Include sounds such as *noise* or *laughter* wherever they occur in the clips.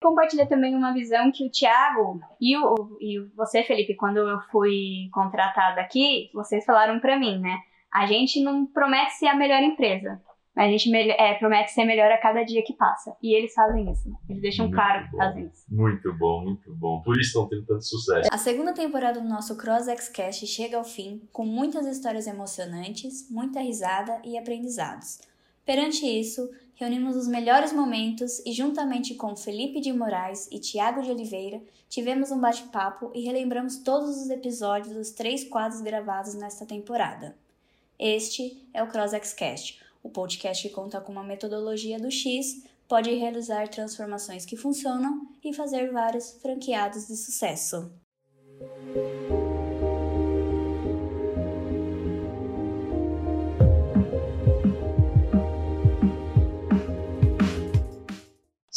Compartilha também uma visão que o Thiago e, o, e você, Felipe, quando eu fui contratada aqui, vocês falaram para mim, né? A gente não promete ser a melhor empresa, mas a gente é, promete ser melhor a cada dia que passa. E eles fazem isso. Eles deixam muito claro que fazem isso. Muito bom, muito bom. Por isso estão tendo tanto sucesso. A segunda temporada do nosso Cross Cast chega ao fim com muitas histórias emocionantes, muita risada e aprendizados. Perante isso, reunimos os melhores momentos e, juntamente com Felipe de Moraes e Tiago de Oliveira, tivemos um bate-papo e relembramos todos os episódios dos três quadros gravados nesta temporada. Este é o CrossXCast, o podcast que conta com uma metodologia do X, pode realizar transformações que funcionam e fazer vários franqueados de sucesso.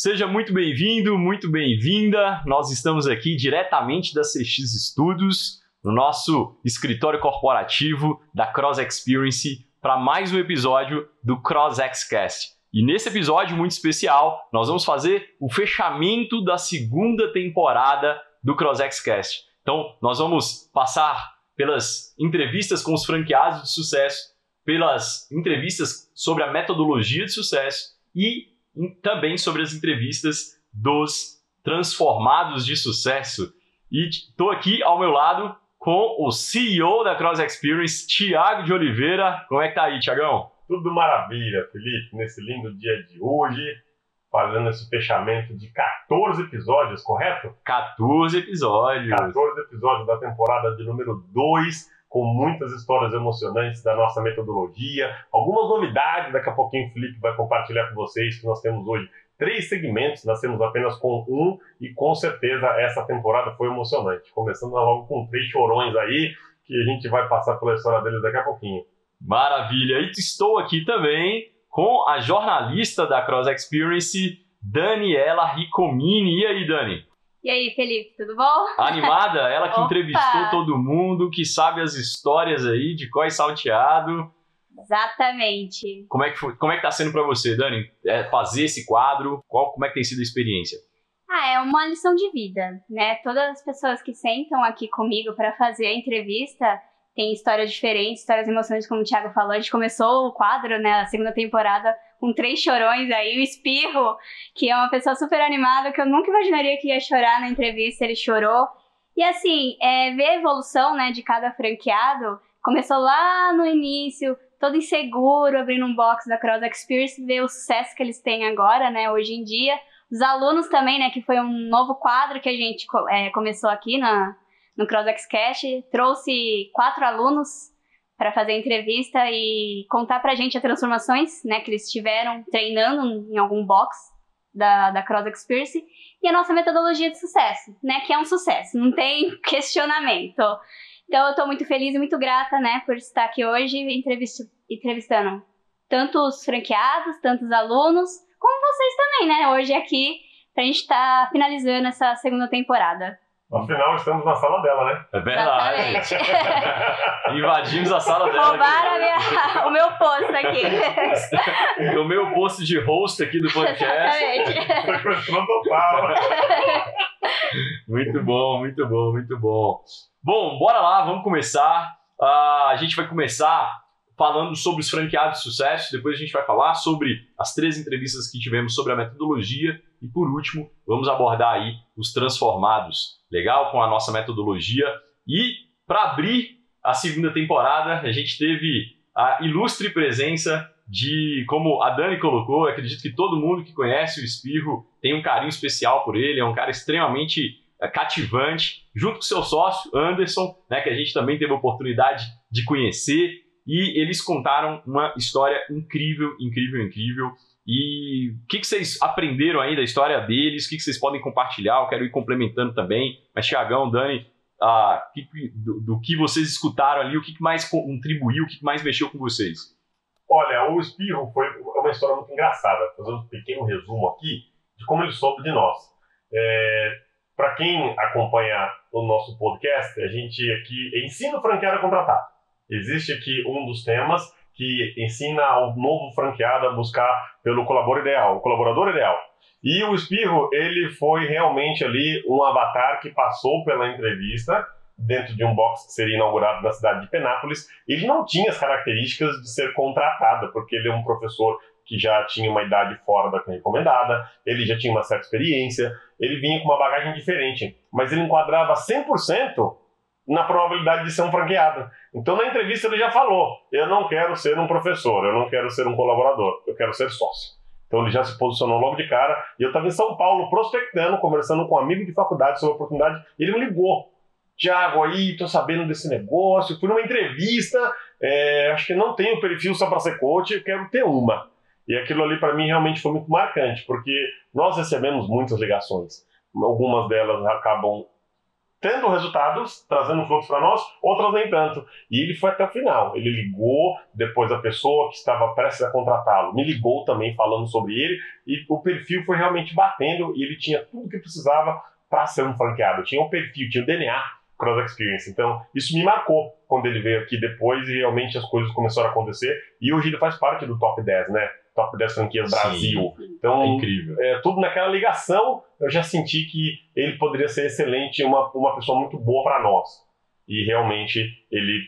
Seja muito bem-vindo, muito bem-vinda. Nós estamos aqui diretamente da CX Estudos, no nosso escritório corporativo da Cross Experience, para mais um episódio do Cross Xcast. E nesse episódio muito especial, nós vamos fazer o fechamento da segunda temporada do Cross Xcast. Então, nós vamos passar pelas entrevistas com os franqueados de sucesso, pelas entrevistas sobre a metodologia de sucesso e também sobre as entrevistas dos transformados de sucesso. E estou aqui ao meu lado com o CEO da Cross Experience, Tiago de Oliveira. Como é que tá aí, Tiagão? Tudo maravilha, Felipe, nesse lindo dia de hoje, fazendo esse fechamento de 14 episódios, correto? 14 episódios. 14 episódios da temporada de número 2 com muitas histórias emocionantes da nossa metodologia, algumas novidades, daqui a pouquinho o Felipe vai compartilhar com vocês que nós temos hoje três segmentos, nós temos apenas com um e com certeza essa temporada foi emocionante, começando logo com três chorões aí, que a gente vai passar pela história deles daqui a pouquinho. Maravilha! E estou aqui também com a jornalista da Cross Experience, Daniela Ricomini. E aí, Dani? E aí, Felipe, tudo bom? Animada? Ela que *laughs* Opa! entrevistou todo mundo, que sabe as histórias aí de Coi Salteado. Exatamente. Como é que foi, como é que tá sendo para você, Dani, é, fazer esse quadro? Qual, como é que tem sido a experiência? Ah, é uma lição de vida, né? Todas as pessoas que sentam aqui comigo para fazer a entrevista têm histórias diferentes, histórias emocionantes, como o Thiago falou. A gente começou o quadro, né, a segunda temporada, com três chorões aí, o Espirro, que é uma pessoa super animada, que eu nunca imaginaria que ia chorar na entrevista, ele chorou. E assim, é, ver a evolução né, de cada franqueado, começou lá no início, todo inseguro, abrindo um box da Cross Experience, ver o sucesso que eles têm agora, né, hoje em dia. Os alunos também, né, que foi um novo quadro que a gente é, começou aqui na, no CrossX Cash, trouxe quatro alunos para fazer entrevista e contar pra gente as transformações, né, que eles tiveram treinando em algum box da, da Cross Experience e a nossa metodologia de sucesso, né, que é um sucesso, não tem *laughs* questionamento. Então eu estou muito feliz e muito grata, né, por estar aqui hoje entrevistando tantos franqueados, tantos alunos, como vocês também, né, hoje aqui, pra gente estar tá finalizando essa segunda temporada. Afinal, estamos na sala dela, né? É verdade. *laughs* Invadimos a sala dela. Roubaram minha, o meu posto aqui. *laughs* o meu posto de host aqui do podcast. Exatamente. total. muito bom, muito bom, muito bom. Bom, bora lá, vamos começar. Uh, a gente vai começar falando sobre os franqueados de sucesso, depois a gente vai falar sobre as três entrevistas que tivemos sobre a metodologia e por último, vamos abordar aí os transformados, legal? Com a nossa metodologia. E para abrir a segunda temporada, a gente teve a ilustre presença de, como a Dani colocou, acredito que todo mundo que conhece o Espirro tem um carinho especial por ele, é um cara extremamente é, cativante, junto com seu sócio, Anderson, né, que a gente também teve a oportunidade de conhecer e eles contaram uma história incrível, incrível, incrível. E o que, que vocês aprenderam aí da história deles? O que, que vocês podem compartilhar? Eu quero ir complementando também. Mas, Tiagão, Dani, ah, do, do, que vocês escutaram ali, o que, que mais contribuiu, o que, mais mexeu com vocês? Olha, o Espirro foi uma história muito engraçada. Fazer um pequeno resumo aqui de como ele soube de nós. É, Para quem acompanha o nosso podcast, a gente aqui ensina o franqueado a contratar. Existe aqui um dos temas que ensina ao novo franqueado a buscar pelo colaborador ideal, o colaborador ideal. E o Espirro, ele foi realmente ali um avatar que passou pela entrevista dentro de um box que seria inaugurado na cidade de Penápolis. Ele não tinha as características de ser contratado, porque ele é um professor que já tinha uma idade fora da recomendada, ele já tinha uma certa experiência, ele vinha com uma bagagem diferente, mas ele enquadrava 100% na probabilidade de ser um franqueado. Então, na entrevista, ele já falou: eu não quero ser um professor, eu não quero ser um colaborador, eu quero ser sócio. Então, ele já se posicionou logo de cara. E eu estava em São Paulo prospectando, conversando com um amigo de faculdade sobre a oportunidade, e ele me ligou. Tiago, aí, tô sabendo desse negócio, fui numa entrevista, é, acho que não tenho perfil só para ser coach, eu quero ter uma. E aquilo ali para mim realmente foi muito marcante, porque nós recebemos muitas ligações. Algumas delas acabam tendo resultados, trazendo frutos para nós, outras nem tanto. E ele foi até o final. Ele ligou, depois a pessoa que estava prestes a contratá-lo me ligou também falando sobre ele, e o perfil foi realmente batendo, e ele tinha tudo que precisava para ser um franqueado. Tinha o um perfil, tinha o DNA Cross Experience. Então, isso me marcou quando ele veio aqui depois e realmente as coisas começaram a acontecer. E hoje ele faz parte do top 10, né? Top 10 franquias Sim. Brasil. Então, é incrível. É, tudo naquela ligação, eu já senti que ele poderia ser excelente, uma, uma pessoa muito boa para nós. E realmente ele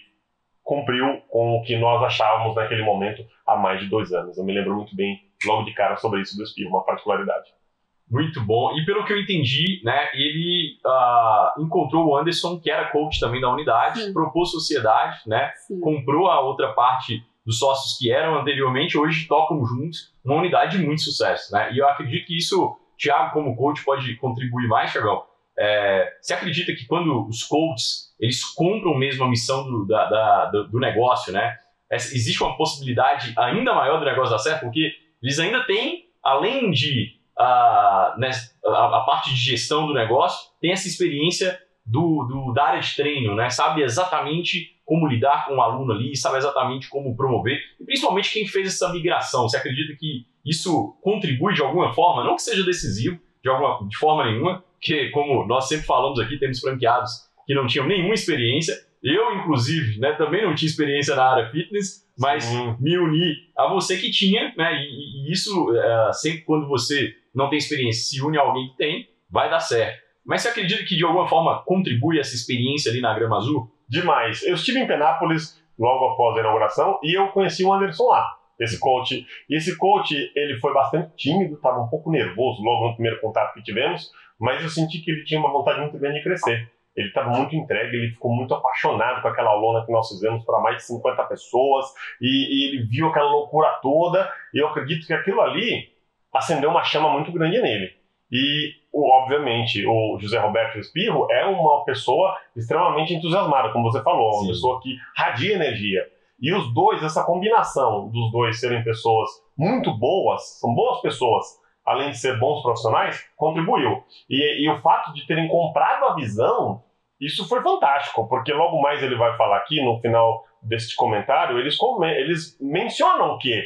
cumpriu com o que nós achávamos naquele momento há mais de dois anos. Eu me lembro muito bem, logo de cara, sobre isso do Espirro, uma particularidade. Muito bom. E pelo que eu entendi, né, ele uh, encontrou o Anderson, que era coach também da unidade, Sim. propôs sociedade, né, Sim. comprou a outra parte dos sócios que eram anteriormente, hoje tocam juntos uma unidade de muito sucesso, né? E eu acredito que isso, Thiago, como coach, pode contribuir mais, Thiagão. É, você acredita que quando os coaches eles compram mesmo a missão do, da, da, do negócio, né? Existe uma possibilidade ainda maior do negócio dar certo, porque eles ainda têm, além de a, né, a, a parte de gestão do negócio, tem essa experiência do, do, da área de treino, né? Sabe exatamente como lidar com o aluno ali, sabe exatamente como promover, e principalmente quem fez essa migração. Você acredita que isso contribui de alguma forma, não que seja decisivo de, alguma, de forma nenhuma, que como nós sempre falamos aqui, temos franqueados que não tinham nenhuma experiência, eu, inclusive, né, também não tinha experiência na área fitness, mas me uni a você que tinha, né, e, e isso, é, sempre quando você não tem experiência, se une a alguém que tem, vai dar certo. Mas você acredita que de alguma forma contribui essa experiência ali na Grama Azul? demais. Eu estive em Penápolis logo após a inauguração e eu conheci o Anderson lá, esse coach. E esse coach, ele foi bastante tímido, estava um pouco nervoso logo no primeiro contato que tivemos, mas eu senti que ele tinha uma vontade muito grande de crescer. Ele estava muito entregue, ele ficou muito apaixonado com aquela aulona que nós fizemos para mais de 50 pessoas e, e ele viu aquela loucura toda. E eu acredito que aquilo ali acendeu uma chama muito grande nele. E, obviamente, o José Roberto Espirro é uma pessoa extremamente entusiasmada, como você falou, uma Sim. pessoa que radia energia. E os dois, essa combinação dos dois serem pessoas muito boas, são boas pessoas, além de ser bons profissionais, contribuiu. E, e o fato de terem comprado a visão, isso foi fantástico, porque logo mais ele vai falar aqui, no final deste comentário, eles, eles mencionam que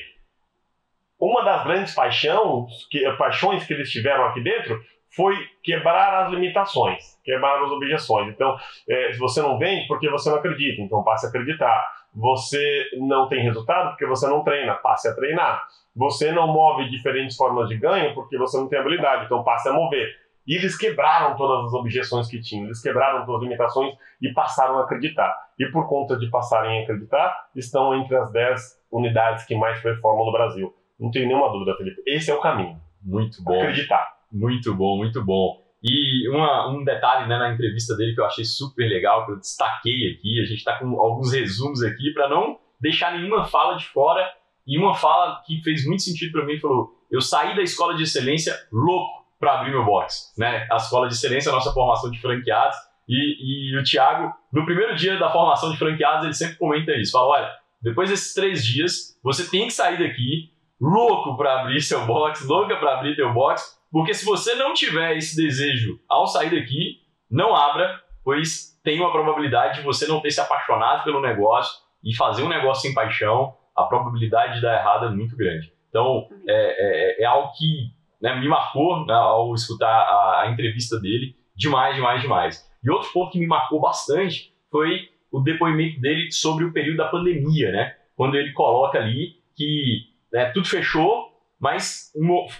uma das grandes paixões que, paixões que eles tiveram aqui dentro foi quebrar as limitações, quebrar as objeções. Então, é, se você não vende, porque você não acredita, então passe a acreditar. Você não tem resultado porque você não treina, passe a treinar. Você não move diferentes formas de ganho porque você não tem habilidade, então passe a mover. E eles quebraram todas as objeções que tinham, eles quebraram todas as limitações e passaram a acreditar. E por conta de passarem a acreditar, estão entre as 10 unidades que mais performam no Brasil. Não tenho nenhuma dúvida, Felipe. Esse é o caminho. Muito bom. Acreditar. Muito bom, muito bom. E uma, um detalhe né, na entrevista dele que eu achei super legal, que eu destaquei aqui, a gente está com alguns resumos aqui para não deixar nenhuma fala de fora. E uma fala que fez muito sentido para mim, falou: eu saí da escola de excelência louco para abrir meu box. Né? A escola de excelência é a nossa formação de franqueados. E, e o Thiago, no primeiro dia da formação de franqueados, ele sempre comenta isso: fala, olha, depois desses três dias, você tem que sair daqui louco para abrir seu box, louca para abrir teu box, porque se você não tiver esse desejo ao sair daqui, não abra, pois tem uma probabilidade de você não ter se apaixonado pelo negócio e fazer um negócio sem paixão, a probabilidade de dar errado é muito grande. Então, é, é, é algo que né, me marcou né, ao escutar a, a entrevista dele, demais, demais, demais. E outro ponto que me marcou bastante foi o depoimento dele sobre o período da pandemia, né? Quando ele coloca ali que né, tudo fechou mas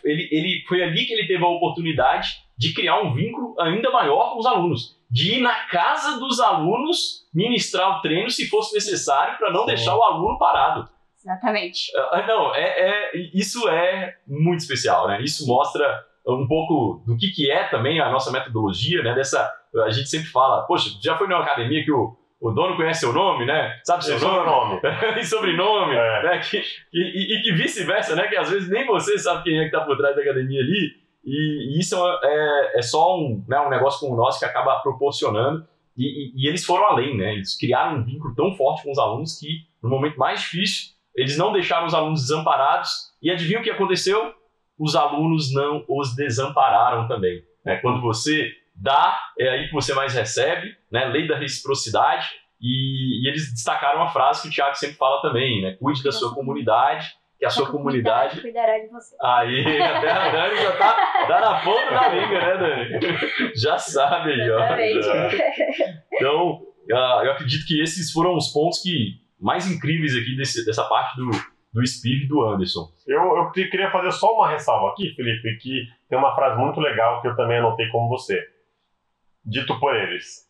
ele, ele foi ali que ele teve a oportunidade de criar um vínculo ainda maior com os alunos, de ir na casa dos alunos ministrar o treino se fosse necessário para não Sim. deixar o aluno parado. Exatamente. Ah, Não, é, é- isso é muito especial, né? Isso mostra um pouco do que, que é também a nossa metodologia, né? Dessa, a gente sempre fala, poxa, já foi numa academia que o, o dono conhece seu nome, né? Sabe seu é nome *laughs* e sobrenome, É. né? Que, e, e- e que vice-versa, né? Que às vezes nem você sabe quem é que tá por trás da academia ali. E, e isso é, é só um, né, um negócio como o nosso que acaba proporcionando. E eles foram além, né? Eles criaram um vínculo tão forte com os alunos que, no momento mais difícil, eles não deixaram os alunos desamparados. E adivinha o que aconteceu? Os alunos não os desampararam também. né? Quando você dá, é aí que você mais recebe, né? Lei da reciprocidade. E, e eles destacaram uma frase que o Tiago sempre fala também, né? Cuide da sua comunidade, que a sua comunidade cuidará de você. Aí, até *laughs* a Dani já tá, tá na ponta da língua, né, Dani? Já sabe aí, ó. Então, ah, eu acredito que esses foram os pontos que mais incríveis aqui desse- dessa parte do, do Speed e do Anderson. Eu, eu que- queria fazer só uma ressalva aqui, Felipe, que tem uma frase muito legal que eu também anotei como você. Dito por eles.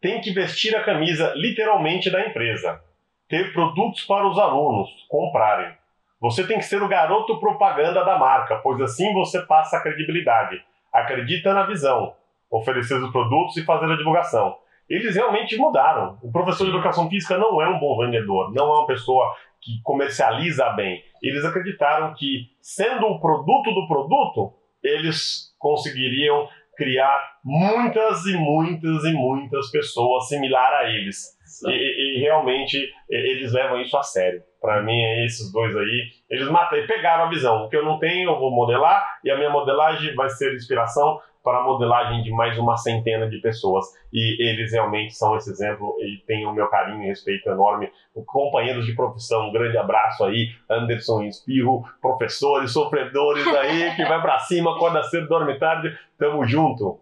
Tem que vestir a camisa literalmente da empresa. Ter produtos para os alunos comprarem. Você tem que ser o garoto propaganda da marca, pois assim você passa a credibilidade. Acredita na visão. Oferecer os produtos e fazer a divulgação. Eles realmente mudaram. O professor de educação física não é um bom vendedor, não é uma pessoa que comercializa bem. Eles acreditaram que, sendo o produto do produto, eles conseguiriam criar muitas e muitas e muitas pessoas similar a eles. E, e- e realmente eles levam isso a sério. Para mim, é esses dois aí, eles matam, pegaram a visão. O que eu não tenho, eu vou modelar, e a minha modelagem vai ser inspiração para a modelagem de mais uma centena de pessoas. E eles realmente são esse exemplo e têm o meu carinho e respeito enorme. Companheiros de profissão, um grande abraço aí, Anderson e Espirro, professores, sofredores aí, *laughs* que vai para cima, acorda cedo, dorme tarde, tamo junto.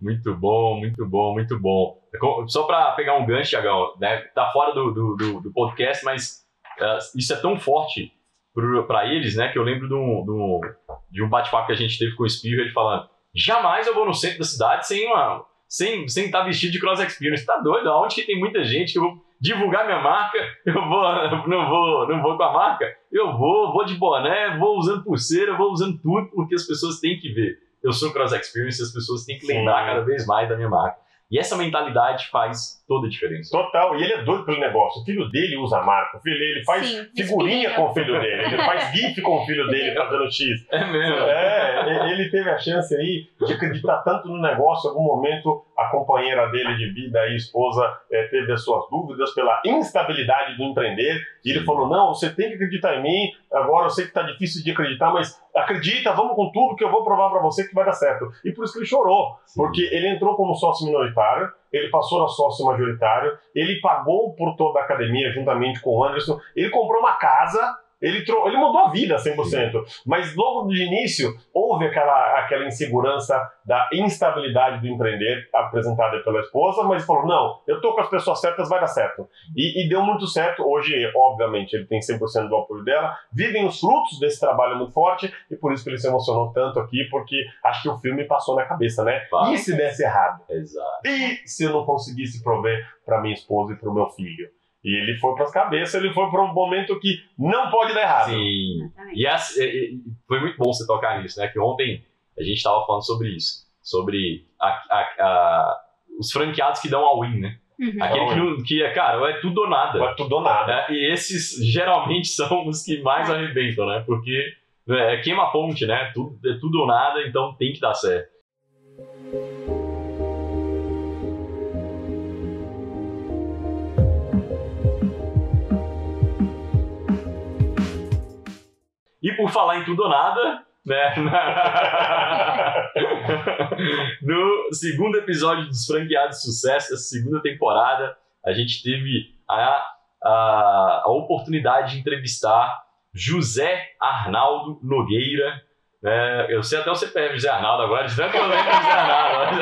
Muito bom, muito bom, muito bom. Só para pegar um gancho, Thiagão, né? Tá fora do, do, do- do podcast, mas ah, isso é tão forte para eles, né? Que eu lembro de um, de um, de um bate-papo que a gente teve com o Espirro, ele falando: jamais eu vou no centro da cidade sem uma. Sem, sem estar vestido de cross experience. Tá doido? Aonde que tem muita gente que eu vou divulgar minha marca, eu vou, *laughs* não vou, não vou com a marca, eu vou, vou de boné, vou usando pulseira, vou usando tudo, porque as pessoas têm que ver. Eu sou cross experience, as pessoas têm que Sim. lembrar cada vez mais da minha marca. E essa mentalidade faz toda a diferença. Total, e ele é doido pelo negócio. O filho dele usa a marca, o filho dele faz Sim, figurinha com o filho dele, ele faz gif com o filho dele fazendo X. É mesmo. É, ele teve a chance aí de acreditar tanto no negócio, em algum momento a companheira dele de vida, a esposa, eh, teve as suas dúvidas pela instabilidade do empreender, e ele falou, não, você tem que acreditar em mim, agora eu sei que tá difícil de acreditar, mas acredita, vamos com tudo que eu vou provar para você que vai dar certo. E por isso que ele chorou, porque ele entrou como sócio minoritário, ele passou a sócio majoritário, ele pagou por toda a academia juntamente com o Anderson, ele comprou uma casa, ele, tro- ele mudou a vida 100%. Mas logo de início houve aquela, aquela insegurança da instabilidade do empreender apresentada pela esposa, mas falou: não, eu tô com as pessoas certas, vai dar certo. E, e deu muito certo. Hoje, obviamente, ele tem 100% do apoio dela, vivem os frutos desse trabalho muito forte e por isso que ele se emocionou tanto aqui, porque acho que o filme passou na cabeça, né? Vai. E se desse errado? Exato. E se eu não conseguisse prover para minha esposa e para o meu filho? E ele foi para as cabeças, ele foi para um momento que não pode dar errado. Sim. E essa- e- e- foi muito bom você tocar nisso, né? Que ontem a gente estava falando sobre isso. Sobre a- a- a- os franqueados que dão all-in, né? Uhum. Aquele que, que é, cara, é tudo ou nada. É tudo ou nada. É, e esses geralmente *laughs* são os que mais arrebentam, né? Porque é queima a ponte, né? Tudo, é tudo ou nada, então tem que dar certo. E por falar em tudo ou nada, né? *laughs* no segundo episódio dos Franqueados de Sucesso, essa segunda temporada, a gente teve a, a, a oportunidade de entrevistar José Arnaldo Nogueira. né? eu sei até o CPF José Arnaldo agora, de tanto eu lembro José Arnaldo.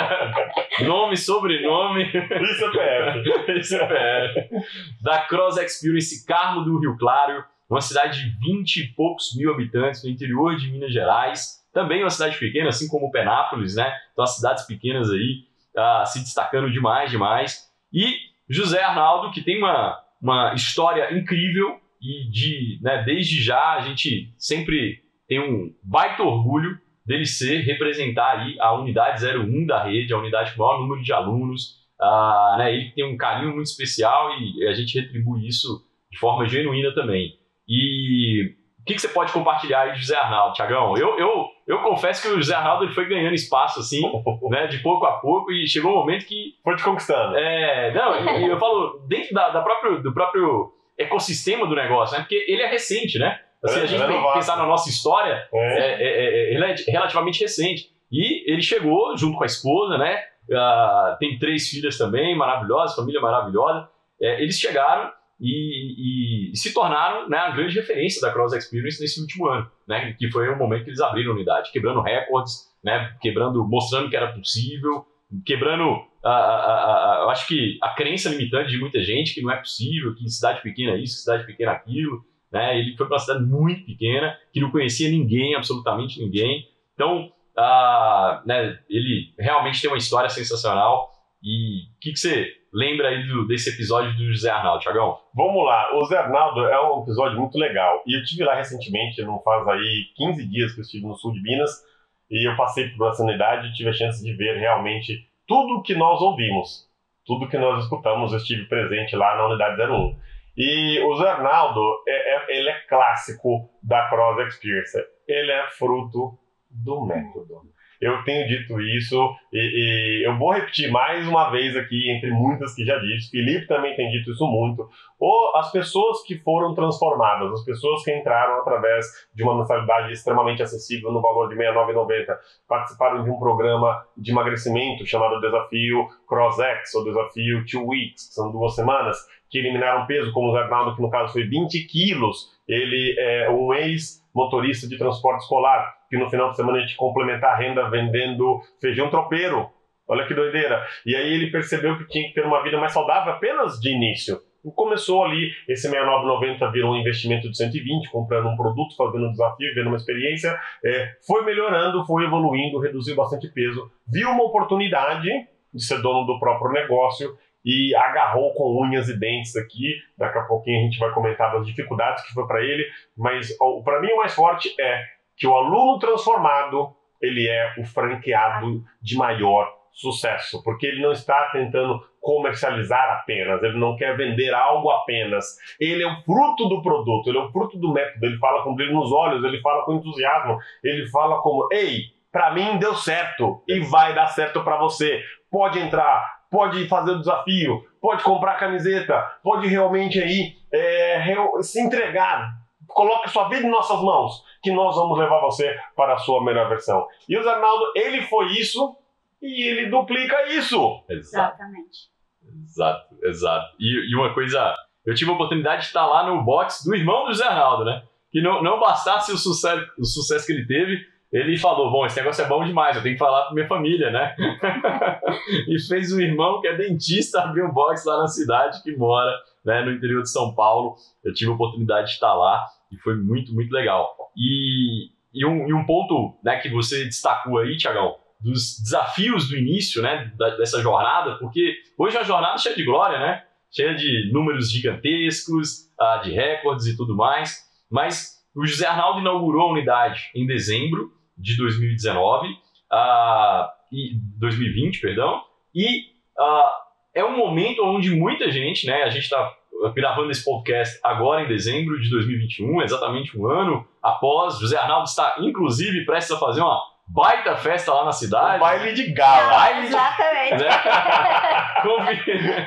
mas, nome, sobrenome Isso é PF. e CPF. *laughs* Da Cross Experience Carmo do Rio Claro. Uma cidade de 20 e poucos mil habitantes no interior de Minas Gerais, também uma cidade pequena, assim como Penápolis, né? Então, as cidades pequenas aí uh, se destacando demais, demais. E José Arnaldo, que tem uma, uma história incrível e de, né, desde já a gente sempre tem um baita orgulho dele ser, representar aí a unidade 01 da rede, a unidade com o maior número de alunos. Uh, né, ele tem um carinho muito especial e a gente retribui isso de forma genuína também. E o que, que, você pode compartilhar aí de José Arnaldo, Tiagão? Eu, eu, eu confesso que o José Arnaldo ele foi ganhando espaço, assim, *laughs* né, de pouco a pouco, e chegou um momento que. Foi te conquistando. É, não, eu falo, dentro da, da próprio, do próprio ecossistema do negócio, né? Porque ele é recente, né? Assim, é, a gente é pensar na nossa história, é. É, é, é. ele é relativamente recente. E ele chegou junto com a esposa, né? Uh, tem três filhas também, maravilhosas, família maravilhosa. eles chegaram e, e, se tornaram né, a grande referência da Cross Experience nesse último ano, né, que foi o momento que eles abriram a unidade, quebrando recordes, né, quebrando, mostrando que era possível, quebrando, a, a, a, acho que a crença limitante de muita gente que não é possível, que cidade pequena é isso, cidade pequena é aquilo, né, ele foi para uma cidade muito pequena, que não conhecia ninguém, absolutamente ninguém, então, né, ele realmente tem uma história sensacional. E o que, que você lembra aí do, desse episódio do José Arnaldo, Tiagão? Vamos lá, o José Arnaldo é um episódio muito legal. E eu tive lá recentemente, não faz aí 15 dias que eu estive no sul de Minas, e eu passei por essa unidade e tive a chance de ver realmente tudo que nós ouvimos, tudo que nós escutamos. Eu estive presente lá na unidade 01. E o Zé Arnaldo, é, é, ele é clássico da Cross Experience. Ele é fruto do método. Eu tenho dito isso e, e, eu vou repetir mais uma vez aqui, entre muitas que já disse. Felipe também tem dito isso muito. Ou as pessoas que foram transformadas, as pessoas que entraram através de uma mensalidade extremamente acessível no valor de R$ 69,90, participaram de um programa de emagrecimento chamado Desafio CrossX, ou Desafio Two Weeks, que são duas semanas, que eliminaram peso, como o Zé Arnaldo, que no caso foi 20 quilos. Ele é um ex-motorista de transporte escolar no final de semana a gente complementar a renda vendendo feijão tropeiro. Olha que doideira. E aí ele percebeu que tinha que ter uma vida mais saudável apenas de início. E começou ali, esse 69,90 virou um investimento de 120, comprando um produto, fazendo um desafio, vendo uma experiência. É, foi melhorando, foi evoluindo, reduziu bastante peso. Viu uma oportunidade de ser dono do próprio negócio e agarrou com unhas e dentes aqui. Daqui a pouquinho a gente vai comentar das dificuldades que foi para ele, mas para mim o mais forte é que o aluno transformado ele é o franqueado de maior sucesso, porque ele não está tentando comercializar apenas, ele não quer vender algo apenas. Ele é o fruto do produto, ele é o fruto do método, ele fala com brilho nos olhos, ele fala com entusiasmo, ele fala como: "Ei, para mim deu certo e vai dar certo para você. Pode entrar, pode fazer o desafio, pode comprar a camiseta, pode realmente aí é, se entregar. Coloque sua vida em nossas mãos que nós vamos levar você para a sua melhor versão. E o Zé Arnaldo, ele foi isso e ele duplica isso. Exatamente. Exato, exato. E, e, uma coisa, eu tive a oportunidade de estar lá no box do irmão do Zé Arnaldo, né? Que não, não bastasse o sucesso, o sucesso que ele teve, ele falou: Bom, esse negócio é bom demais, eu tenho que falar para minha família, né? *laughs* e fez um irmão que é dentista abrir um box lá na cidade que mora né, no interior de São Paulo. Eu tive a oportunidade de estar lá e foi muito, muito legal. E, e, um, e um ponto né, que você destacou aí, Tiagão, dos desafios do início né, da, dessa jornada, porque hoje é uma jornada cheia de glória, né? Cheia de números gigantescos, uh, de recordes e tudo mais. Mas o José Arnaldo inaugurou a unidade em dezembro de 2019, uh, e 2020, perdão, e uh, é um momento onde muita gente, né? A gente está gravando esse podcast agora em dezembro de 2021, exatamente um ano após. José Arnaldo está, inclusive, prestes a fazer uma baita festa lá na cidade. Um baile de gala. Baile Exatamente. De... Né?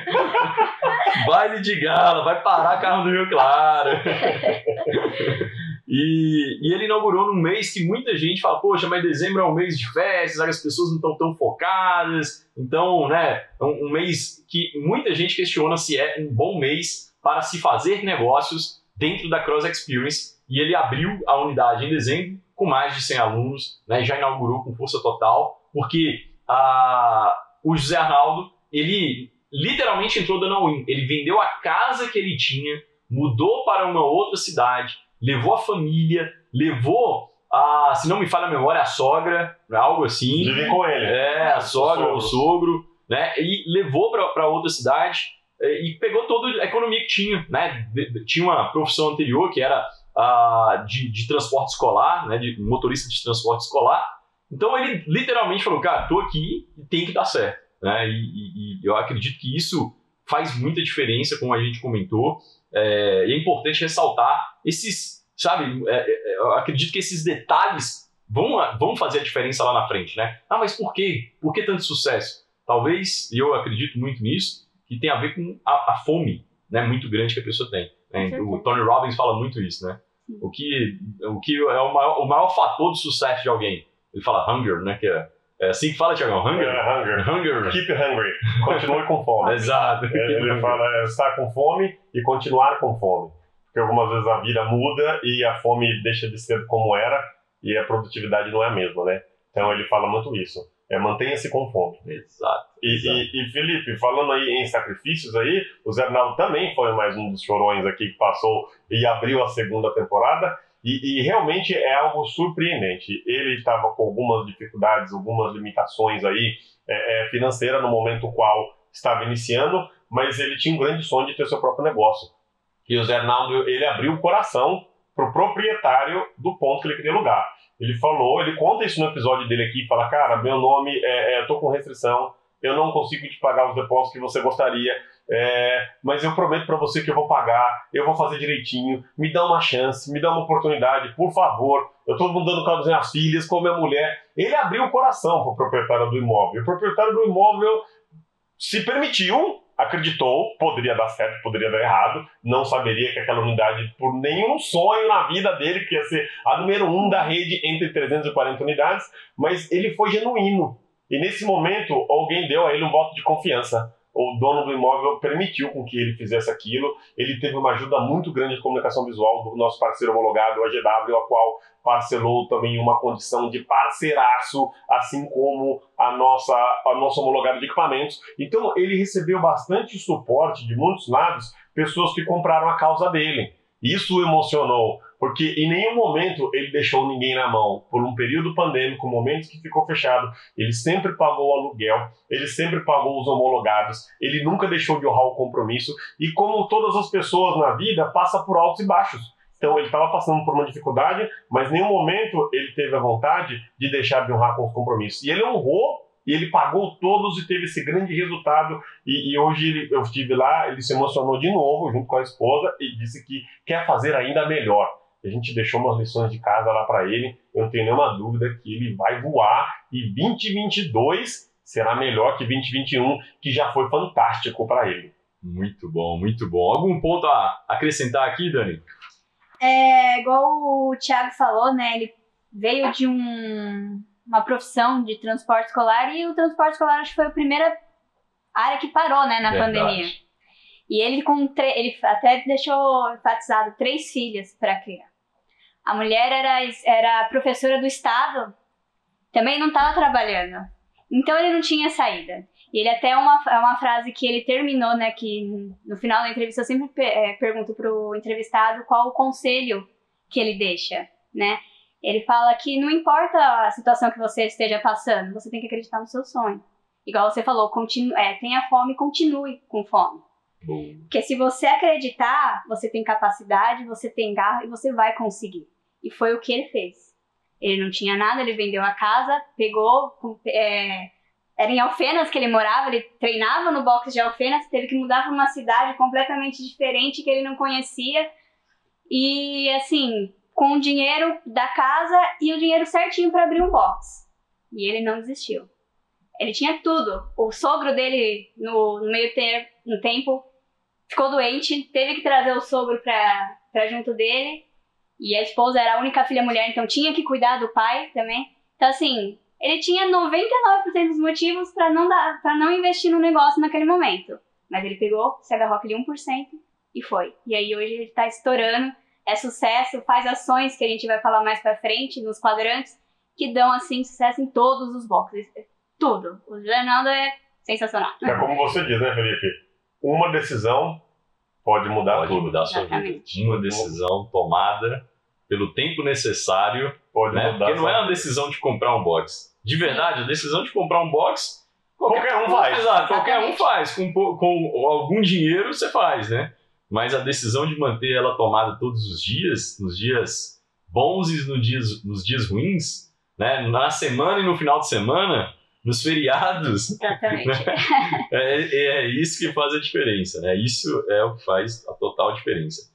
*laughs* *laughs* baile de gala, vai parar carro do Rio Claro. *laughs* E, e, ele inaugurou num mês que muita gente fala, poxa, mas dezembro é um mês de festas, as pessoas não estão tão focadas. Então, né, é um, um mês que muita gente questiona se é um bom mês para se fazer negócios dentro da Cross Experience. E ele abriu a unidade em dezembro com mais de 100 alunos, né, já inaugurou com força total, porque a, o José Arnaldo, ele literalmente entrou dando all-in. Ele vendeu a casa que ele tinha mudou para uma outra cidade, levou a família, levou a, se não me falha a memória, a sogra, algo assim. Vive com ele. É, a sogra, o sogro, né? E levou para outra cidade é, e pegou toda a economia que tinha, né? Tinha uma profissão anterior que era a de, de transporte escolar, né? De motorista de transporte escolar. Então ele literalmente falou, cara, tô aqui e tem que dar certo, né? E, e, e eu acredito que isso faz muita diferença, como a gente comentou. É, e é importante ressaltar esses, sabe? É, é, eu acredito que esses detalhes vão, vão fazer a diferença lá na frente, né? Ah, mas por quê? Por que tanto sucesso? Talvez, e eu acredito muito nisso, que tem a ver com a, a fome né, muito grande que a pessoa tem. Né? O Tony Robbins fala muito isso, né? O que, o que é o maior, o maior fator de sucesso de alguém? Ele fala hunger, né? Que é, é assim que fala, Tiagão? Hunger? É, hunger. Hunger. Keep hungry. Continue com fome. *laughs* Exato. É, ele fala é, estar com fome e continuar com fome. Porque algumas vezes a vida muda e a fome deixa de ser como era e a produtividade não é a mesma, né? Então ele fala muito isso. É, mantenha-se com fome. Exato. E, exato. E, e, Felipe, falando aí em sacrifícios aí, o Zé Arnaldo também foi mais um dos chorões aqui que passou e abriu a segunda temporada. E, e realmente é algo surpreendente. Ele estava com algumas dificuldades, algumas limitações aí é, é, financeiras no momento qual estava iniciando, mas ele tinha um grande sonho de ter seu próprio negócio. E o Zé Arnaldo, ele abriu o coração para o proprietário do ponto que ele queria alugar. Ele falou, ele conta isso no episódio dele aqui, fala, cara, meu nome, é, é, eu tô com restrição, eu não consigo te pagar os depósitos que você gostaria, é, mas eu prometo para você que eu vou pagar, eu vou fazer direitinho, me dá uma chance, me dá uma oportunidade, por favor. Eu estou mudando com as minhas filhas, com a minha mulher. Ele abriu o coração para o proprietário do imóvel. O proprietário do imóvel se permitiu, acreditou, poderia dar certo, poderia dar errado, não saberia que aquela unidade, por nenhum sonho na vida dele, que ia ser a número um da rede entre 340 unidades, mas ele foi genuíno. E nesse momento, alguém deu a ele um voto de confiança. O dono do imóvel permitiu com que ele fizesse aquilo. Ele teve uma ajuda muito grande de comunicação visual do nosso parceiro homologado, a GW, a qual parcelou também uma condição de parceiraço, assim como a nossa, a nossa homologada de equipamentos. Então, ele recebeu bastante suporte de muitos lados, pessoas que compraram a causa dele. Isso o emocionou, porque em nenhum momento ele deixou ninguém na mão. Por um período pandêmico, momentos que ficou fechado, ele sempre pagou o aluguel, ele sempre pagou os homologados, ele nunca deixou de honrar o compromisso. E como todas as pessoas na vida, passa por altos e baixos. Então ele estava passando por uma dificuldade, mas em nenhum momento ele teve a vontade de deixar de honrar com os compromissos. E ele honrou e ele pagou todos e teve esse grande resultado. E, e hoje ele, eu estive lá, ele se emocionou de novo junto com a esposa e disse que quer fazer ainda melhor. A gente deixou umas lições de casa lá para ele. Eu não tenho nenhuma dúvida que ele vai voar e 2022 será melhor que 2021, que já foi fantástico para ele. Muito bom, muito bom. Algum ponto a acrescentar aqui, Dani? É, igual o Thiago falou, né? Ele veio de um, uma profissão de transporte escolar e o transporte escolar acho que foi a primeira área que parou, né, na Verdade. pandemia. E ele com ele até deixou enfatizado três filhas para criar. A mulher era, era professora do estado, também não estava trabalhando. Então ele não tinha saída. E ele até uma, é uma frase que ele terminou, né? Que no final da entrevista eu sempre é, pergunto pro entrevistado qual o conselho que ele deixa, né? Ele fala que não importa a situação que você esteja passando, você tem que acreditar no seu sonho. Igual você falou, continue, é, tenha fome, continue com fome. Bom. Porque se você acreditar, você tem capacidade, você tem garra e você vai conseguir. E foi o que ele fez. Ele não tinha nada, ele vendeu a casa, pegou, é, era em Alfenas que ele morava, ele treinava no box de Alfenas, teve que mudar para uma cidade completamente diferente que ele não conhecia. E assim, com o dinheiro da casa e o dinheiro certinho para abrir um box. E ele não desistiu. Ele tinha tudo. O sogro dele, no, no meio ter, no tempo, ficou doente, teve que trazer o sogro para junto dele. E a esposa era a única filha mulher, então tinha que cuidar do pai também. Então, assim, ele tinha 99% dos motivos para não dar, para não investir no negócio naquele momento. Mas ele pegou, se agarrou aquele 1% e foi. E aí hoje ele tá estourando, é sucesso, faz ações que a gente vai falar mais para frente nos quadrantes que dão assim sucesso em todos os boxes. Tudo. O Ronaldo é sensacional. É como você diz, né, Felipe? Uma decisão pode mudar pode tudo. mudar a sua vida. Uma decisão tomada pelo tempo necessário, Pode né? mudar Porque não é uma decisão de comprar um box. De verdade, a decisão de comprar um box Qualquer um faz. Exato, qualquer um faz. Com, com algum dinheiro você faz, né? Mas a decisão de manter ela tomada todos os dias, nos dias bons e nos dias, nos dias ruins, né? Na semana e no final de semana, nos feriados, Exatamente. *laughs* é, é isso que faz a diferença, né? Isso é o que faz a total diferença.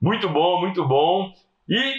Muito bom, muito bom. E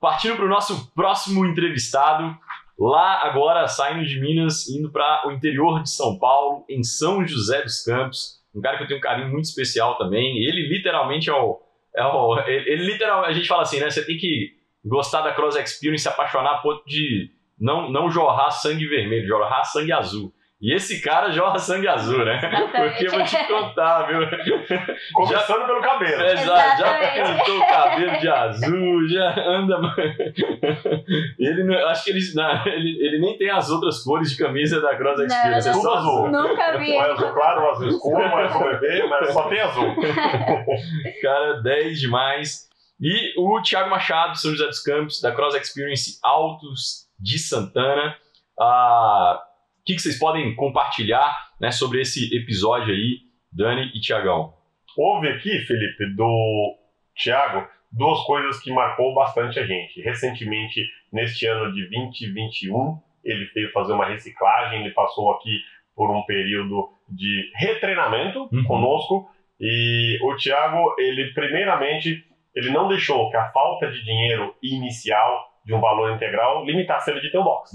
partindo para o nosso próximo entrevistado, lá agora saindo de Minas, indo para o interior de São Paulo, em São José dos Campos. Um cara que eu tenho um carinho muito especial também. Ele literalmente é o. É o ele, ele literalmente, a gente fala assim, né? Você tem que gostar da Cross Experience, se apaixonar a ponto de não, não jorrar sangue vermelho, jorrar sangue azul. E esse cara jorra sangue azul, né? Porque eu vou te contar, viu? *laughs* Começando pelo cabelo. Exato, já Exatamente. pintou o cabelo de azul, já anda. *laughs* Ele não, acho que ele, não, ele, ele nem tem as outras cores de camisa da Cross Não, Experience, é Tudo só azul. Nunca vi. Um é azul claro, um azul *laughs* escuro, um é azul bebê, mas só tem azul. Cara, 10 demais. E o Thiago Machado, São José dos Campos, da Cross Experience Altos de Santana. Ah, que, que vocês podem compartilhar né, sobre esse episódio aí, Dani e Tiagão? Houve aqui, Felipe, do Thiago, duas coisas que marcou bastante a gente. Recentemente, neste ano de 2021, ele veio fazer uma reciclagem, ele passou aqui por um período de retreinamento Uhum. conosco. E o Thiago, ele primeiramente, ele não deixou que a falta de dinheiro inicial de um valor integral limitasse ele de ter um box.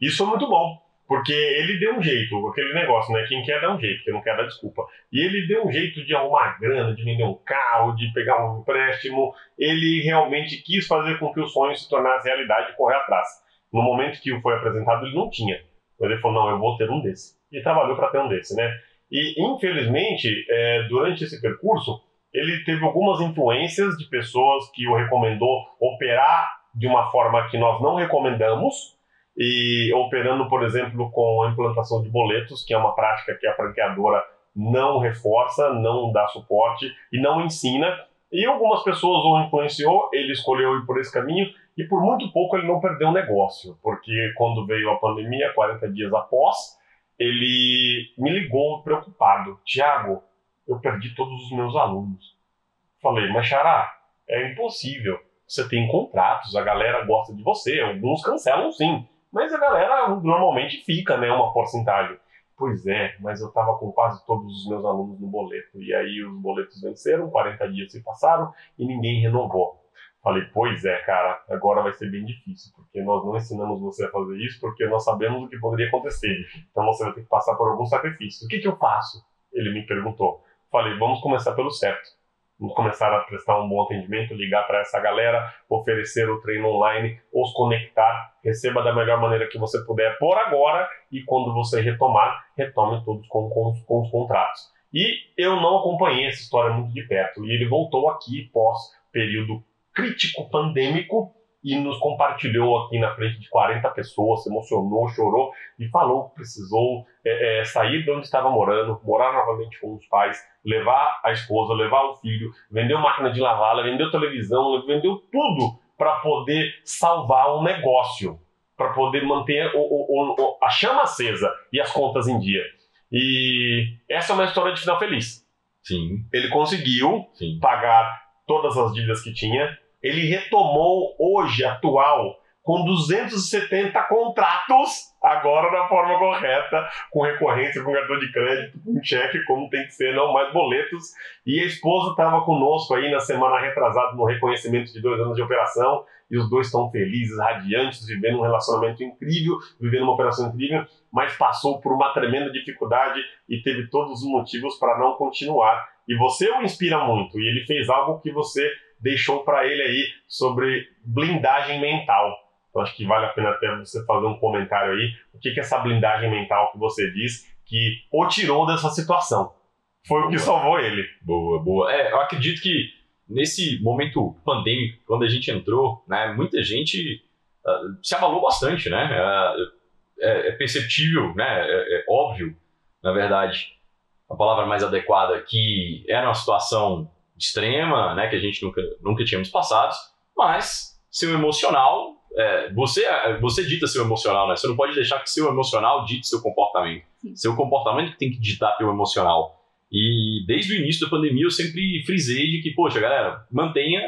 Isso é muito bom, porque ele deu um jeito, aquele negócio, né? Quem quer dá um jeito, quem não quer dá desculpa. E ele deu um jeito de arrumar grana, de vender um carro, de pegar um empréstimo. Ele realmente quis fazer com que o sonho se tornasse realidade e correr atrás. No momento que o foi apresentado, ele não tinha. Mas ele falou: não, eu vou ter um desse. E trabalhou para ter um desse, né? E infelizmente, é, durante esse percurso, ele teve algumas influências de pessoas que o recomendou operar de uma forma que nós não recomendamos e operando, por exemplo, com a implantação de boletos, que é uma prática que a franqueadora não reforça, não dá suporte e não ensina. E algumas pessoas o influenciou, ele escolheu ir por esse caminho e por muito pouco ele não perdeu o negócio, porque quando veio a pandemia, 40 dias após, ele me ligou preocupado. Tiago, eu perdi todos os meus alunos. Falei, mas Xará, é impossível. Você tem contratos, a galera gosta de você, alguns cancelam sim, mas a galera normalmente fica, né, uma porcentagem. Pois é, mas eu estava com quase todos os meus alunos no boleto, e aí os boletos venceram, 40 dias se passaram e ninguém renovou. Falei, pois é, cara, agora vai ser bem difícil, porque nós não ensinamos você a fazer isso, porque nós sabemos o que poderia acontecer. Então você vai ter que passar por algum sacrifício. O que, que eu faço? Ele me perguntou. Falei, vamos começar pelo certo. Começar a prestar um bom atendimento, ligar para essa galera, oferecer o treino online, os conectar, receba da melhor maneira que você puder por agora e quando você retomar, retome todos com, com, com os contratos. E eu não acompanhei essa história muito de perto. E ele voltou aqui pós período crítico pandêmico e nos compartilhou aqui na frente de 40 pessoas, se emocionou, chorou e falou que precisou é, é, sair de onde estava morando, morar novamente com os pais, levar a esposa, levar o filho, vendeu máquina de lavar, vendeu televisão, vendeu tudo para poder salvar o negócio, para poder manter o, o, o, a chama acesa e as contas em dia. E essa é uma história de final feliz. Sim, Ele conseguiu sim. pagar todas as dívidas que tinha. Ele retomou hoje, atual, com 270 contratos, agora da forma correta, com recorrência, com cartão de crédito, com cheque, como tem que ser, não mais boletos. E a esposa estava conosco aí na semana retrasada no reconhecimento de dois anos de operação. E os dois estão felizes, radiantes, vivendo um relacionamento incrível, vivendo uma operação incrível, mas passou por uma tremenda dificuldade e teve todos os motivos para não continuar. E você o inspira muito, e ele fez algo que você deixou para ele aí sobre blindagem mental. Eu acho que vale a pena até você fazer um comentário aí. O que, que é essa blindagem mental que você diz que o tirou dessa situação? Foi o que Boa. salvou ele. Boa, boa. É, eu acredito que nesse momento pandêmico, quando a gente entrou, né, muita gente uh, se abalou bastante, né? Uh, é, é, perceptível, né? É, é, óbvio, na verdade, a palavra mais adequada, que era uma situação extrema, né? Que a gente nunca, nunca tínhamos passado, mas seu emocional, é, você, você dita seu emocional, né? Você não pode deixar que seu emocional dite seu comportamento. Sim. Seu comportamento tem que ditar teu emocional. E desde o início da pandemia eu sempre frisei de que, poxa, galera, mantenha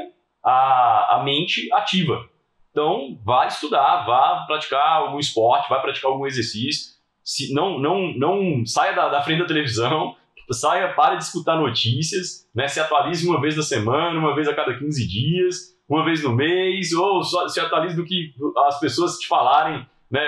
a, a mente ativa. Então, vá estudar, vá praticar algum esporte, vá praticar algum exercício. Se, não, não, não saia da, da frente da televisão, saia, pare de escutar notícias, né? se atualize uma vez na semana, uma vez a cada 15 dias, uma vez no mês, ou só, se atualize do que as pessoas te falarem né,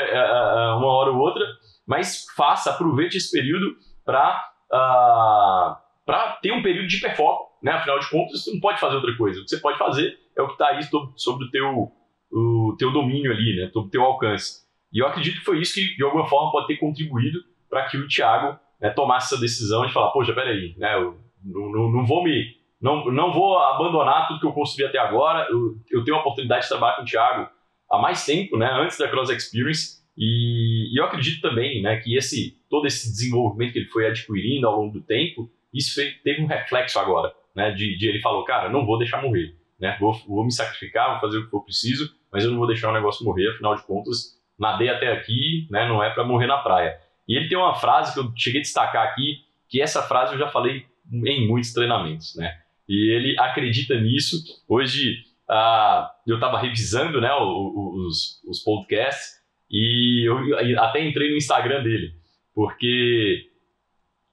uma hora ou outra, mas faça, aproveite esse período para uh, ah, para ter um período de hiperfoco, né? Afinal de contas, você não pode fazer outra coisa. O que você pode fazer é o que está aí sobre o teu, o teu domínio ali, né? O teu alcance. E eu acredito que foi isso que, de alguma forma, pode ter contribuído para que o Thiago né, tomasse essa decisão de falar, poxa, peraí, né? Eu não, não, não vou me... Não, não vou abandonar tudo que eu construí até agora. Eu, eu tenho a oportunidade de trabalhar com o Thiago há mais tempo, né? Antes da Cross Experience. E, e eu acredito também, né? Que esse todo esse desenvolvimento que ele foi adquirindo ao longo do tempo, isso teve um reflexo agora, né? De, de ele falou, cara, não vou deixar morrer, né? Vou, vou me sacrificar, vou fazer o que for preciso, mas eu não vou deixar o negócio morrer, afinal de contas, nadei até aqui, né? Não é para morrer na praia. E ele tem uma frase que eu cheguei a destacar aqui, que essa frase eu já falei em muitos treinamentos, né? E ele acredita nisso. Hoje ah, eu estava revisando, né, os, os podcasts e eu até entrei no Instagram dele porque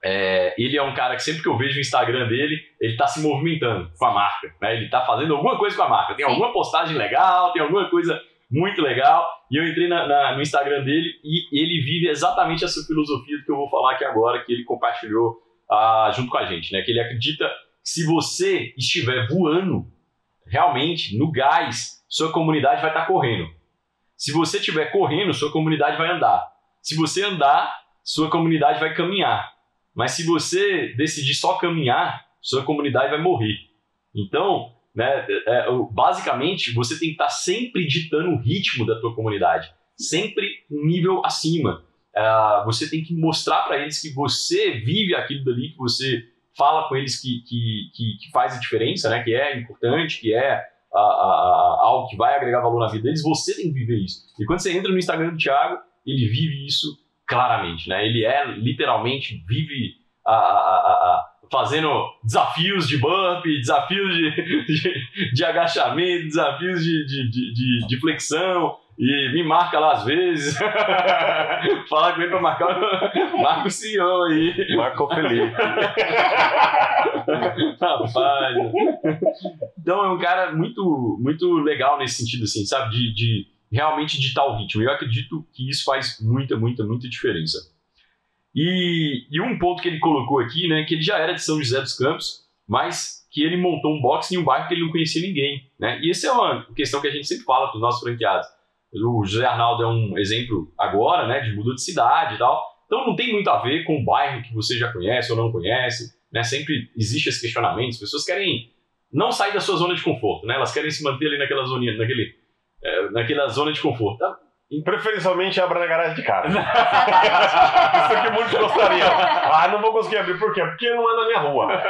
é, ele é um cara que sempre que eu vejo o Instagram dele, ele está se movimentando com a marca, né? Ele está fazendo alguma coisa com a marca. Tem alguma postagem legal, tem alguma coisa muito legal. E eu entrei na, na, no Instagram dele e ele vive exatamente essa filosofia do que eu vou falar aqui agora, que ele compartilhou ah, junto com a gente, né? Que ele acredita que se você estiver voando realmente no gás, sua comunidade vai estar tá correndo. Se você estiver correndo, sua comunidade vai andar. Se você andar, sua comunidade vai caminhar. Mas se você decidir só caminhar, sua comunidade vai morrer. Então, né, é, é basicamente, você tem que estar sempre ditando o ritmo da tua comunidade, sempre um nível acima. Uh, você tem que mostrar para eles que você vive aquilo dali, que você fala com eles que, que, que, que faz a diferença, né, que é importante, que é a, a, a, algo que vai agregar valor na vida deles. Você tem que viver isso. E quando você entra no Instagram do Thiago, ele vive isso claramente, né? Ele é literalmente vive a, fazendo desafios de bump, desafios de, de, de agachamento, desafios de, de, de, flexão, e me marca lá às vezes. *laughs* Fala com ele pra marcar. *laughs* Marca o CEO aí. Marca o Felipe. *laughs* Rapaz. Então é um cara muito, muito legal nesse sentido, assim, sabe? De, de realmente ditar o ritmo. Eu acredito que isso faz muita, muita, muita diferença. E, e, um ponto que ele colocou aqui, né, que ele já era de São José dos Campos, mas que ele montou um box em um bairro que ele não conhecia ninguém, né? E essa é uma questão que a gente sempre fala para os nossos franqueados. O José Arnaldo é um exemplo agora, né, de mudou de cidade e tal. Então não tem muito a ver com o bairro que você já conhece ou não conhece, né? Sempre existe esse questionamento. As pessoas querem não sair da sua zona de conforto, né? Elas querem se manter ali naquela zoninha, naquele é, naquela zona de conforto. Tá? Preferencialmente abra na garagem de casa. *laughs* Isso que muitos gostariam. Ah, não vou conseguir abrir. Por quê? Porque não é na minha rua. *laughs*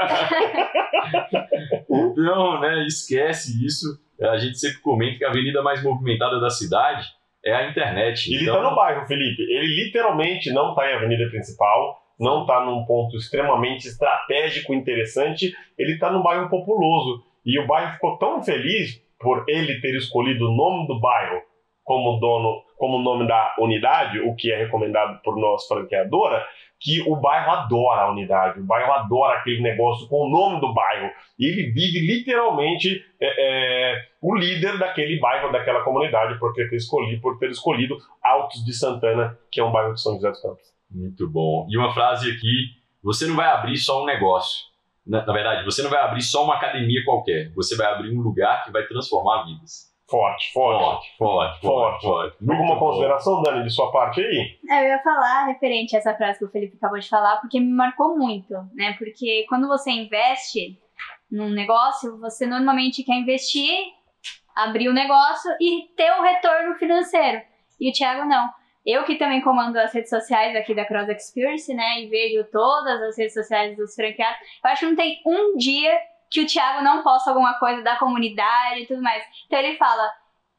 Então, né, esquece isso. A gente sempre comenta que a avenida mais movimentada da cidade é a internet. Ele está então... no bairro, Felipe. Ele literalmente não está em avenida principal, não está num ponto extremamente estratégico, interessante. Ele está num bairro populoso. E o bairro ficou tão feliz por ele ter escolhido o nome do bairro como dono, como nome da unidade, o que é recomendado por nós franqueadora, que o bairro adora a unidade, o bairro adora aquele negócio com o nome do bairro. E ele vive literalmente é, é, o líder daquele bairro, daquela comunidade, por ter, escolhido, por ter escolhido Altos de Santana, que é um bairro de São José dos Campos. Muito bom. E uma frase aqui: você não vai abrir só um negócio, na, na, verdade, você não vai abrir só uma academia qualquer, você vai abrir um lugar que vai transformar vidas. Forte, forte, forte, forte. forte, Alguma consideração, Dani, de sua parte aí? É, eu ia falar referente a essa frase que o Felipe acabou de falar, porque me marcou muito, né? Porque quando você investe, num negócio, você normalmente quer investir, abrir o negócio e ter o um retorno financeiro. E o Thiago não. Eu que também comando as redes sociais aqui da Cross Experience, né, e vejo todas as redes sociais dos franqueados, eu acho que não tem um dia que o Thiago não posta alguma coisa da comunidade e tudo mais. Então ele fala: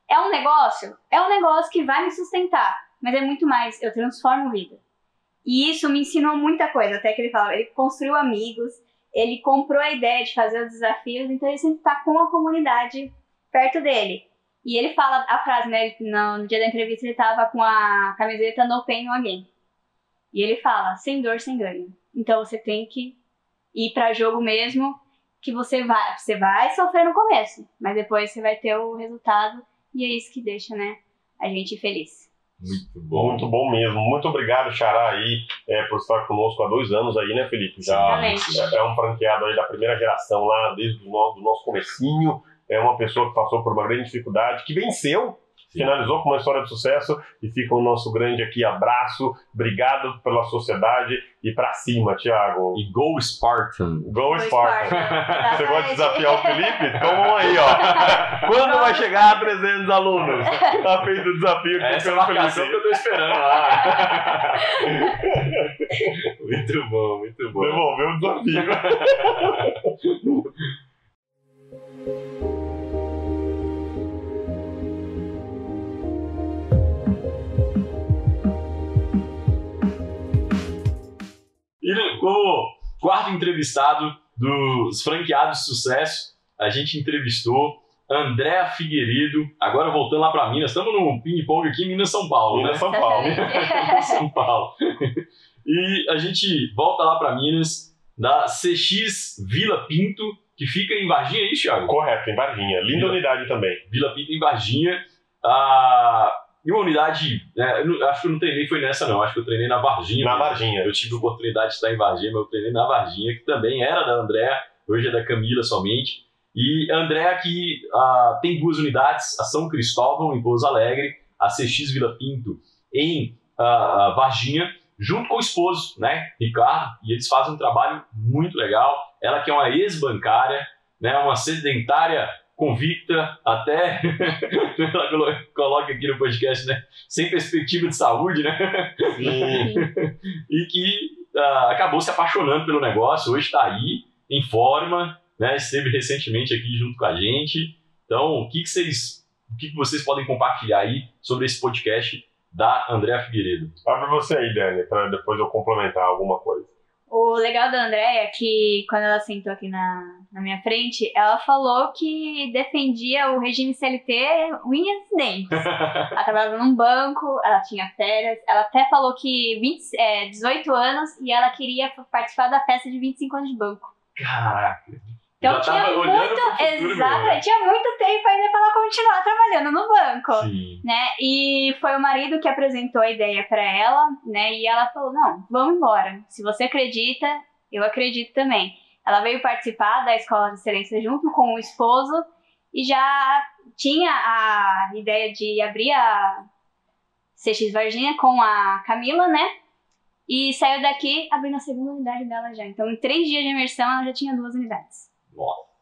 é um negócio? É um negócio que vai me sustentar, mas é muito mais, eu transformo vida. E isso me ensinou muita coisa, até que ele fala, ele construiu amigos, ele comprou a ideia de fazer os desafios, então ele sempre está com a comunidade perto dele. E ele fala a frase, né? No, dia da entrevista ele tava com a camiseta No Pain No Again. E ele fala, sem dor, sem ganho. Então você tem que ir para jogo mesmo, que você vai, você vai sofrer no começo, mas depois você vai ter o resultado e é isso que deixa, né, a gente feliz. Muito bom. Muito bom mesmo. Muito obrigado, Xará, aí, é, por estar conosco há dois anos aí, né, Felipe? Já é, é, um franqueado aí da primeira geração lá, desde o nosso, do nosso comecinho. É uma pessoa que passou por uma grande dificuldade, que venceu, finalizou com uma história de sucesso e fica o nosso grande aqui abraço. Obrigado pela sociedade e pra cima, Thiago. E Go Spartan. Go, Spartan. Spartan. *laughs* Você gosta de desafiar o Felipe? Toma aí, ó. *laughs* Quando vai chegar a 300 alunos? *laughs* Tá feito o desafio aqui Essa é a marcação que eu tô esperando lá. muito bom, muito bom. Devolveu o desafio. Quarto entrevistado dos franqueados de sucesso, a gente entrevistou Andréa Figueiredo, agora voltando lá para Minas, estamos no ping-pong aqui em Minas, São Paulo, Minas, né? São Paulo. *laughs* São Paulo. E a gente volta lá para Minas, da CX Vila Pinto, que fica em Varginha, é isso, Thiago? Correto, em Varginha. Linda Vila, unidade também. Vila Pinto em Varginha. Ah, e uma unidade, né, acho que eu não treinei foi nessa não, acho que eu treinei na Varginha. Na Varginha. Eu tive a oportunidade de estar em Varginha, mas eu treinei na Varginha, que também era da Andréa, hoje é da Camila somente. E a Andréa que uh, tem duas unidades, a São Cristóvão em Pouso Alegre, a CX Vila Pinto em uh, Varginha, junto com o esposo, né, Ricardo, e eles fazem um trabalho muito legal. Ela que é uma ex-bancária, né, uma sedentária convicta, até *laughs* ela coloca aqui no podcast, né? Sem perspectiva de saúde, né? *laughs* e que uh, acabou se apaixonando pelo negócio, hoje está aí, em forma, né? Esteve recentemente aqui junto com a gente. Então, o que, que vocês. O que, que vocês podem compartilhar aí sobre esse podcast da Andréa Figueiredo? Abre você aí, Dani, para depois eu complementar alguma coisa. O legal da Andréia é que quando ela sentou aqui na, na minha frente, ela falou que defendia o regime CLT unhas e dentes. *laughs* ela trabalhava num banco, ela tinha férias, ela até falou que 20, é, 18 anos e ela queria participar da festa de 25 anos de banco. Caraca! Então tinha muito, exato, tinha muito tempo ainda para ela continuar trabalhando no banco, Sim. né? E foi o marido que apresentou a ideia para ela, né? E ela falou: "Não, vamos embora. Se você acredita, eu acredito também". Ela veio participar da escola de excelência junto com o esposo e já tinha a ideia de abrir a CX Varginha com a Camila, né? E saiu daqui abrindo a segunda unidade dela já. Então, em três dias de imersão, ela já tinha duas unidades. Nossa.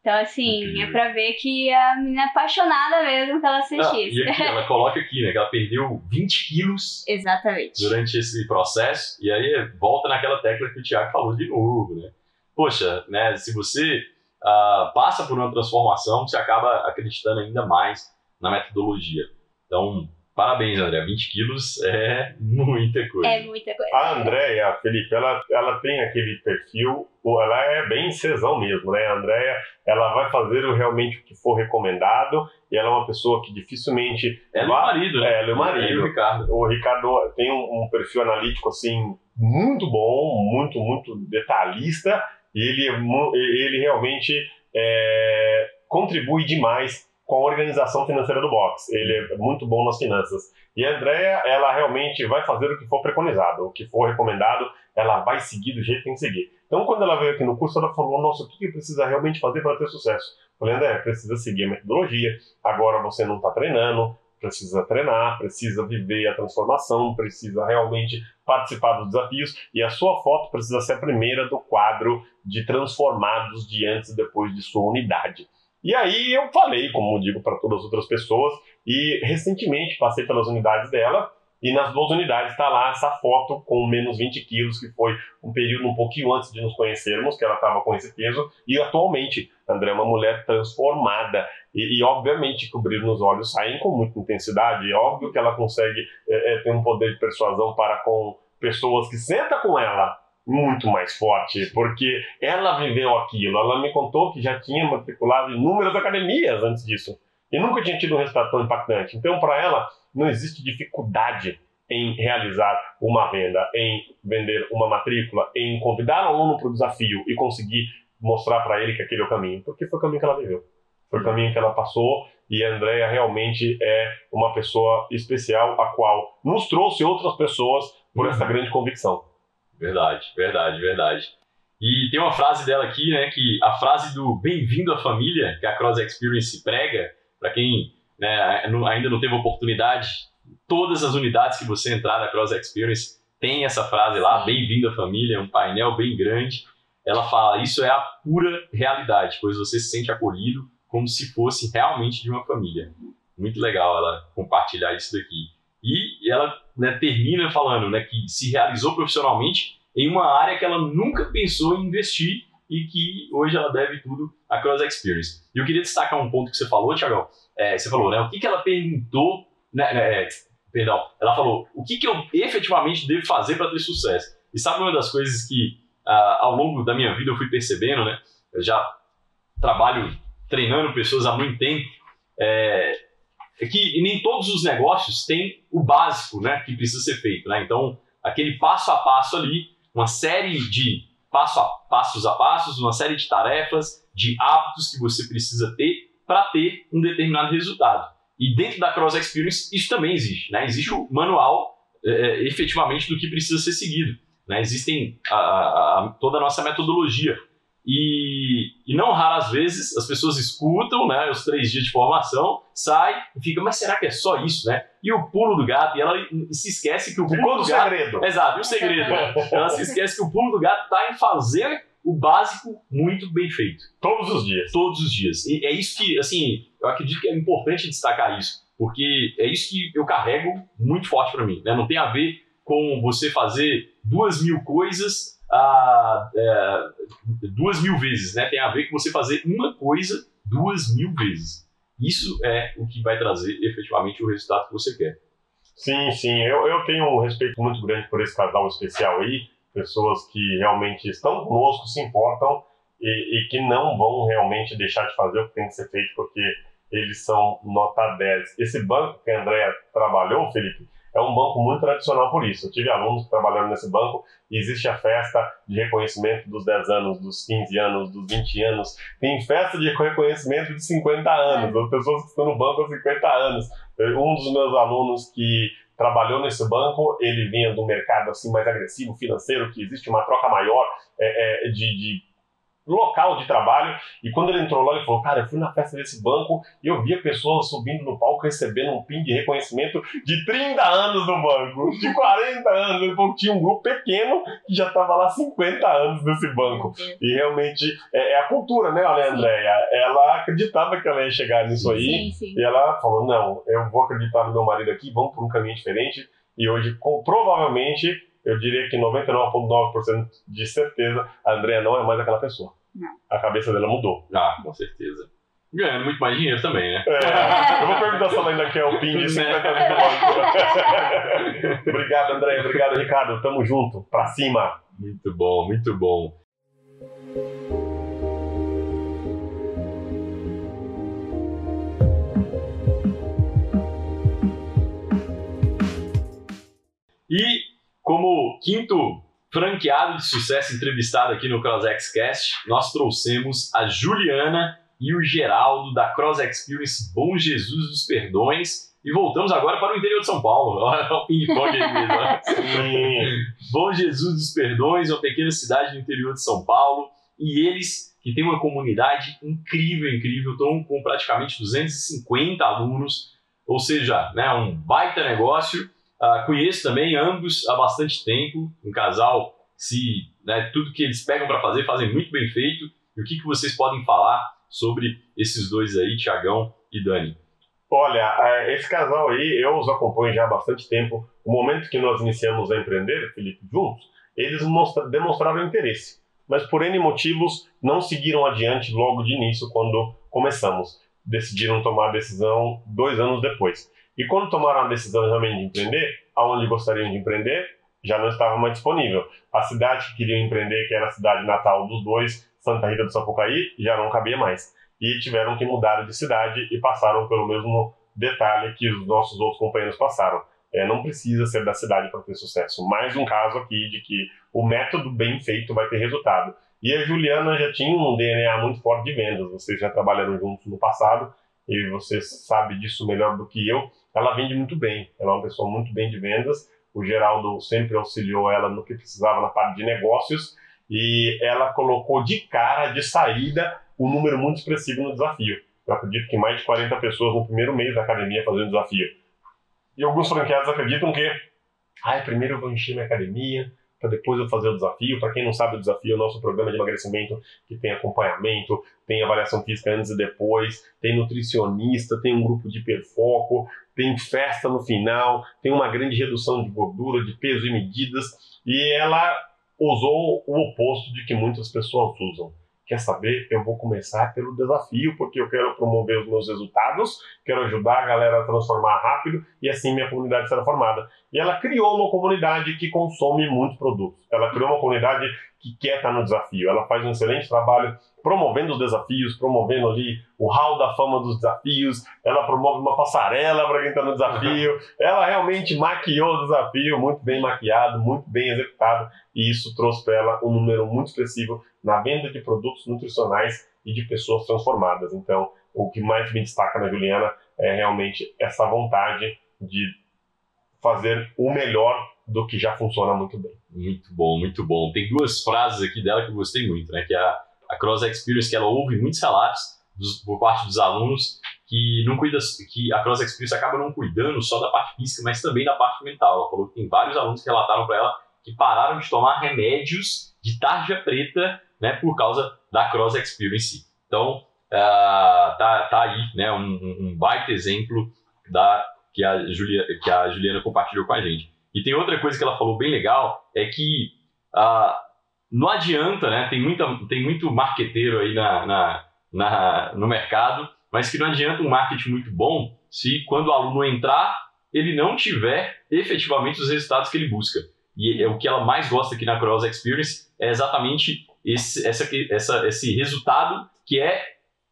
Então, assim, Incrível. é pra ver que a menina é apaixonada mesmo pela CX. Ah, e aqui, *laughs* ela coloca aqui, né, que ela perdeu 20 quilos Exatamente. durante esse processo, e aí volta naquela tecla que o Thiago falou de novo, né? Poxa, né, se você uh, passa por uma transformação, você acaba acreditando ainda mais na metodologia. Então, Parabéns, André. 20 quilos é muita coisa. É muita coisa. A Andréia, Felipe, ela, ela tem aquele perfil, ela é bem cesão mesmo, né? A Andréia, ela vai fazer realmente o que for recomendado e ela é uma pessoa que dificilmente... Ela vai... é o marido, né? É, ela é o marido. o Ricardo. O Ricardo tem um, um perfil analítico, assim, muito bom, muito, muito detalhista e ele, é ele realmente é, contribui demais com a organização financeira do box. Ele é muito bom nas finanças. E a Andrea, ela realmente vai fazer o que for preconizado, o que for recomendado, ela vai seguir do jeito que tem que seguir. Então, quando ela veio aqui no curso, ela falou: Nossa, o que precisa realmente fazer para ter sucesso? Eu falei: André, precisa seguir a metodologia. Agora você não está treinando, precisa treinar, precisa viver a transformação, precisa realmente participar dos desafios e a sua foto precisa ser a primeira do quadro de transformados de antes e depois de sua unidade. E aí eu falei, como digo para todas as outras pessoas, e recentemente passei pelas unidades dela e nas duas unidades está lá essa foto com menos 20 quilos, que foi um período um pouquinho antes de nos conhecermos, que ela estava com esse peso. E atualmente, André é uma mulher transformada. E, e obviamente que o brilho nos olhos saem com muita intensidade. É óbvio que ela consegue é, é, ter um poder de persuasão para com pessoas que sentam com ela muito mais forte, porque ela viveu aquilo. Ela me contou que já tinha matriculado em inúmeras academias antes disso. E nunca tinha tido um resultado tão impactante. Então, para ela, não existe dificuldade em realizar uma venda, em vender uma matrícula, em convidar um aluno para o desafio e conseguir mostrar para ele que aquele é o caminho, porque foi o caminho que ela viveu. Foi o caminho que ela passou e a Andrea realmente é uma pessoa especial, a qual nos trouxe outras pessoas por essa uhum. grande convicção. Verdade, verdade, verdade. E tem uma frase dela aqui, né, que a frase do bem-vindo à família, que a Cross Experience prega, para quem né, ainda não teve oportunidade, todas as unidades que você entrar na Cross Experience tem essa frase lá, bem-vindo à família, um painel bem grande. Ela fala, isso é a pura realidade, pois você se sente acolhido como se fosse realmente de uma família. Muito legal ela compartilhar isso daqui. E ela né, termina falando né, que se realizou profissionalmente em uma área que ela nunca pensou em investir e que hoje ela deve tudo à Cross Experience. E eu queria destacar um ponto que você falou, Tiagão. É, você falou, né? O que, que ela perguntou, né, né, é, perdão, ela falou, o que, que eu efetivamente devo fazer para ter sucesso? E sabe uma das coisas que ah, ao longo da minha vida eu fui percebendo, né? Eu já trabalho treinando pessoas há muito tempo. É, é que nem todos os negócios têm o básico, né, que precisa ser feito, né? Então, aquele passo a passo ali, uma série de passo a, passos a passos, uma série de tarefas, de hábitos que você precisa ter para ter um determinado resultado. E dentro da Cross Experience isso também existe, né? Existe o manual é, é, efetivamente do que precisa ser seguido, né? Existem a, a, toda a nossa metodologia e, e, não raras vezes as pessoas escutam né, os três dias de formação, sai e fica, mas será que é só isso, né? E o pulo do gato, e ela se esquece que o pulo do gato. segredo. Exato, e o segredo. *laughs* ela se esquece que o pulo do gato está em fazer o básico muito bem feito. Todos os dias. Todos os dias. E é isso que, assim, eu acredito que é importante destacar isso, porque é isso que eu carrego muito forte para mim. Né? Não tem a ver com você fazer duas mil coisas a, é, duas mil vezes, né? Tem a ver com você fazer uma coisa duas mil vezes. Isso é o que vai trazer efetivamente o resultado que você quer. Sim, sim. Eu, eu tenho um respeito muito grande por esse casal especial aí. Pessoas que realmente estão conosco, se importam e, e que não vão realmente deixar de fazer o que tem que ser feito, porque eles são nota 10. Esse banco que a Andrea trabalhou, Felipe, é um banco muito tradicional por isso. Eu tive alunos trabalhando nesse banco e existe a festa de reconhecimento dos 10 anos, dos 15 anos, dos 20 anos. Tem festa de reconhecimento de 50 anos, das pessoas que estão no banco há 50 anos. Um dos meus alunos que trabalhou nesse banco, ele vinha do mercado assim mais agressivo financeiro, que existe uma troca maior é, é, de, de local de trabalho. E quando ele entrou lá, ele falou: Cara, eu fui na festa desse banco e eu via pessoas subindo no palco recebendo um PIN de reconhecimento de 30 anos no banco, de 40 anos. Ele falou tinha um grupo pequeno que já estava lá 50 anos nesse banco. E realmente é, é a cultura, né, olha, Andréia? Ela acreditava que ela ia chegar nisso aí. Sim, sim. E ela falou: Não, eu vou acreditar no meu marido aqui, vamos por um caminho diferente. E hoje, com, provavelmente, eu diria que 99,9% de certeza, a Andrea não é mais aquela pessoa. Não. A cabeça dela mudou. Ah, com certeza. Ganhando muito mais dinheiro também, né? É, eu vou perguntar se ela ainda quer o PIN de 50 mil *laughs* Obrigado, André. Obrigado, Ricardo. Tamo junto. Pra cima. Muito bom, muito bom. E como quinto franqueado de sucesso entrevistado aqui no CrossX Cast, nós trouxemos a Juliana e o Geraldo da Cross Experience Bom Jesus dos Perdões. E voltamos agora para o interior de São Paulo. *laughs* Olha o ping-pong aí mesmo. Bom Jesus dos Perdões, uma pequena cidade no interior de São Paulo. E eles, que têm uma comunidade incrível, incrível, estão com praticamente 250 alunos ou seja, né, um baita negócio. Uh, conheço também ambos há bastante tempo, um casal se né, tudo que eles pegam para fazer fazem muito bem feito. E o que, que vocês podem falar sobre esses dois aí, Tiagão e Dani? Olha, é, esse casal aí, eu os acompanho já há bastante tempo. O momento que nós iniciamos a empreender, Felipe, juntos, eles demonstraram interesse. Mas por N motivos não seguiram adiante logo de início quando começamos. Decidiram tomar a decisão dois anos depois. E quando tomaram a decisão realmente de empreender, aonde gostariam de empreender, já não estava mais disponível. A cidade que queriam empreender, que era a cidade natal dos dois, Santa Rita do Sapucaí, já não cabia mais. E tiveram que mudar de cidade e passaram pelo mesmo detalhe que os nossos outros companheiros passaram. É, não precisa ser da cidade para ter sucesso. Mais um caso aqui de que o método bem feito vai ter resultado. E a Juliana já tinha um DNA muito forte de vendas. Vocês já trabalharam juntos no passado e você sabe disso melhor do que eu. Ela vende muito bem. Ela é uma pessoa muito bem de vendas. O Geraldo sempre auxiliou ela no que precisava na parte de negócios e ela colocou de cara, de saída, um número muito expressivo no desafio. Eu acredito que mais de 40 pessoas no primeiro mês da academia fazendo desafio. E alguns franqueados acreditam que, ah, primeiro eu vou encher minha academia, para depois eu fazer o desafio. Para quem não sabe, o desafio é o nosso programa de emagrecimento que tem acompanhamento, tem avaliação física antes e depois, tem nutricionista, tem um grupo de hiperfoco, tem festa no final, tem uma grande redução de gordura, de peso e medidas. E ela usou o oposto de que muitas pessoas usam Quer saber? Eu vou começar pelo desafio, porque eu quero promover os meus resultados, quero ajudar a galera a transformar rápido e assim minha comunidade será formada. E ela criou uma comunidade que consome muitos produtos. Ela criou uma comunidade que quer estar no desafio. Ela faz um excelente trabalho promovendo os desafios, promovendo ali o hall da fama dos desafios. Ela promove uma passarela para quem está no desafio. *laughs* Ela realmente maquiou o desafio, muito bem maquiado, muito bem executado. E isso trouxe para ela um número muito expressivo na venda de produtos nutricionais e de pessoas transformadas. Então, o que mais me destaca na Juliana é realmente essa vontade de fazer o melhor do que já funciona muito bem. Muito bom, muito bom. Tem duas frases aqui dela que eu gostei muito, né? Que é a, a Cross Experience, que ela ouve muitos relatos dos, por parte dos alunos que não cuida, que a Cross Experience acaba não cuidando só da parte física, mas também da parte mental. Ela falou que tem vários alunos que relataram para ela que pararam de tomar remédios de tarja preta né, por causa da Cross Experience. Então, uh, tá, tá aí né, um, um, baita exemplo da, que, a Julia, que a Juliana compartilhou com a gente. E tem outra coisa que ela falou bem legal, é que uh, não adianta, né, tem, muita, tem muito marqueteiro aí na, na, na, no mercado, mas que não adianta um marketing muito bom se quando o aluno entrar, ele não tiver efetivamente os resultados que ele busca. E é o que ela mais gosta aqui na Cross Experience é exatamente esse, essa, essa, esse resultado que é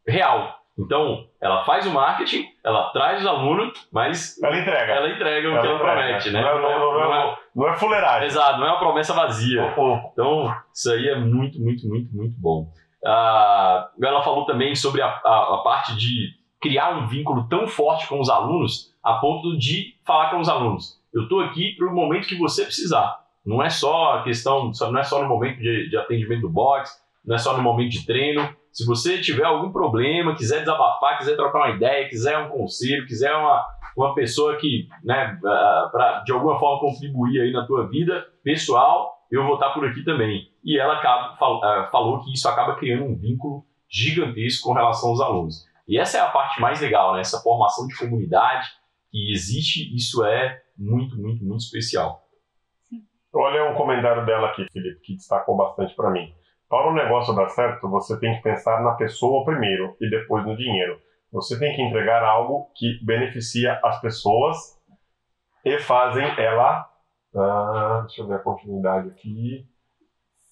real. Então, ela faz o marketing, ela traz os alunos, mas. Ela entrega. Ela entrega o ela que ela entrega. promete, né? Não é, não, não, é, não é fuleiragem. Exato, não é uma promessa vazia. Então, isso aí é muito, muito, muito, muito bom. Ah, ela falou também sobre a, a, a parte de criar um vínculo tão forte com os alunos a ponto de falar com os alunos. Eu estou aqui para o momento que você precisar. Não é só a questão, não é só no momento de, de atendimento do box, não é só no momento de treino. Se você tiver algum problema, quiser desabafar, quiser trocar uma ideia, quiser um conselho, quiser uma, uma pessoa que, né, para de alguma forma contribuir aí na tua vida pessoal, eu vou estar por aqui também. E ela acaba, falou que isso acaba criando um vínculo gigantesco com relação aos alunos. E essa é a parte mais legal, né? Essa formação de comunidade que existe, isso é muito, muito, muito especial. Olha um comentário dela aqui, Felipe, que destacou bastante para mim. Para o negócio dar certo, você tem que pensar na pessoa primeiro e depois no dinheiro. Você tem que entregar algo que beneficia as pessoas e fazem ela. Ah, deixa eu ver a continuidade aqui.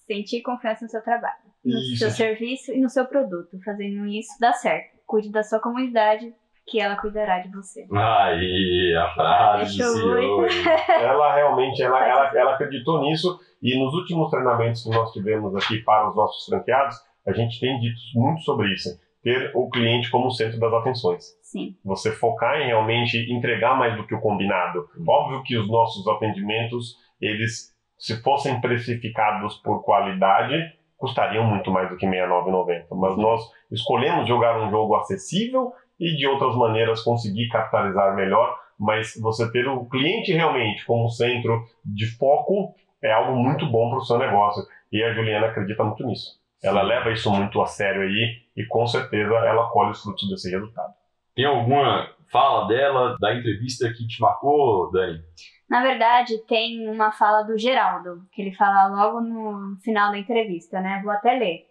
Sentir confiança no seu trabalho, no isso. seu serviço e no seu produto. Fazendo isso dá certo. Cuide da sua comunidade, que ela cuidará de você. Aí, a frase *laughs* Ela realmente, ela, ela, ela acreditou nisso e nos últimos treinamentos que nós tivemos aqui para os nossos franqueados, a gente tem dito muito sobre isso. Ter o cliente como centro das atenções. Sim. Você focar em realmente entregar mais do que o combinado. Óbvio que os nossos atendimentos, eles, se fossem precificados por qualidade, custariam muito mais do que R$ 69,90. Mas nós escolhemos jogar um jogo acessível e de outras maneiras conseguir capitalizar melhor, mas você ter o cliente realmente como centro de foco é algo muito bom para o seu negócio e a Juliana acredita muito nisso. Ela leva isso muito a sério aí e com certeza ela colhe os frutos desse resultado. Tem alguma fala dela, da entrevista que te marcou, Dani? Na verdade, tem uma fala do Geraldo, que ele fala logo no final da entrevista, né? Vou até ler.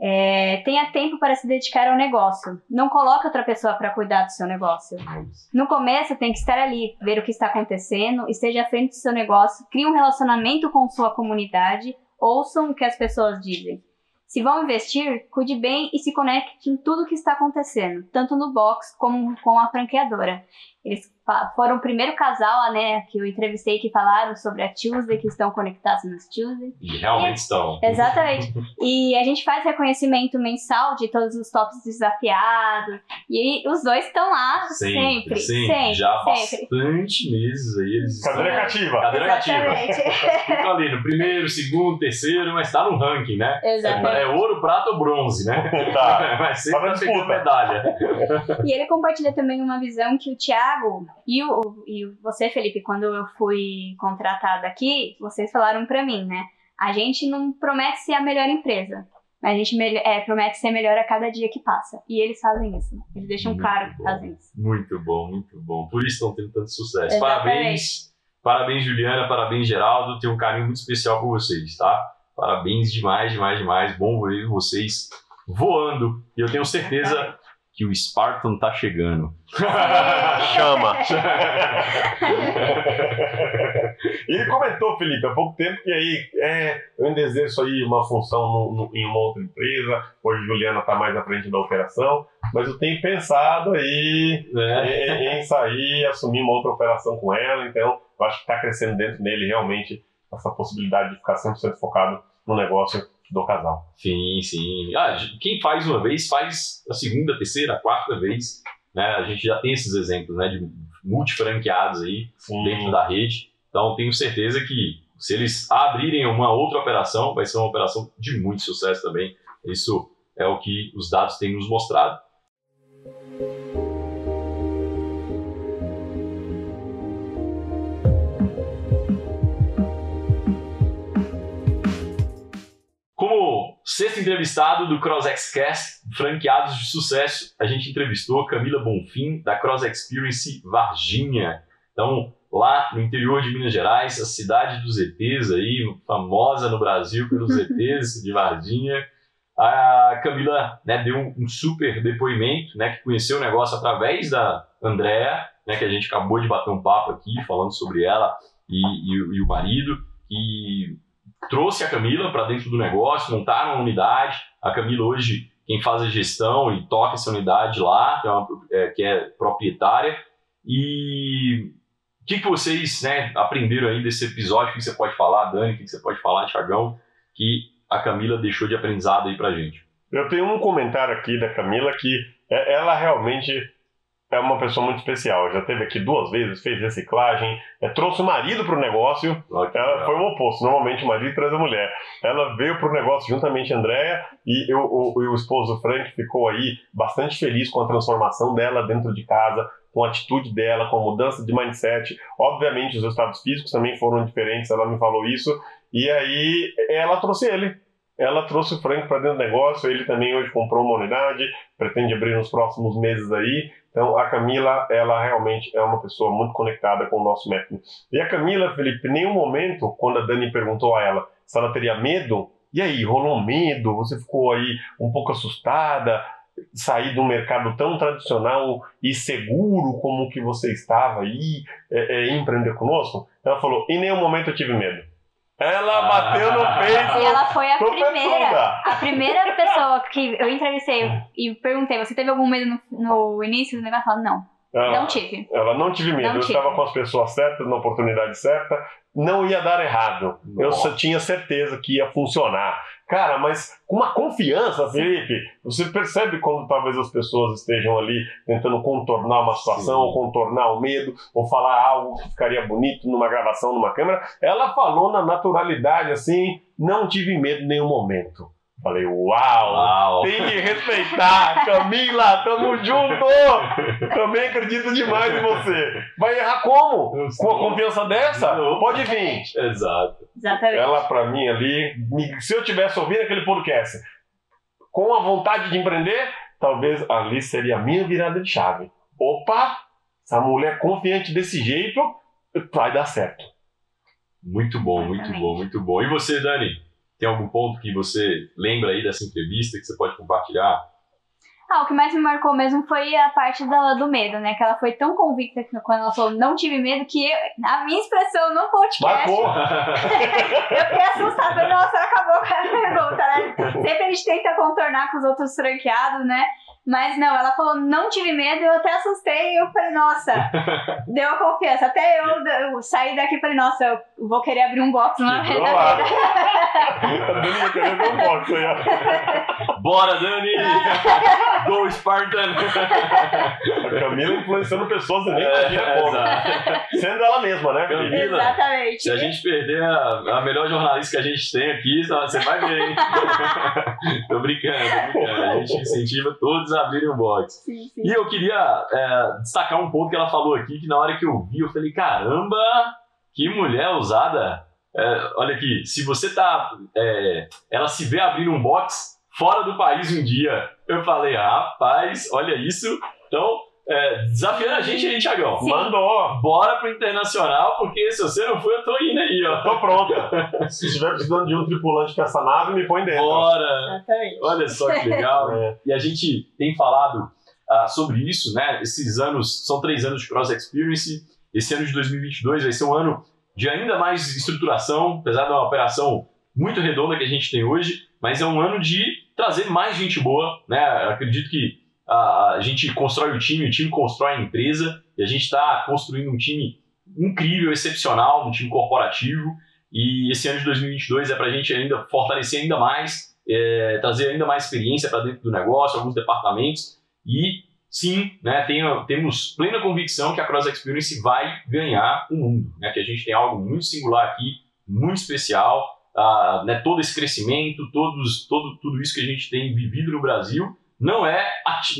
É, tenha tempo para se dedicar ao negócio. Não coloque outra pessoa para cuidar do seu negócio. No começo, tem que estar ali, ver o que está acontecendo, esteja à frente do seu negócio, crie um relacionamento com sua comunidade, ouçam o que as pessoas dizem. Se vão investir, cuide bem e se conecte em tudo o que está acontecendo, tanto no box como com a franqueadora. Eles foram o primeiro casal, né, que eu entrevistei que falaram sobre a Tuesday, que estão conectados nas Tuesday. E realmente e, estão. Exatamente. e a gente faz reconhecimento mensal de todos os tops desafiados. E os dois estão lá sempre. Sempre, sim, sempre já há sempre. bastante meses aí. Eles Cadeira cativa. Cadeira cativa. Ficam ali no primeiro, segundo, terceiro, mas está no ranking, né? Exatamente. É, é ouro, prata ou bronze, né? Tá. *laughs* mas sempre tá pegando medalha. E ele compartilha também uma visão que o Thiago e, o, e você, Felipe, quando eu fui contratada aqui, vocês falaram para mim, né? A gente não promete ser a melhor empresa, mas a gente é, promete ser melhor a cada dia que passa. E eles fazem isso. Eles deixam muito claro que fazem isso. Muito bom, muito bom. Por isso estão tendo tanto sucesso. Exatamente. Parabéns. Parabéns, Juliana. Parabéns, Geraldo. Tenho um carinho muito especial por vocês, tá? Parabéns demais, demais, demais. Bom ver vocês voando. E eu tenho certeza que o Spartan tá chegando. *laughs* Chama! e *laughs* ele comentou, Felipe, há pouco tempo que aí é, eu exerço aí uma função no, no, em uma outra empresa. Hoje a Juliana está mais à frente da operação, mas eu tenho pensado aí é. *laughs* em, em sair, assumir uma outra operação com ela. Então, eu acho que está crescendo dentro dele realmente essa possibilidade de ficar 100% focado no negócio do casal. Sim, sim. Ah, quem faz uma vez, faz a segunda, terceira, a quarta vez. Né? A gente já tem esses exemplos né, de multifranqueados aí sim. dentro da rede. Então, tenho certeza que se eles abrirem uma outra operação, vai ser uma operação de muito sucesso também. Isso é o que os dados têm nos mostrado. Sexto entrevistado do CrossXCast, franqueados de sucesso, a gente entrevistou Camila Bonfim, da Cross Experience Varginha. Então, lá no interior de Minas Gerais, a cidade dos ETs aí, famosa no Brasil pelos *laughs* ETs de Varginha. A Camila né, deu um, super depoimento, né, que conheceu o negócio através da Andrea, né, que a gente acabou de bater um papo aqui, falando sobre ela e, e, e o marido, e trouxe a Camila para dentro do negócio, montaram uma unidade. A Camila hoje quem faz a gestão e toca essa unidade lá, que é, uma, é, que é proprietária. E o que, que vocês né, aprenderam aí desse episódio? O que você pode falar, Dani? O que você pode falar, Tiagão? Que a Camila deixou de aprendizado aí pra gente. Eu tenho um comentário aqui da Camila que é, ela realmente é uma pessoa muito especial. Já teve aqui duas vezes, fez reciclagem, é, trouxe o marido para o negócio. ela foi o oposto. Normalmente o marido traz a mulher. Ela veio para o negócio juntamente a Andrea e eu, o, o, esposo Frank ficou aí bastante feliz com a transformação dela dentro de casa, com a atitude dela, com a mudança de mindset. Obviamente os resultados físicos também foram diferentes, ela me falou isso. E aí ela trouxe ele ela trouxe o Frank para dentro do negócio, ele também hoje comprou uma unidade, pretende abrir nos próximos meses aí. Então a Camila, ela realmente é uma pessoa muito conectada com o nosso método. E a Camila, Felipe, em nenhum momento, quando a Dani perguntou a ela se ela teria medo, e aí, rolou medo? Você ficou aí um pouco assustada? Sair de um mercado tão tradicional e seguro como que você estava aí, é, é, empreender conosco? Ela falou: em nenhum momento eu tive medo. Ela ah. bateu no peito. E ela foi a primeira. A primeira pessoa que eu entrevistei e perguntei: você teve algum medo no, no início do negócio? Ela não. Ela, não tive. Ela não tive medo. Não eu tive. estava com as pessoas certas, na oportunidade certa. Não ia dar errado. Nossa. Eu tinha certeza que ia funcionar. Cara, mas com uma confiança, Felipe, você percebe quando talvez as pessoas estejam ali tentando contornar uma situação, ou contornar o medo, ou falar algo que ficaria bonito numa gravação, numa câmera. Ela falou na naturalidade assim, não tive medo em nenhum momento. Falei, uau! Uau. Tem que respeitar! *laughs* Camila, tamo junto! Também acredito demais em você. Vai errar como? Com a confiança dessa? Não. Pode vir. Exato. Exatamente. Ela, pra mim, ali, se eu tivesse ouvindo aquele podcast com a vontade de empreender, talvez ali seria a minha virada de chave. Opa! Essa mulher confiante desse jeito vai dar certo. Muito bom, muito Exatamente. bom, muito bom. E você, Dani? Tem algum ponto que você lembra aí dessa entrevista que você pode compartilhar? Ah, o que mais me marcou mesmo foi a parte da, do medo, né? Que ela foi tão convicta que quando ela falou não tive medo, que eu- a minha expressão no podcast, Marcou! *laughs* eu fiquei assustada. Falei, nossa, ela acabou com a pergunta, né? Sempre a gente tenta contornar com os outros franqueados, né? Mas não, ela falou não tive medo, eu até assustei e eu falei, nossa, *laughs* deu a confiança. Até eu, eu saí daqui e falei, nossa, eu vou querer abrir um box na Quebrou vida. *laughs* Dani vai querer ver um box aí. *laughs* Bora, Dani! Go Spartan! A Camila influenciando pessoas nem É, imagina como. exato. Sendo ela mesma, né? Camila. Exatamente. Se a gente perder a, a melhor jornalista que a gente tem aqui, você vai ver, hein? tô brincando, tô brincando. A gente incentiva todos a abrirem um box. Sim, sim. E eu queria é, destacar um ponto que ela falou aqui, que na hora que eu vi, eu falei, caramba, que mulher ousada. É, olha aqui, se você tá. é, ela se vê abrindo um box fora do país um dia. Eu falei, rapaz, olha isso. Então, é, desafiando a gente aí, Thiagão. Sim. Mandou. Bora pro internacional, porque se você não for, eu tô indo aí, ó. Tô pronta. Se estiver precisando de um tripulante pra essa nave, me põe dentro. Bora! Exatamente. Olha só que legal. *laughs* É. E a gente tem falado ah, sobre isso, né? Esses anos, são três anos de Cross Experience. Esse ano de 2022 vai ser um ano de ainda mais estruturação, apesar de uma operação muito redonda que a gente tem hoje, mas é um ano de trazer mais gente boa, né? Acredito que a, a gente constrói o time, o time constrói a empresa, e a gente está construindo um time incrível, excepcional, um time corporativo, e esse ano de 2022 é para a gente ainda fortalecer ainda mais, é, trazer ainda mais experiência para dentro do negócio, alguns departamentos, e sim, né, temos plena convicção que a Cross Experience vai ganhar o mundo, né, que a gente tem algo muito singular aqui, muito especial, ah, né, todo esse crescimento, todos, todo, tudo isso que a gente tem vivido no Brasil, não é,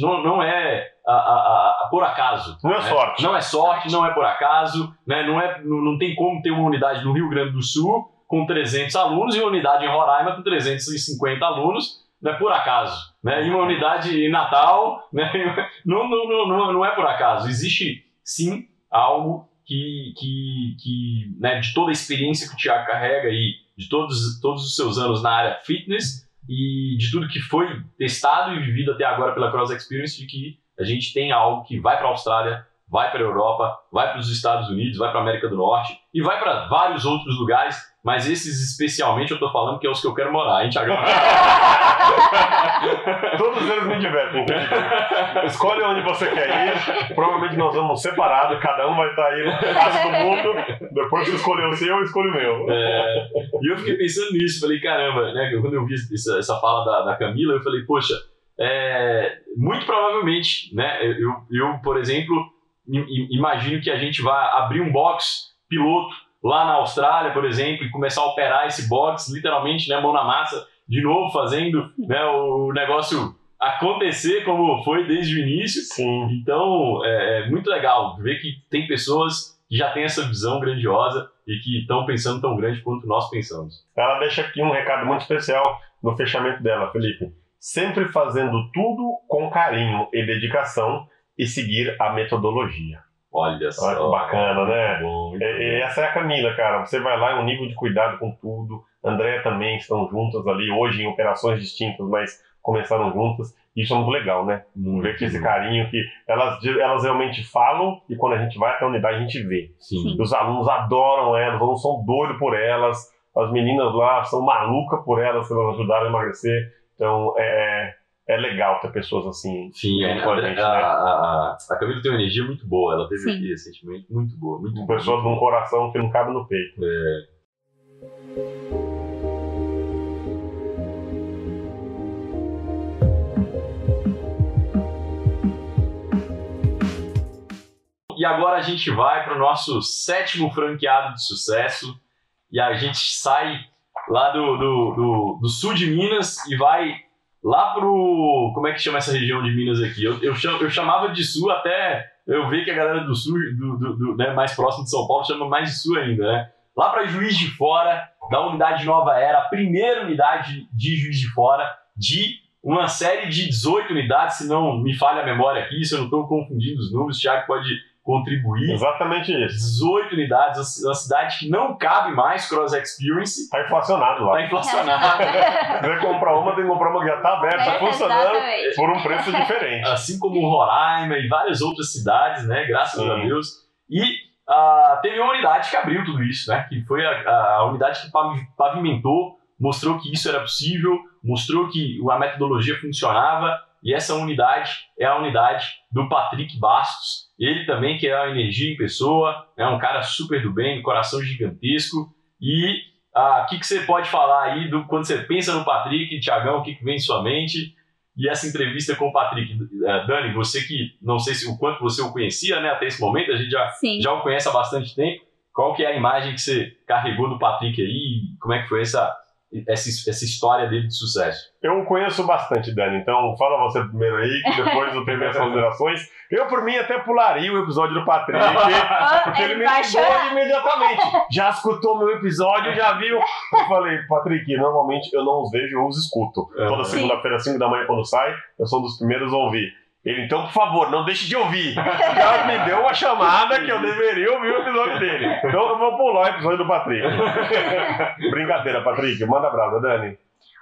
não, não é ah, ah, ah, por acaso. Não é né? sorte. Não é sorte, não é por acaso, né? não, é, não, não tem como ter uma unidade no Rio Grande do Sul com 300 alunos e uma unidade em Roraima com 350 alunos, não é por acaso. Né? E uma unidade em Natal, né? *laughs* não, não, não, não, não é por acaso. Existe sim algo que, que, que né, de toda a experiência que o Thiago carrega e de todos, todos os seus anos na área fitness e de tudo que foi testado e vivido até agora pela Cross Experience, de que a gente tem algo que vai para a Austrália, vai para a Europa, vai para os Estados Unidos, vai para a América do Norte e vai para vários outros lugares, mas esses especialmente eu tô falando que é os que eu quero morar, hein, Thiago? *laughs* Todos eles me divertem. Escolhe onde você quer ir. Provavelmente nós vamos separado, cada um vai estar aí no pedaço do mundo. Depois que você escolher o seu, eu escolho o meu. É, e eu fiquei pensando nisso, falei, caramba, né? Quando eu vi essa, essa fala da, da Camila, eu falei, poxa, é, muito provavelmente, né? Eu, eu por exemplo, im- im- imagino que a gente vai abrir um box piloto lá na Austrália, por exemplo, e começar a operar esse box, literalmente, né, mão na massa, de novo, fazendo né, o negócio acontecer como foi desde o início. Sim. Então, é, é muito legal ver que tem pessoas que já têm essa visão grandiosa e que estão pensando tão grande quanto nós pensamos. Ela deixa aqui um recado muito especial no fechamento dela, Felipe. Sempre fazendo tudo com carinho e dedicação e seguir a metodologia. Olha só. Olha que bacana, né? Muito bom, muito É, é, essa é a Camila, cara. Você vai lá, é um nível de cuidado com tudo. Andréia também estão juntas ali, hoje em operações distintas, mas começaram juntas. Isso é muito legal, né? bom. Ver que esse carinho que elas, elas realmente falam e quando a gente vai até a unidade a gente vê. Sim. E os alunos adoram elas, os alunos são doidos por elas. As meninas lá são malucas por elas, que elas ajudaram a emagrecer. Então é, é legal ter pessoas assim. Sim, a, com a, a gente, a, né? a, a Camila tem uma energia muito boa. Ela teve Sim. aqui recentemente, muito boa. Muito boa. Pessoas de um coração que não cabe no peito. É. E agora a gente vai para o nosso sétimo franqueado de sucesso e a gente sai lá do, do, do, do sul de Minas e vai lá pro. Como é que chama essa região de Minas aqui? Eu, eu, cham, eu chamava de sul até eu ver que a galera do sul, do, do, do né, mais próximo de São Paulo, chama mais de sul ainda, né? Lá para Juiz de Fora, da unidade Nova Era, a primeira unidade de Juiz de Fora, de uma série de 18 unidades, se não me falha a memória aqui, se eu não estou confundindo os números, o Thiago pode contribuir. Exatamente isso. 18 unidades, uma cidade que não cabe mais Cross Experience. Está inflacionado lá. Está inflacionado. *laughs* Você comprar uma, tem que comprar uma que já está aberta, está É, funcionando exatamente. por um preço diferente. assim como Roraima e várias outras cidades, né? Graças Sim. a Deus. E ah, teve uma unidade que abriu tudo isso, né? Que foi a, a- unidade que pavi- pavimentou, mostrou que isso era possível, mostrou que a metodologia funcionava. E essa unidade é a unidade do Patrick Bastos. Ele também que é a energia em pessoa, é um cara super do bem, coração gigantesco. E ah, o que, que você pode falar aí do, quando você pensa no Patrick, Tiagão, o que, que vem em sua mente? E essa entrevista com o Patrick, eh, Dani, você que não sei se o quanto você o conhecia, né, até esse momento, a gente já, Sim. já o conhece há bastante tempo. Qual que é a imagem que você carregou do Patrick aí? Como é que foi essa, essa, essa história dele de sucesso? Eu conheço bastante, Dani, então fala você primeiro aí, que *laughs* depois eu tenho minhas considerações. Eu, por mim, até pularia o episódio do Patrick, *laughs* porque ele me vai ligou imediatamente. Já escutou meu episódio, já viu. Eu falei, Patrick, normalmente eu não os vejo, eu os escuto. Toda Sim. segunda-feira, 5 da manhã, quando sai, eu sou um dos primeiros a ouvir. Ele, então, por favor, não deixe de ouvir. Já me deu uma chamada que eu deveria ouvir o episódio dele. Então eu vou pular o episódio do Patrick. *laughs* Brincadeira, Patrick. Manda brasa, Dani.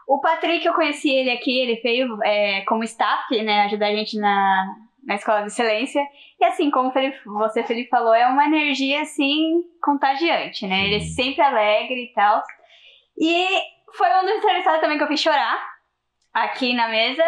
O Patrick, eu conheci ele aqui, ele veio é, como staff, né, ajudar a gente na, na Escola de Excelência. E assim, como Felipe- você, Felipe, falou, é uma energia, assim, contagiante, né? Ele é sempre alegre e tal. E foi um dos entrevistados também que eu fiz chorar aqui na mesa,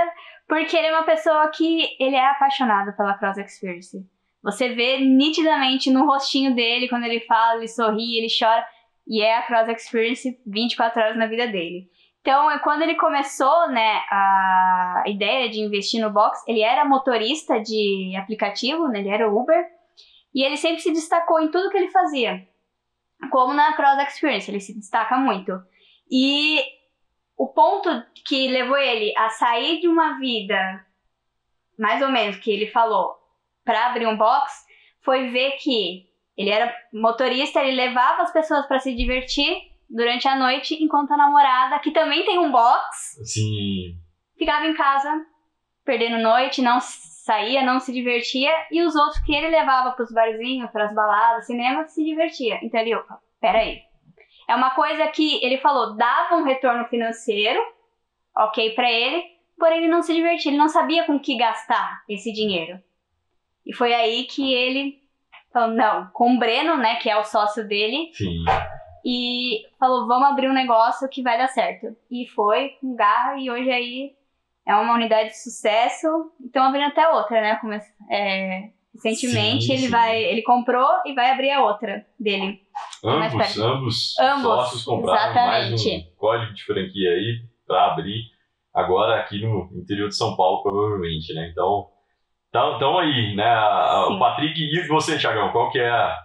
porque ele é uma pessoa que ele é apaixonado pela Cross Experience. Você vê nitidamente no rostinho dele, quando ele fala, ele sorri, ele chora, e é a Cross Experience 24 horas na vida dele. Então, quando ele começou, né, a ideia de investir no box, ele era motorista de aplicativo, né, ele era Uber, e ele sempre se destacou em tudo que ele fazia. Como na Cross Experience, ele se destaca muito. E o ponto que levou ele a sair de uma vida, mais ou menos, que ele falou, para abrir um box, foi ver que ele era motorista, ele levava as pessoas para se divertir durante a noite, enquanto a namorada, que também tem um box, Assim, ficava em casa, perdendo noite, não saía, não se divertia, e os outros que ele levava pros barzinhos, pras baladas, cinema, se divertia. Então ele, opa, peraí. É uma coisa que ele falou, dava um retorno financeiro, ok pra ele, porém ele não se divertia, ele não sabia com que gastar esse dinheiro. E foi aí que ele falou, não, com o Breno, né, que é o sócio dele, sim. e falou, vamos abrir um negócio que vai dar certo. E foi com garra e hoje aí é uma unidade de sucesso. Estão abrindo até outra, né? Come- é, recentemente Sim, ele sim. vai, ele comprou e vai abrir a outra dele. Mais Ambos, ambos, Ambos, sócios compraram mais exatamente. um código de franquia aí para abrir agora aqui no interior de São Paulo, provavelmente, né? Então, então aí, né? a- O Sim. Patrick e você, Thiagão, qual que é a...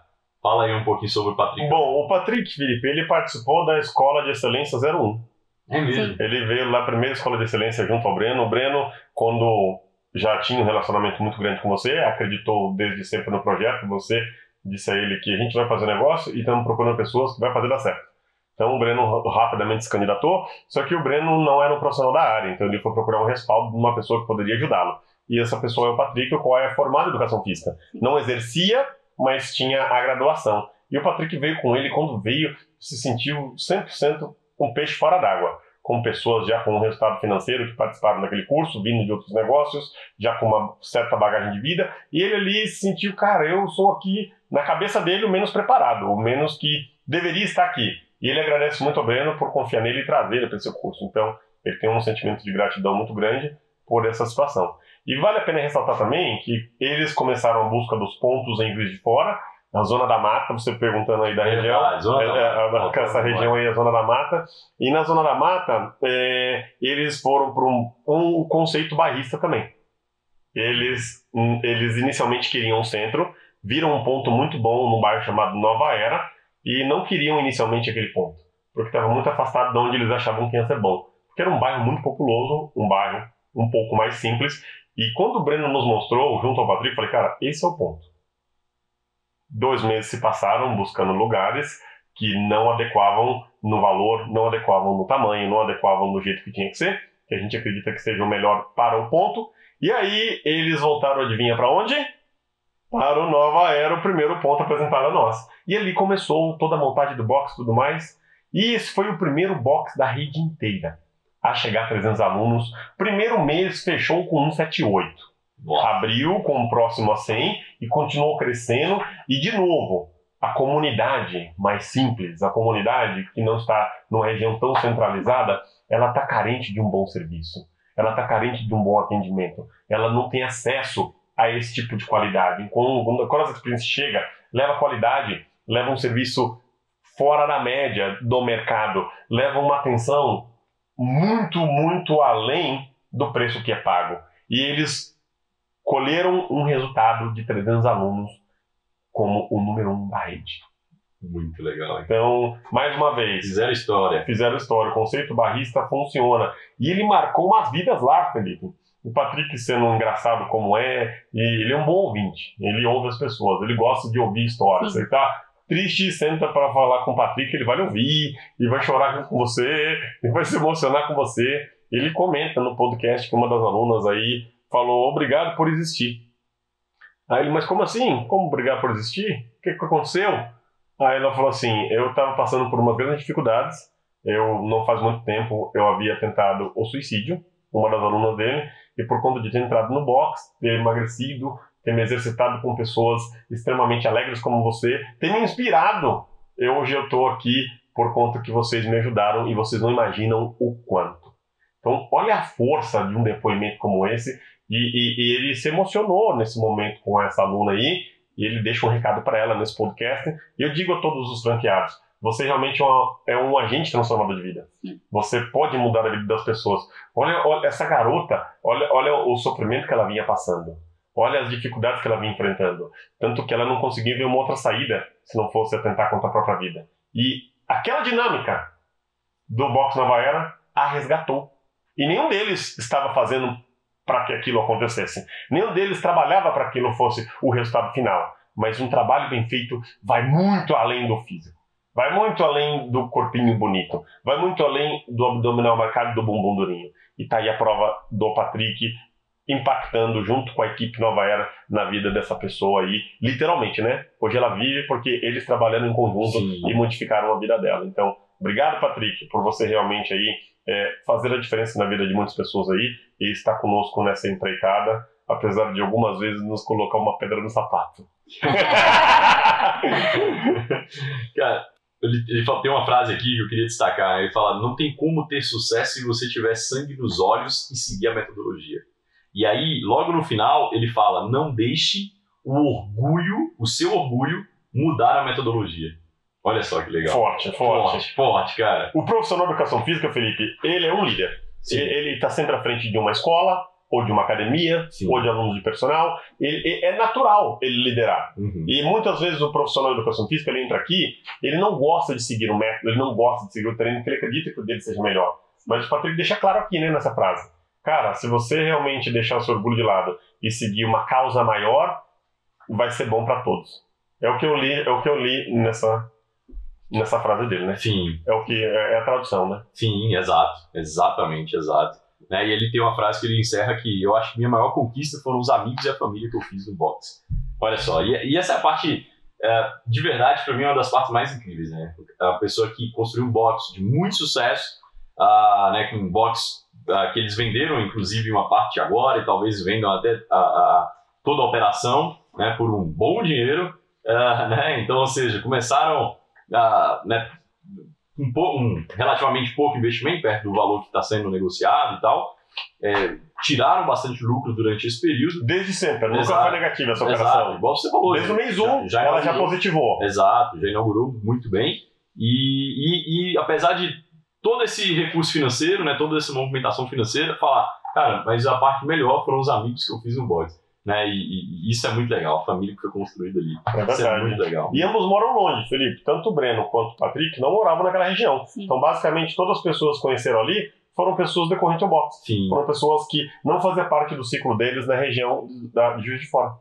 Fala aí um pouquinho sobre o Patrick. Bom, o Patrick Felipe, ele participou da Escola de Excelência 01. é mesmo? Ele veio lá, primeira Escola de Excelência, junto ao Breno. O Breno, quando já tinha um relacionamento muito grande com você, acreditou desde sempre no projeto, você disse a ele que a gente vai fazer negócio e estamos procurando pessoas que vai fazer dar certo. Então o Breno rapidamente se candidatou, só que o Breno não era um profissional da área, então ele foi procurar um respaldo de uma pessoa que poderia ajudá-lo. E essa pessoa é o Patrick, o qual é formado em educação física. Não exercia, mas tinha a graduação. E o Patrick veio com ele, quando veio, se sentiu 100% um peixe fora d'água. Com pessoas já com um resultado financeiro que participaram daquele curso, vindo de outros negócios, já com uma certa bagagem de vida. E ele ali se sentiu, cara, eu sou aqui, na cabeça dele, o menos preparado, o menos que deveria estar aqui. E ele agradece muito ao Breno por confiar nele e trazer ele para esse curso. Então, ele tem um sentimento de gratidão muito grande por essa situação. E vale a pena ressaltar também que eles começaram a busca dos pontos em Juiz de Fora, na Zona da Mata, você perguntando aí da região. Verdade, Zona da É, é, Mata. a- essa região aí é a Zona da Mata. E na Zona da Mata, é, eles foram para um, um conceito barrista também. Eles, hum, eles inicialmente queriam um centro, viram um ponto muito bom num bairro chamado Nova Era, e não queriam inicialmente aquele ponto. porque estava muito afastado de onde eles achavam que ia ser bom. Porque era um bairro muito populoso, um bairro um pouco mais simples. E quando o Breno nos mostrou, junto ao Patrick, falei, cara, esse é o ponto. Dois meses se passaram buscando lugares que não adequavam no valor, não adequavam no tamanho, não adequavam do jeito que tinha que ser, que a gente acredita que seja o melhor para o ponto. E aí eles voltaram, adivinha para onde? Para o Nova Era, o primeiro ponto apresentado a nós. E ali começou toda a montagem do box e tudo mais. E esse foi o primeiro box da rede inteira a chegar a 300 alunos. Primeiro mês fechou com 178. Abriu com o próximo a 100 e continuou crescendo. E de novo, a comunidade mais simples, a comunidade que não está numa região tão centralizada, ela está carente de um bom serviço. Ela está carente de um bom atendimento. Ela não tem acesso a esse tipo de qualidade. Quando, quando a experiência chega, leva qualidade, leva um serviço fora da média do mercado, leva uma atenção muito, muito além do preço que é pago. E eles colheram um resultado de 300 alunos como o número um da rede. Muito legal. Então, mais uma vez. Fizeram história. Fizeram história. O conceito barrista funciona. E ele marcou umas vidas lá, Felipe. O Patrick, sendo um engraçado como é, ele é um bom ouvinte. Ele ouve as pessoas, ele gosta de ouvir histórias. Sim. Ele tá triste, senta para falar com o Patrick, ele vai ouvir, e vai chorar com você, e vai se emocionar com você. Ele comenta no podcast que uma das alunas aí falou: Obrigado por existir. Aí ele, mas como assim? Como obrigado por existir? O que, que aconteceu? Aí ela falou assim: Eu estava passando por umas grandes dificuldades. Eu, não faz muito tempo, eu havia tentado o suicídio, uma das alunas dele, e por conta de ter entrado no box, ter emagrecido, ter me exercitado com pessoas extremamente alegres como você, ter me inspirado. Eu, hoje eu estou aqui por conta que vocês me ajudaram e vocês não imaginam o quanto. Então, olha a força de um depoimento como esse. E, e, e ele se emocionou nesse momento com essa aluna aí, e ele deixa um recado para ela nesse podcast. E eu digo a todos os franqueados: você realmente é, uma, é um agente transformador de vida. Você pode mudar a vida das pessoas. Olha, olha essa garota, olha, olha o sofrimento que ela vinha passando. Olha as dificuldades que ela vinha enfrentando. Tanto que ela não conseguia ver uma outra saída se não fosse atentar contra a própria vida. E aquela dinâmica do Box Nova Era a resgatou. E nenhum deles estava fazendo para que aquilo acontecesse. Nenhum deles trabalhava para que aquilo fosse o resultado final. Mas um trabalho bem feito vai muito além do físico. Vai muito além do corpinho bonito. Vai muito além do abdominal marcado e do bumbum durinho. E tá aí a prova do Patrick impactando junto com a equipe Nova Era na vida dessa pessoa aí, literalmente, né? Hoje ela vive porque eles trabalhando em conjunto Sim. e modificaram a vida dela. Então, obrigado, Patrick, por você realmente aí é, fazer a diferença na vida de muitas pessoas aí e estar conosco nessa empreitada, apesar de algumas vezes nos colocar uma pedra no sapato. *laughs* Cara, ele, ele tem uma frase aqui que eu queria destacar. Ele fala: Não tem como ter sucesso se você tiver sangue nos olhos e seguir a metodologia. E aí, logo no final, ele fala: não deixe o orgulho, o seu orgulho, mudar a metodologia. Olha só que legal. Forte, forte. Forte, forte cara. O profissional de educação física, Felipe, ele é um líder. Sim. Ele está sempre à frente de uma escola, ou de uma academia, Sim. ou de alunos de personal. Ele, é natural ele liderar. Uhum. E muitas vezes o profissional de educação física, ele entra aqui, ele não gosta de seguir o método, ele não gosta de seguir o treino, porque ele acredita que o dele seja melhor. Mas o Patrick deixa claro aqui, né, nessa frase. Cara, se você realmente deixar o seu orgulho de lado e seguir uma causa maior, vai ser bom para todos. É o que eu li, é o que eu li nessa nessa frase dele, né? Sim. É o que é, é a tradução, né? Sim, exato, exatamente, exato. Né? E ele tem uma frase que ele encerra que eu acho que minha maior conquista foram os amigos e a família que eu fiz no boxe. Olha só, e, e essa é a parte é, de verdade para mim é uma das partes mais incríveis, né? A pessoa que construiu um boxe de muito sucesso, uh, né, com um boxe uh, que eles venderam, inclusive, uma parte agora e talvez vendam até toda a operação né, por um bom dinheiro. Uh, né? Então, ou seja, começaram uh, né, um, um, relativamente pouco investimento, perto do valor que está sendo negociado e tal. É, tiraram bastante lucro durante esse período. Desde sempre, nunca Exato. foi negativa essa operação. Exato, igual você falou. Desde o mês 1, um, já, já ela já positivou. Exato, já inaugurou muito bem. E, e, e apesar de todo esse recurso financeiro, né, toda essa movimentação financeira, falar, cara, mas a parte melhor foram os amigos que eu fiz no box. Né? E, e isso é muito legal, a família que foi construída ali. É Isso é verdade. muito legal. E ambos moram longe, Felipe. Tanto o Breno quanto o Patrick não moravam naquela região. Sim. Então, basicamente, todas as pessoas que conheceram ali foram pessoas decorrentes ao boxe. Sim, Foram pessoas que não faziam parte do ciclo deles na região da, de Juiz de Fora.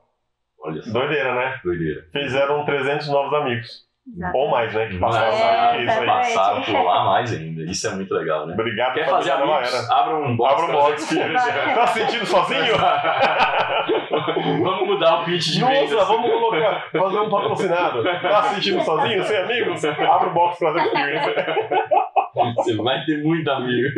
olha só, Doideira, né? doideira. Fizeram 300 novos amigos. Ou mais, né? Que passaram É, isso aí. exatamente. passaram por lá mais ainda. Isso é muito legal, né? Obrigado Quer fazer fazer a nova amigos? era. Abra um box. Abra um pra box. *laughs* Tá se sentindo sozinho? *laughs* Vamos mudar o pitch de vendas. Nossa, vamos colocar, fazer um patrocinado. Tá se sentindo sozinho, sem amigos? Abre o box Cross Experience. Você vai ter muito amigo.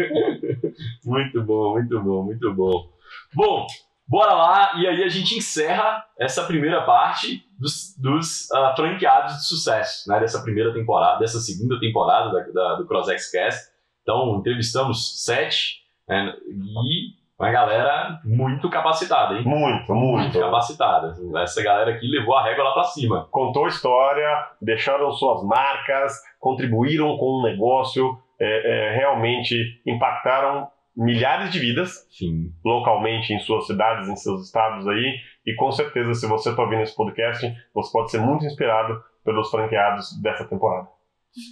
Muito bom, muito bom, muito bom. Bom, bora lá e aí a gente encerra essa primeira parte dos, dos ah, franqueados de sucesso, né? Dessa primeira temporada, dessa segunda temporada da, da- do CrossX Cast. Então, entrevistamos sete né, e uma galera muito capacitada, hein? Muito, Muito muito. capacitada. Essa galera aqui levou a régua lá pra cima. Contou história, deixaram suas marcas, contribuíram com um negócio, é, é, realmente impactaram milhares de vidas Enfim, localmente em suas cidades, em seus estados aí. E com certeza, se você está ouvindo esse podcast, você pode ser muito inspirado pelos franqueados dessa temporada.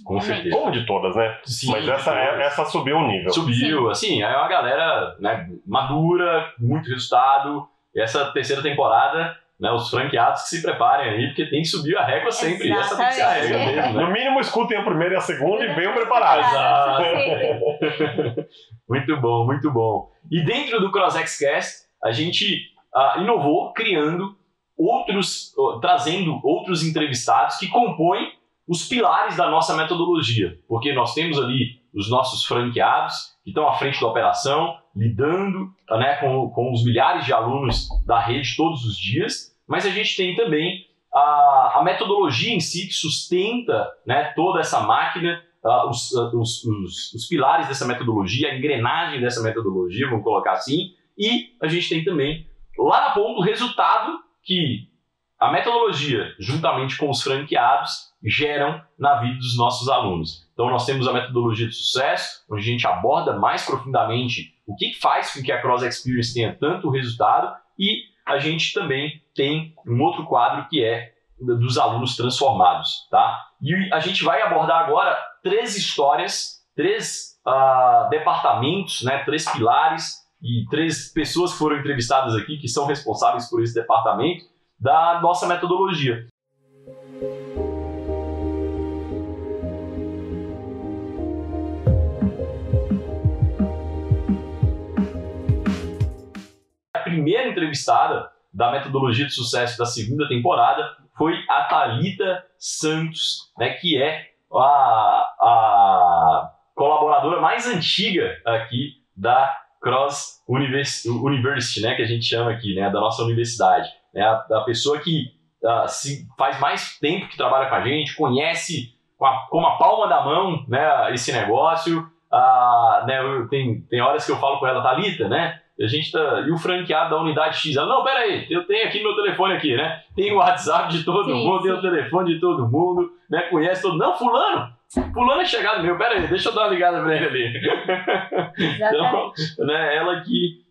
com certeza. Como de todas, né? Sim, Mas essa, é- essa subiu o nível. Subiu, assim, é uma galera né, madura, muito resultado. E essa terceira temporada, né, os franqueados que se preparem aí, porque tem que subir a régua sempre. E essa tem que ser a régua Exatamente. mesmo, né? No mínimo, escutem a primeira e a segunda e venham preparados. Exato. *laughs* Muito bom, muito bom. E dentro do CrossX Cast, a gente ah, inovou criando outros, ó, trazendo outros entrevistados que compõem os pilares da nossa metodologia. Porque nós temos ali os nossos franqueados que estão à frente da operação, lidando né, com, com os milhares de alunos da rede todos os dias, mas a gente tem também a, a metodologia em si que sustenta né, toda essa máquina ah, os, os- os- os pilares dessa metodologia, a engrenagem dessa metodologia, vamos colocar assim, e a gente tem também lá na ponta o resultado que a metodologia, juntamente com os franqueados, geram na vida dos nossos alunos. Então nós temos a metodologia de sucesso, onde a gente aborda mais profundamente o que faz com que a Cross Experience tenha tanto resultado, e a gente também tem um outro quadro que é dos alunos transformados, tá? E a gente vai abordar agora três histórias, três ah, departamentos, né, três pilares e três pessoas foram entrevistadas aqui que são responsáveis por esse departamento da nossa metodologia. A primeira entrevistada da metodologia de sucesso da segunda temporada foi a Thalita Santos, né, que é a, a colaboradora mais antiga aqui da Cross Univers- University, né, que a gente chama aqui, né, da nossa universidade. É a, a pessoa que ah, se, faz mais tempo que trabalha com a gente, conhece com a, com a palma da mão né, esse negócio. Ah, né, tem, tem horas que eu falo com ela, Thalita, né? E a gente tá. E o franqueado da unidade X? Ela, não, pera aí, eu tenho aqui meu telefone aqui, né? Tem o WhatsApp de todo Sim, mundo, tem sim. o telefone de todo mundo, né? Conhece todo Não, fulano! Fulano é chegado meu, pera aí, deixa eu dar uma ligada pra ele ali. Exatamente. né, ela que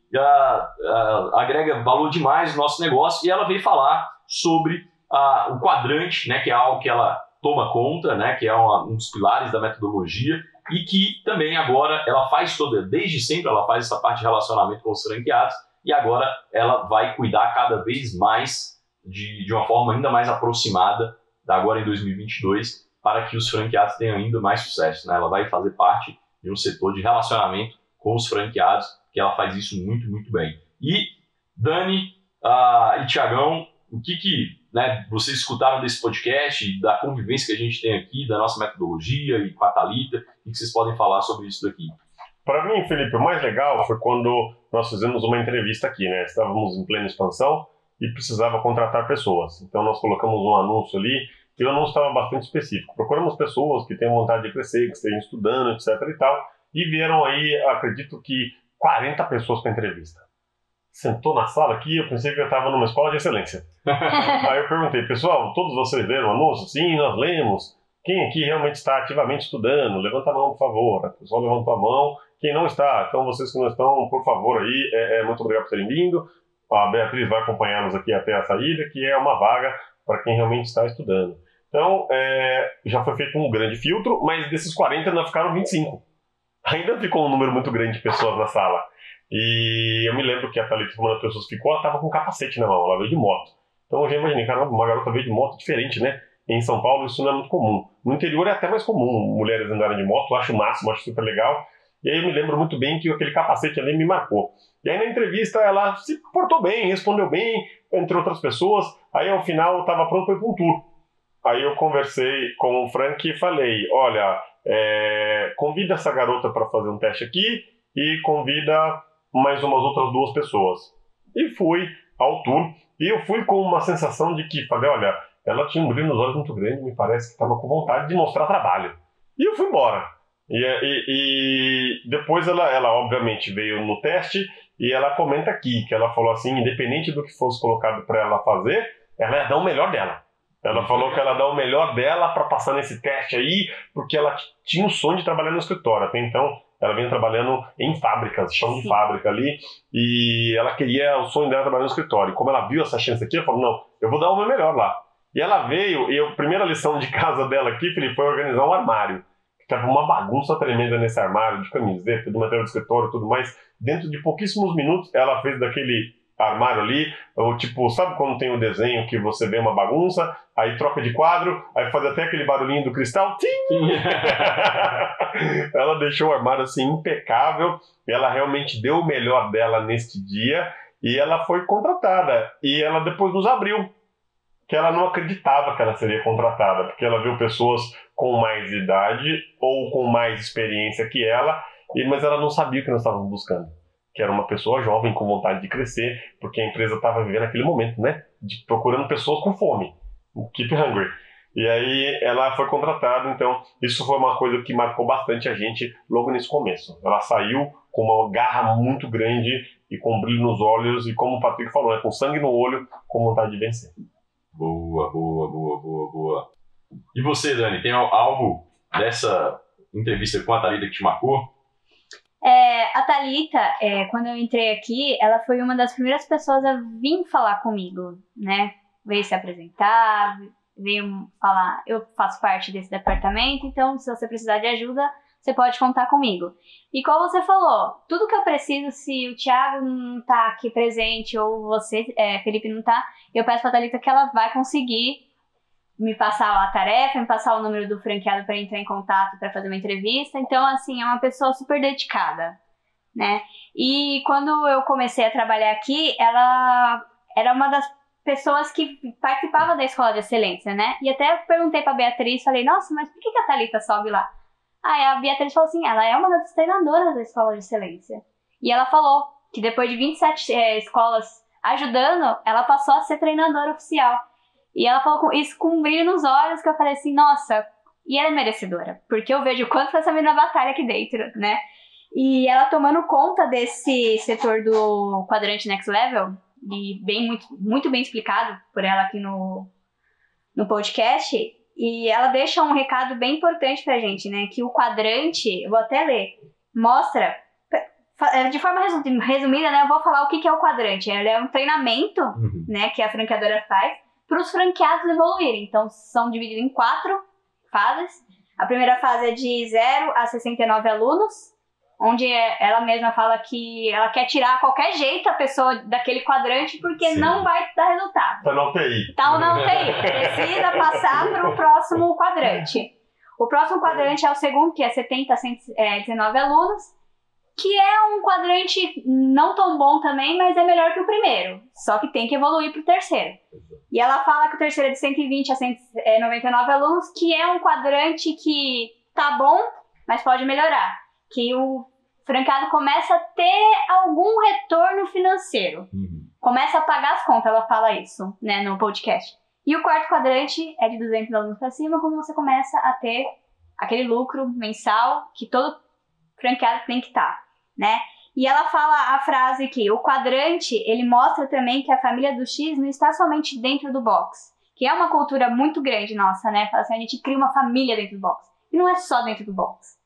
agrega valor demais no nosso negócio e ela veio falar sobre o quadrante, né, que é algo que ela toma conta, né, que é uma- um dos pilares da metodologia e que também agora ela faz toda, desde sempre ela faz essa parte de relacionamento com os franqueados e agora ela vai cuidar cada vez mais de, de uma forma ainda mais aproximada da agora em 2022 para que os franqueados tenham ainda mais sucesso, né? Ela vai fazer parte de um setor de relacionamento com os franqueados, que ela faz isso muito, muito bem. E Dani ah, e Tiagão, o que que né, vocês escutaram desse podcast, da convivência que a gente tem aqui, da nossa metodologia e com a Thalita, o que que vocês podem falar sobre isso daqui? Para mim, Felipe, o mais legal foi quando nós fizemos uma entrevista aqui, né? Estávamos em plena expansão e precisava contratar pessoas. Então nós colocamos um anúncio ali e o anúncio estava bastante específico. Procuramos pessoas que tenham vontade de crescer, que estejam estudando, etc e tal. E vieram aí, acredito que 40 pessoas para entrevista. Sentou na sala aqui, eu pensei que eu estava numa escola de excelência. *laughs* Aí eu perguntei, pessoal, todos vocês leram o anúncio? Sim, nós lemos. Quem aqui realmente está ativamente estudando? Levanta a mão, por favor. O pessoal levantou a mão. Quem não está, então vocês que não estão, por favor, aí, é, é, muito obrigado por terem vindo. a Beatriz vai acompanhar-nos aqui até a saída, que é uma vaga para quem realmente está estudando. Então, é, já foi feito um grande filtro, mas desses 40 ainda ficaram 25. Ainda ficou um número muito grande de pessoas na sala. E eu me lembro que a Thalita, uma das pessoas ficou, ela estava com capacete na mão, ela veio de moto. Então eu já imaginei, caramba, uma garota veio de moto diferente, né? Em São Paulo isso não é muito comum. No interior é até mais comum mulheres andarem de moto, eu acho o máximo, acho super legal. E aí eu me lembro muito bem que aquele capacete ali me marcou. E aí na entrevista ela se portou bem, respondeu bem, entre outras pessoas. Aí ao final estava pronto para ir para um tour. Aí eu conversei com o Frank e falei: olha, é, convida essa garota para fazer um teste aqui e convida mais umas outras duas pessoas. E fui ao tour. E eu fui com uma sensação de que, falei, olha, ela tinha um brilho nos olhos muito grande, me parece que estava com vontade de mostrar trabalho. E eu fui embora. E, e, e, depois ela, ela, obviamente, veio no teste e ela comenta aqui que ela falou assim, independente do que fosse colocado para ela fazer, ela ia dar o melhor dela. Ela falou que ela dá o melhor dela para passar nesse teste aí, porque ela tinha o sonho de trabalhar no escritório. Até então, ela vinha trabalhando em fábricas, chão de fábrica ali, e ela queria, o sonho dela trabalhar no escritório. E como ela viu essa chance aqui, ela falou: não, eu vou dar o meu melhor lá. E ela veio, e a primeira lição de casa dela aqui, Felipe, foi organizar um armário. Tava uma bagunça tremenda nesse armário, de camiseta, de material de escritório e tudo mais. Dentro de pouquíssimos minutos, ela fez daquele armário ali, ou tipo, sabe quando tem um desenho que você vê uma bagunça, aí troca de quadro, aí faz até aquele barulhinho do cristal, tim! *laughs* ela deixou o armário assim impecável, ela realmente deu o melhor dela neste dia e ela foi contratada. E ela depois nos abriu que ela não acreditava que ela seria contratada, porque ela viu pessoas com mais idade ou com mais experiência que ela, mas ela não sabia o que nós estávamos buscando que era uma pessoa jovem com vontade de crescer, porque a empresa estava vivendo aquele momento, né? De procurando pessoas com fome, keep hungry. E aí ela foi contratada, então isso foi uma coisa que marcou bastante a gente logo nesse começo. Ela saiu com uma garra muito grande e com um brilho nos olhos e como o Patrick falou, né, com sangue no olho, com vontade de vencer. Boa, boa, boa, boa, boa. E você, Dani, tem algo dessa entrevista com a Thalita que te marcou? É, a Thalita, é, quando eu entrei aqui, ela foi uma das primeiras pessoas a vir falar comigo, né? Veio se apresentar, veio falar, eu faço parte desse departamento, então se você precisar de ajuda, você pode contar comigo. E como você falou, tudo que eu preciso, se o Thiago não tá aqui presente ou você, é, Felipe, não tá, eu peço pra Thalita que ela vai conseguir me passar a tarefa, me passar o número do franqueado para entrar em contato para fazer uma entrevista. Então, assim, é uma pessoa super dedicada, né? E quando eu comecei a trabalhar aqui, ela era uma das pessoas que participava da escola de excelência, né? E até perguntei para Beatriz, falei: "Nossa, mas por que a Thalita sobe lá?" Aí a Beatriz falou assim: "Ela é uma das treinadoras da escola de excelência". E ela falou que depois de 27 é, escolas ajudando, ela passou a ser treinadora oficial. E ela falou com isso com um brilho nos olhos que eu falei assim, nossa, e ela é merecedora, porque eu vejo o quanto essa menina batalha aqui dentro, né? E ela tomando conta desse setor do quadrante Next Level, e bem muito, muito bem explicado por ela aqui no, no podcast, e ela deixa um recado bem importante pra gente, né? Que o quadrante, eu vou até ler, mostra de forma resumida, né, eu vou falar o que é o quadrante. Ele é um treinamento, uhum. né, que a franqueadora faz para os franqueados evoluírem. Então, são divididos em quatro fases. A primeira fase é de 0 a 69 alunos, onde ela mesma fala que ela quer tirar a qualquer jeito a pessoa daquele quadrante porque Sim. não vai dar resultado. Tá na UTI. Tá na UTI. Precisa passar para o próximo quadrante. O próximo quadrante é o segundo, que é 70 a 119 alunos que é um quadrante não tão bom também, mas é melhor que o primeiro. Só que tem que evoluir para o terceiro. E ela fala que o terceiro é de 120 a 199 alunos, que é um quadrante que tá bom, mas pode melhorar. Que o franqueado começa a ter algum retorno financeiro. Uhum. Começa a pagar as contas, ela fala isso, né, no podcast. E o quarto quadrante é de 200 alunos para cima, quando você começa a ter aquele lucro mensal que todo franqueado tem que estar, tá, né? E ela fala a frase que o quadrante, ele mostra também que a família do X não está somente dentro do box, que é uma cultura muito grande nossa, né? Assim, a gente cria uma família dentro do box. E não é só dentro do box.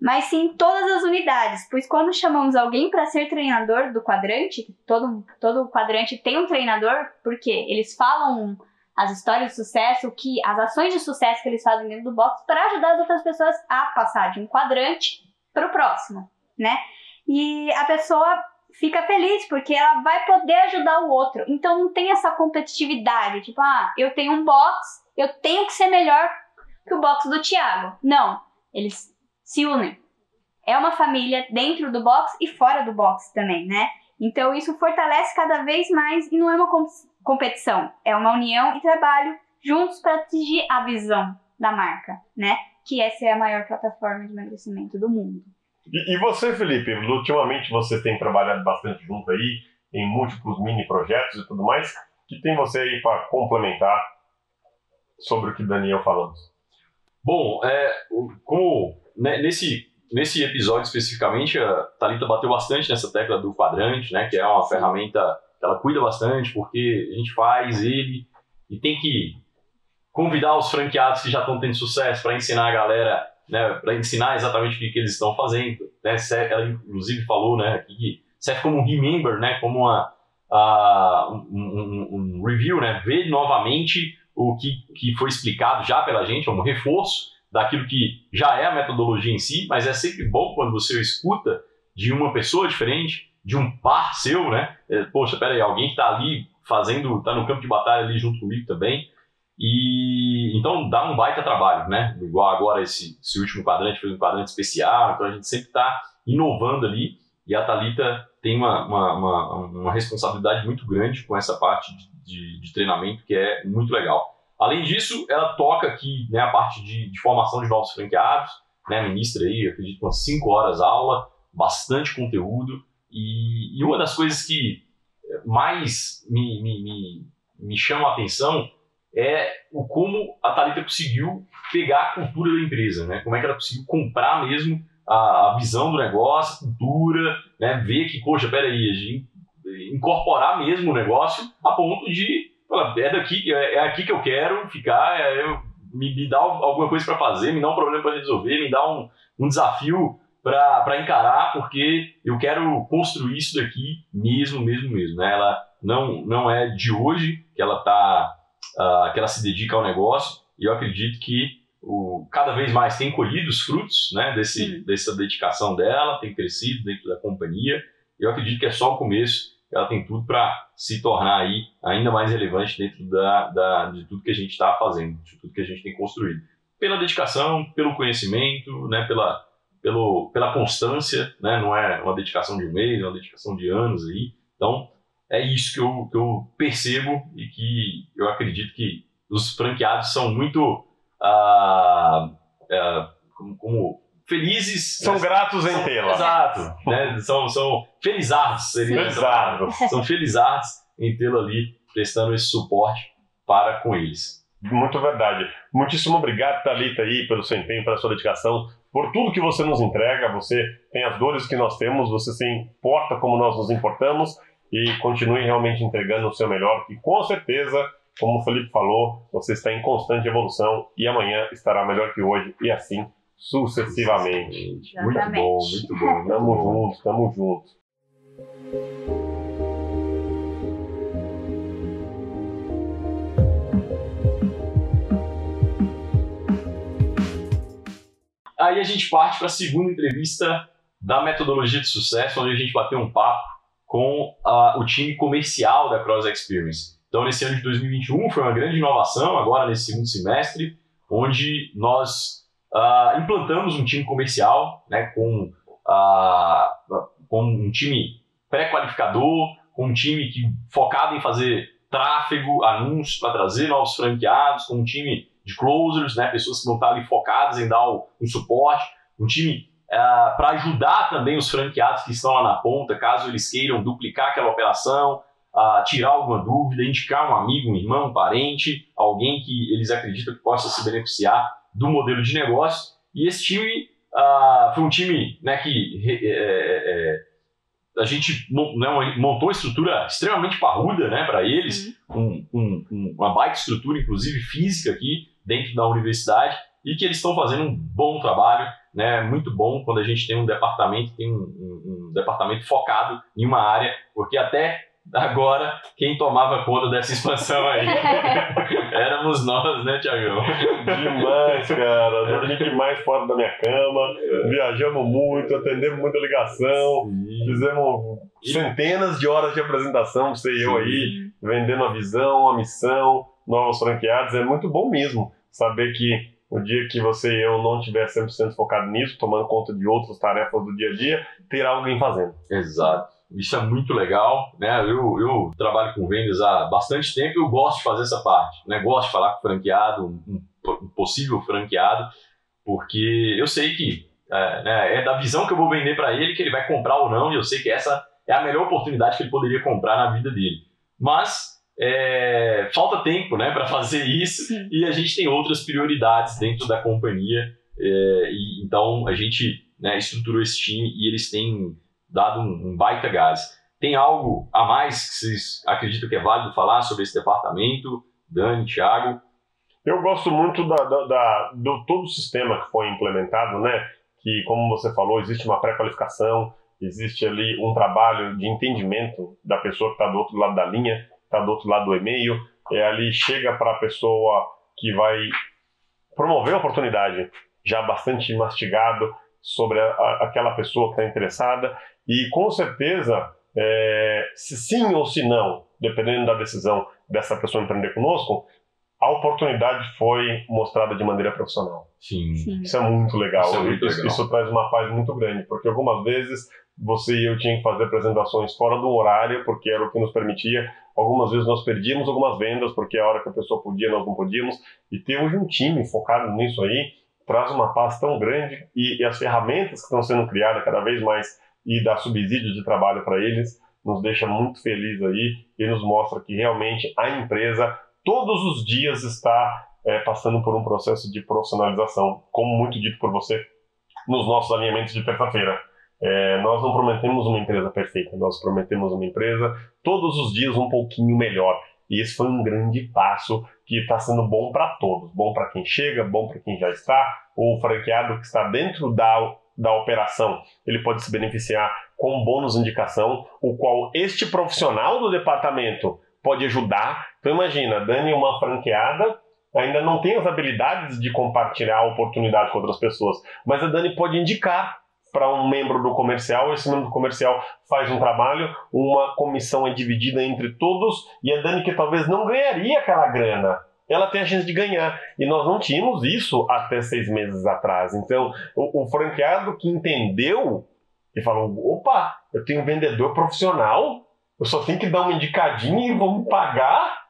mas sim todas as unidades, pois quando chamamos alguém para ser treinador do quadrante, todo, todo quadrante tem um treinador, porque eles falam as histórias de sucesso, que as ações de sucesso que eles fazem dentro do box para ajudar as outras pessoas a passar de um quadrante para o próximo, né? E a pessoa fica feliz porque ela vai poder ajudar o outro. Então não tem essa competitividade, tipo, ah, eu tenho um box, eu tenho que ser melhor que o box do Thiago. Não, eles se unem. É uma família dentro do box e fora do box também, né? Então isso fortalece cada vez mais e não é uma competição, é uma união e trabalho juntos para atingir a visão da marca, né? Que essa é a maior plataforma de emagrecimento do mundo. E, e você, Felipe, ultimamente você tem trabalhado bastante junto aí em múltiplos mini projetos e tudo mais. O que tem você aí para complementar sobre o que Daniel falamos? Bom, é, como né, nesse nesse episódio especificamente, a Talita bateu bastante nessa tecla do quadrante, né, que é uma ferramenta que ela cuida bastante, porque a gente faz ele e tem que convidar os franqueados que já estão tendo sucesso para ensinar a galera, né, para ensinar exatamente o que, que eles estão fazendo. Né? Ela inclusive falou, né, que serve como um remember, né, como uma um, um, um, review, né, ver novamente o que, que foi explicado já pela gente, um reforço daquilo que já é a metodologia em si, mas é sempre bom quando você escuta de uma pessoa diferente, de um par seu, né? É, poxa, peraí, alguém que está ali fazendo, está no campo de batalha ali junto comigo também. E então dá um baita trabalho, né? Igual agora esse, esse último quadrante foi um quadrante especial, então a gente sempre está inovando ali e a Talita tem uma, uma, uma, uma, responsabilidade muito grande com essa parte de, de, de treinamento que é muito legal. Além disso, ela toca aqui né, a parte de, de formação de novos franqueados, né, ministra aí, acredito, umas 5 horas aula, bastante conteúdo. E, e, uma das coisas que mais me, me, me, me chama a atenção é o como a Thalita conseguiu pegar a cultura da empresa, né? Como é que ela conseguiu comprar mesmo a, a visão do negócio, a cultura, né? Ver que, poxa, peraí, gente incorporar mesmo o negócio a ponto de é daqui, é, é aqui que eu quero ficar, é, eu, me, me dá alguma coisa para fazer, me dá um problema para resolver, me dá um, um desafio para encarar, porque eu quero construir isso daqui mesmo, mesmo, mesmo. Né? Ela não, não é de hoje que ela tá, uh, que ela se dedica ao negócio, e eu acredito que o, cada vez mais tem colhido os frutos né, desse, dessa dedicação dela, tem crescido dentro da companhia, eu acredito que é só o começo ela tem tudo para se tornar aí ainda mais relevante dentro da, da, de tudo que a gente está fazendo, de tudo que a gente tem construído. Pela dedicação, pelo conhecimento, né, pela, pelo, pela constância, né, não é uma dedicação de um mês, é uma dedicação de anos aí. Então, é isso que eu, que eu percebo e que eu acredito que os franqueados são muito ah, ah, como, como felizes. São gratos em tê-la. Exato. Né? São, são felizardos. Felizardos. São felizardos em tê-lo ali, prestando esse suporte para com eles. Muito verdade. Muitíssimo obrigado, Thalita, aí, pelo seu empenho, pela sua dedicação, por tudo que você nos entrega. Você tem as dores que nós temos, você se importa como nós nos importamos e continue realmente entregando o seu melhor, que com certeza, como o Felipe falou, você está em constante evolução e amanhã estará melhor que hoje e assim sucessivamente. Muito bom, muito bom. *laughs* Tamo junto, tamo junto. Aí a gente parte para a segunda entrevista da metodologia de sucesso, onde a gente bateu um papo com uh, o time comercial da Cross Experience. Então, nesse ano de 2021 foi uma grande inovação, agora nesse segundo semestre, onde nós uh, implantamos um time comercial né, com, uh, com um time pré-qualificador, com um time que, focado em fazer tráfego, anúncios para trazer novos franqueados, com um time de closers, né, pessoas que vão estar ali focadas em dar um suporte, um time uh, para ajudar também os franqueados que estão lá na ponta, caso eles queiram duplicar aquela operação, uh, tirar alguma dúvida, indicar um amigo, um irmão, um parente, alguém que eles acreditam que possa se beneficiar do modelo de negócio. E esse time uh, foi um time né, que é, é, é, a gente né, montou uma estrutura extremamente parruda né, para eles, uhum. um, um, uma baita estrutura, inclusive física aqui dentro da universidade, e que eles estão fazendo um bom trabalho né, muito bom quando a gente tem um departamento, tem um, um, um departamento focado em uma área, porque até agora quem tomava conta dessa expansão aí *laughs* éramos nós, né, Tiagão? Demais, cara. Dormi demais fora da minha cama, viajamos muito, atendemos muita ligação, Sim. fizemos centenas de horas de apresentação, sei eu aí, vendendo a visão, a missão, novos franqueados. É muito bom mesmo saber que o dia que você e eu não estiver 100% focado nisso, tomando conta de outras tarefas do dia a dia, ter alguém fazendo. Exato. Isso é muito legal, né? Eu, eu trabalho com vendas há bastante tempo e eu gosto de fazer essa parte, né? Gosto de falar com franqueado, um, um possível franqueado, porque eu sei que é, né, é da visão que eu vou vender para ele que ele vai comprar ou não, e eu sei que essa é a melhor oportunidade que ele poderia comprar na vida dele. Mas é, falta tempo né, para fazer isso Sim. e a gente tem outras prioridades dentro da companhia. É, e, então a gente né, estruturou esse time e eles têm dado um, um, baita gás. Tem algo a mais que vocês acreditam que é válido falar sobre esse departamento? Dani, Thiago? Eu gosto muito da, da, da, do todo o sistema que foi implementado, né? Que, como você falou, existe uma pré-qualificação, existe ali um trabalho de entendimento da pessoa que está do outro lado da linha, está do outro lado do e-mail, é ali chega para a pessoa que vai promover a oportunidade, já bastante mastigado sobre a, a, aquela pessoa que está interessada e com certeza, é, se sim ou se não, dependendo da decisão dessa pessoa empreender conosco, a oportunidade foi mostrada de maneira profissional. Sim. Sim. Isso é muito legal. Isso, é muito isso, legal. isso, traz uma paz muito grande, porque algumas vezes você e eu tinha que fazer apresentações fora do horário, porque era o que nos permitia. Algumas vezes nós perdíamos algumas vendas, porque a hora que a pessoa podia, nós não podíamos. E ter hoje um time focado nisso aí traz uma paz tão grande e, e as ferramentas que estão sendo criadas cada vez mais e dar subsídio de trabalho para eles nos deixa muito feliz aí e nos mostra que realmente a empresa todos os dias está é, passando por um processo de profissionalização, como muito dito por você nos nossos alinhamentos de terça-feira. É, nós não prometemos uma empresa perfeita, nós prometemos uma empresa todos os dias um pouquinho melhor. E esse foi um grande passo que está sendo bom para todos, bom para quem chega, bom para quem já está, o franqueado que está dentro da, da operação, ele pode se beneficiar com bônus indicação, o qual este profissional do departamento pode ajudar. Então imagina, Dani uma franqueada ainda não tem as habilidades de compartilhar a oportunidade com outras pessoas, mas a Dani pode indicar para um membro do comercial, esse membro do comercial faz um trabalho, uma comissão é dividida entre todos e a Dani que talvez não ganharia aquela grana, ela tem a chance de ganhar. E nós não tínhamos isso até seis meses atrás. Então, o, o franqueado que entendeu e falou: opa, eu tenho um vendedor profissional, eu só tenho que dar uma indicadinha e vão me pagar.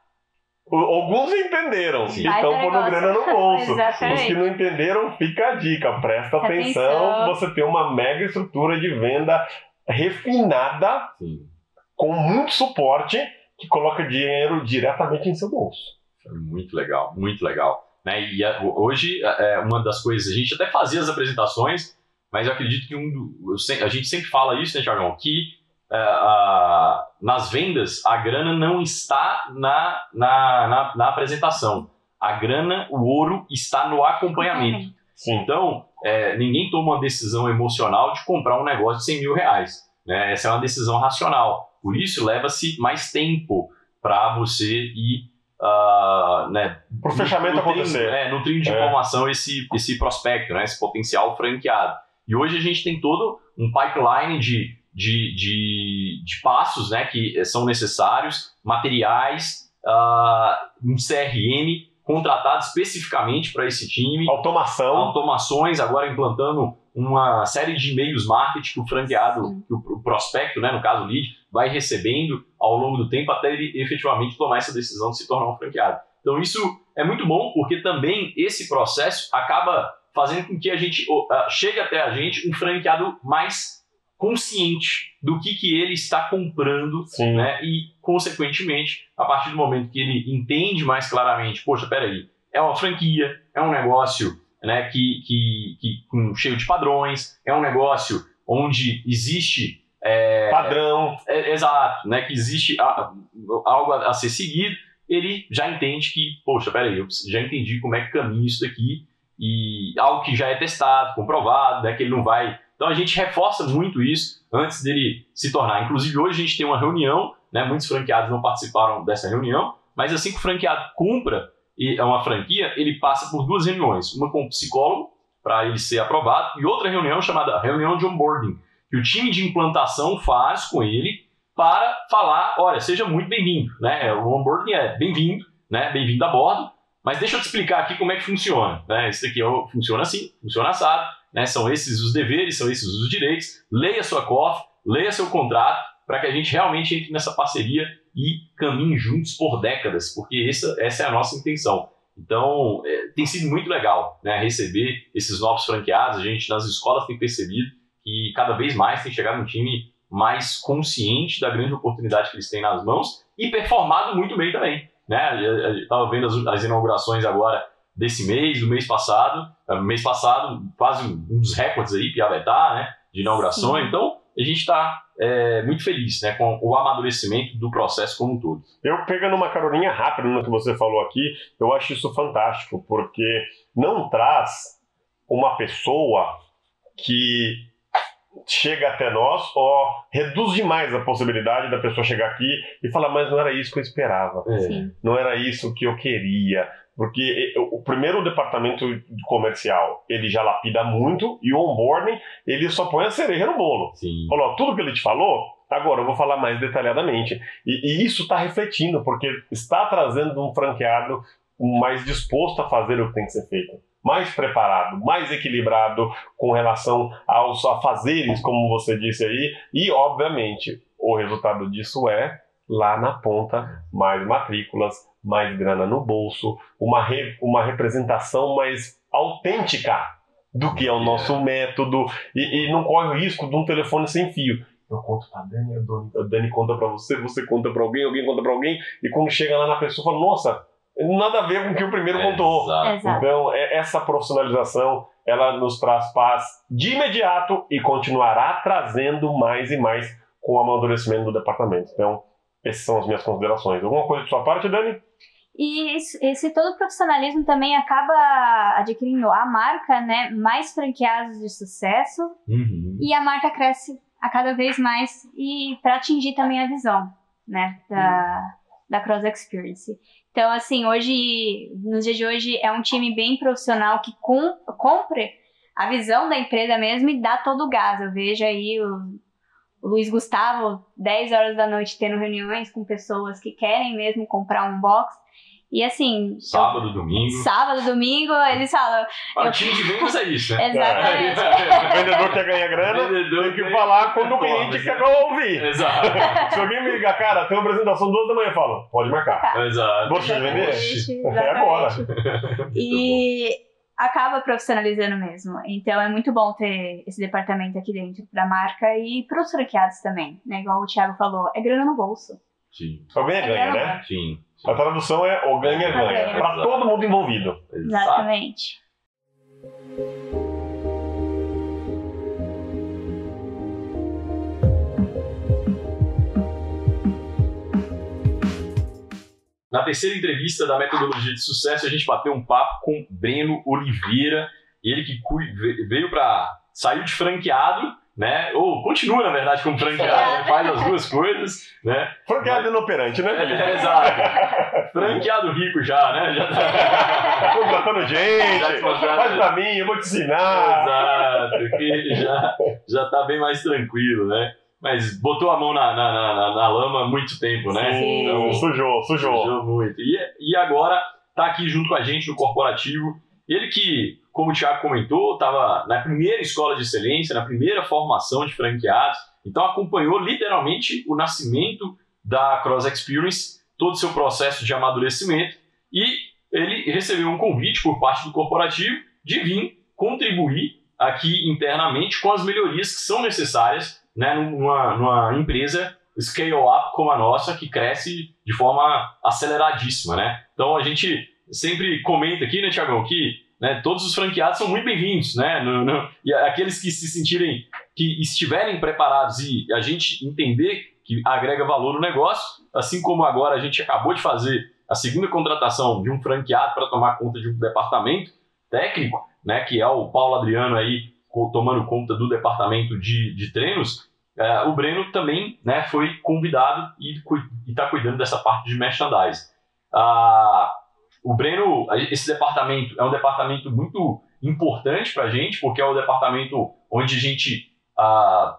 Alguns entenderam Sim. e estão pondo grana no bolso. Os que não entenderam, fica a dica. Presta atenção, atenção. você tem uma mega estrutura de venda refinada, Sim. com muito suporte, que coloca dinheiro diretamente em seu bolso. Muito legal, muito legal. Né? E a, hoje, é uma das coisas, a gente até fazia as apresentações, mas eu acredito que um, a gente sempre fala isso, né, Tiagão? Que é, nas vendas, a grana não está na, na, na, na, apresentação. A grana, o ouro, está no acompanhamento. Sim. Então, é, ninguém toma uma decisão emocional de comprar um negócio de 100 mil reais. Né? Essa é uma decisão racional. Por isso, leva-se mais tempo para você ir Uh, né, para o fechamento acontecer. É, nutrindo de é. informação esse, esse prospecto, né, esse potencial franqueado. E hoje a gente tem todo um pipeline de, de, de, de passos né, que são necessários, materiais, uh, um CRM contratado especificamente para esse time. Automação. Automações, agora implantando uma série de e-mails marketing que o franqueado, que o, prospecto, né, no caso o lead, vai recebendo ao longo do tempo até ele efetivamente tomar essa decisão de se tornar um franqueado. Então isso é muito bom porque também esse processo acaba fazendo com que a gente uh, chegue até a gente um franqueado mais consciente do que, que ele está comprando né, e, consequentemente, a partir do momento que ele entende mais claramente, poxa, peraí, é uma franquia, é um negócio né, que, que, que um, cheio de padrões, é um negócio onde existe. É, Padrão. É, exato, né, que existe a, algo a, a, ser seguido, ele já entende que, poxa, peraí, eu já entendi como é que caminha isso daqui e algo que já é testado, comprovado, né, que ele não vai. Então a gente reforça muito isso antes dele se tornar. Inclusive hoje a gente tem uma reunião, né, muitos franqueados não participaram dessa reunião, mas assim que o franqueado cumpra é uma franquia, ele passa por duas reuniões, uma com o psicólogo para ele ser aprovado e outra reunião chamada reunião de onboarding, que o time de implantação faz com ele para falar, olha, seja muito bem-vindo, né? O onboarding é bem-vindo, né? Bem-vindo a bordo. Mas deixa eu te explicar aqui como é que funciona. Né? Isso aqui funciona assim, funciona assado. Né? São esses os deveres, são esses os direitos. Leia sua COF, leia seu contrato, para que a gente realmente entre nessa parceria e caminhe juntos por décadas, porque essa, essa é a nossa intenção. Então, é, tem sido muito legal né, receber esses novos franqueados. A gente, nas escolas, tem percebido que cada vez mais tem chegado um time mais consciente da grande oportunidade que eles têm nas mãos e performado muito bem também né? Estava vendo as, as, inaugurações agora desse mês, do mês passado, é, mês passado quase um dos recordes aí, Piavetá, né? De inaugurações. Sim. Então, a gente está é, muito feliz né, com o amadurecimento do processo como um todo. Eu pegando uma carolinha rápida no que você falou aqui, eu acho isso fantástico, porque não traz uma pessoa que chega até nós, ó, reduz demais a possibilidade da pessoa chegar aqui e falar, mas não era isso que eu esperava. É. Não era isso que eu queria. Porque o primeiro departamento comercial, ele já lapida muito e o onboarding, ele só põe a cereja no bolo. Sim. Falou, tudo que ele te falou, agora eu vou falar mais detalhadamente. E, e isso está refletindo, porque está trazendo um franqueado mais disposto a fazer o que tem que ser feito mais preparado, mais equilibrado com relação aos afazeres, como você disse aí, e obviamente o resultado disso é lá na ponta mais matrículas, mais grana no bolso, uma, re, uma representação mais autêntica do que é o nosso método e, e não corre o risco de um telefone sem fio. Eu conto pra Dani, a Dani, a Dani conta pra você, você conta pra alguém, alguém conta pra alguém, e quando chega lá na pessoa, fala, nossa, nada a ver com o que o primeiro é, contou. Exato. Então, é, essa profissionalização, ela nos traz paz de imediato e continuará trazendo mais e mais com o amadurecimento do departamento. Então, essas são as minhas considerações. Alguma coisa de sua parte, Dani? E esse todo profissionalismo também acaba adquirindo a marca, né? Mais franqueados de sucesso uhum. e a marca cresce a cada vez mais e para atingir também a visão, né? Da, uhum. da Cross Experience. Então, assim, hoje, nos dias de hoje, é um time bem profissional que com, compre a visão da empresa mesmo e dá todo o gás. Eu vejo aí o, o Luiz Gustavo, 10 horas da noite, tendo reuniões com pessoas que querem mesmo comprar um box. E assim. Sábado, domingo. Sábado, domingo, eles falam. O time de vendas é isso, né? *laughs* Exatamente. É. o vendedor quer ganhar grana, vendedor tem que falar quando o cliente quer ouvir. Exato. *laughs* Se alguém me ligar, cara, tem uma apresentação duas da manhã, eu falo, pode marcar. Tá. Exato. Você vender? É agora. *laughs* E acaba profissionalizando mesmo. Então é muito bom ter esse departamento aqui dentro para marca e para os franqueados também, né? Igual o Thiago falou, é grana no bolso. Sim. O ganha-ganha, né? Sim. A tradução é o ganha-ganha. Para todo mundo envolvido. Exatamente. Na terceira entrevista da metodologia de sucesso, a gente bateu um papo com Breno Oliveira, ele que veio para saiu de franqueado né? Ou continua, na verdade, como franqueado, né? faz as duas coisas, né? Franqueado Mas... inoperante, né? É, exato. *laughs* franqueado rico já, né? Já tá contratando gente, faz pra mim, eu vou te ensinar. Exato, que já, já tá bem mais tranquilo, né? Mas botou a mão na, na, na, na lama há muito tempo, né? Sim, então, sujou, sujou. Sujou muito. E, e agora tá aqui junto com a gente no corporativo. Ele que como o Thiago comentou, estava na primeira escola de excelência, na primeira formação de franqueados, então acompanhou literalmente o nascimento da Cross Experience, todo o seu processo de amadurecimento, e ele recebeu um convite por parte do corporativo de vir contribuir aqui internamente com as melhorias que são necessárias né, numa, numa empresa scale-up como a nossa, que cresce de forma aceleradíssima. Né? Então a gente sempre comenta aqui, né, Tiagão, que né? Todos os franqueados são muito bem-vindos, né? No, no, e aqueles que se sentirem, que estiverem preparados e a gente entender que agrega valor no negócio, assim como agora a gente acabou de fazer a segunda contratação de um franqueado para tomar conta de um departamento, técnico, né, que é o Paulo Adriano aí tomando conta do departamento de, de treinos, é, o Breno também né, foi convidado e está cuidando dessa parte de merchandise. Ah, o Breno, esse departamento é um departamento muito importante para a gente, porque é o departamento onde a gente ah,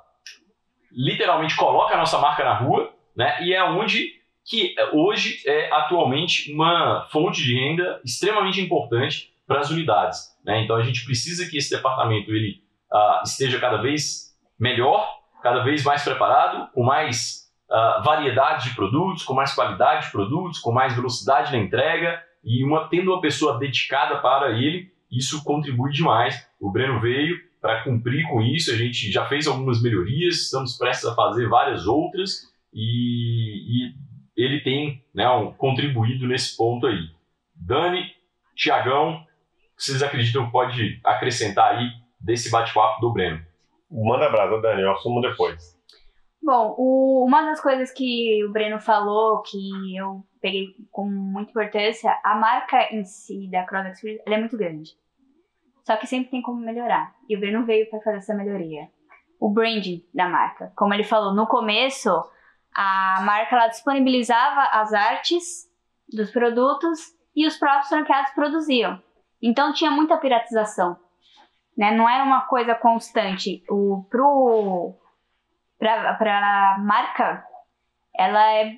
literalmente coloca a nossa marca na rua, né, e é onde que hoje é atualmente uma fonte de renda extremamente importante para as unidades. Né? Então a gente precisa que esse departamento ele uh, esteja cada vez melhor, cada vez mais preparado, com mais uh, variedade de produtos, com mais qualidade de produtos, com mais velocidade na entrega e uma, tendo uma pessoa dedicada para ele, isso contribui demais. O Breno veio para cumprir com isso, a gente já fez algumas melhorias, estamos prestes a fazer várias outras e, e ele tem né, um, contribuído nesse ponto aí. Dani, Tiagão, vocês acreditam que pode acrescentar aí desse bate-papo do Breno? Manda brasa, Dani, eu assumo depois. Bom, o, uma das coisas que o Breno falou, que eu peguei com muita importância, a marca em si da Cross Experience, é muito grande. Só que sempre tem como melhorar. E o Breno veio para fazer essa melhoria. O branding da marca. Como ele falou, no começo, a marca ela disponibilizava as artes dos produtos e os próprios franqueados produziam. Então tinha muita piratização. Né? Não era uma coisa constante. O pro para marca ela é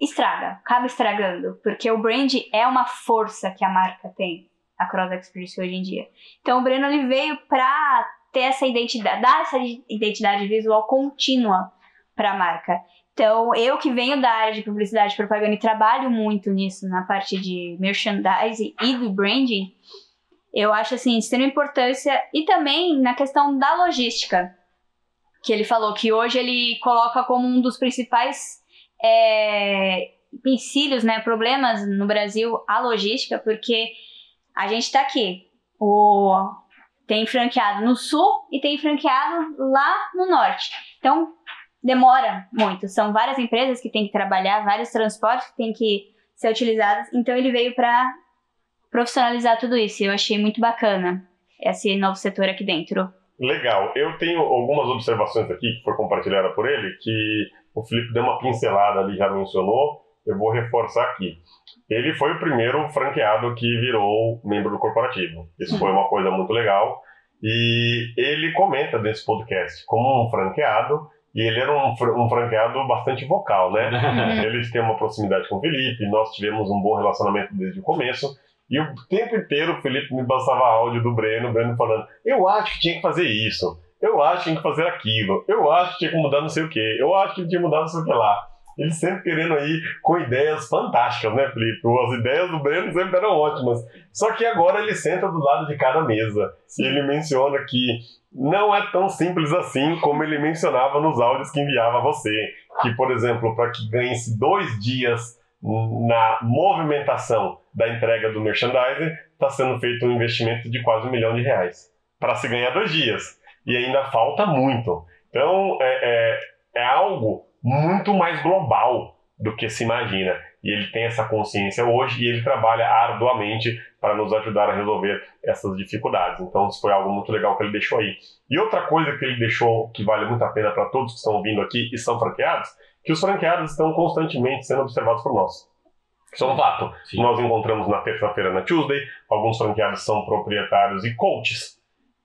estraga, acaba estragando, porque o brand é uma força que a marca tem, a Cross Experience hoje em dia. Então o Breno ele veio para ter essa identidade, dar essa identidade visual contínua para a marca. Então, eu que venho da área de publicidade e propaganda e trabalho muito nisso, na parte de merchandising e do branding, eu acho assim, de extrema importância e também na questão da logística, que ele falou que hoje ele coloca como um dos principais é, empecilhos, né, problemas no Brasil a logística, porque a gente está aqui, o tem franqueado no sul e tem franqueado lá no norte. Então, demora muito. São várias empresas que têm que trabalhar, vários transportes que têm que ser utilizados. Então ele veio para profissionalizar tudo isso. Eu achei muito bacana esse novo setor aqui dentro. Legal. Eu tenho algumas observações aqui que foram compartilhadas por ele, que o Felipe deu uma pincelada ali, já mencionou. Eu vou reforçar aqui. Ele foi o primeiro franqueado que virou membro do corporativo. Isso uhum. foi uma coisa muito legal. E ele comenta nesse podcast como um franqueado e ele era um, um franqueado bastante vocal, né? *laughs* Eles têm uma proximidade com o Felipe, nós tivemos um bom relacionamento desde o começo. E o tempo inteiro o Felipe me passava áudio do Breno, o Breno falando: Eu acho que tinha que fazer isso, eu acho que tinha que fazer aquilo, eu acho que tinha que mudar não sei o que, eu acho que tinha que mudar não sei o que lá. Ele sempre querendo aí com ideias fantásticas, né, Felipe? As ideias do Breno sempre eram ótimas. Só que agora ele senta do lado de cada mesa. E ele menciona que não é tão simples assim como ele mencionava nos áudios que enviava a você. Que, por exemplo, para que ganhe-se dois dias na movimentação da entrega do merchandising, está sendo feito um investimento de quase um milhão de reais. Para se ganhar dois dias. E ainda falta muito. Então, é, é, é algo muito mais global do que se imagina. E ele tem essa consciência hoje e ele trabalha arduamente para nos ajudar a resolver essas dificuldades. Então, isso foi algo muito legal que ele deixou aí. E outra coisa que ele deixou que vale muito a pena para todos que estão ouvindo aqui e são franqueados, que os franqueados estão constantemente sendo observados por nós. Um fato. Sim. Nós encontramos na terça-feira na Tuesday, alguns franqueados são proprietários e coaches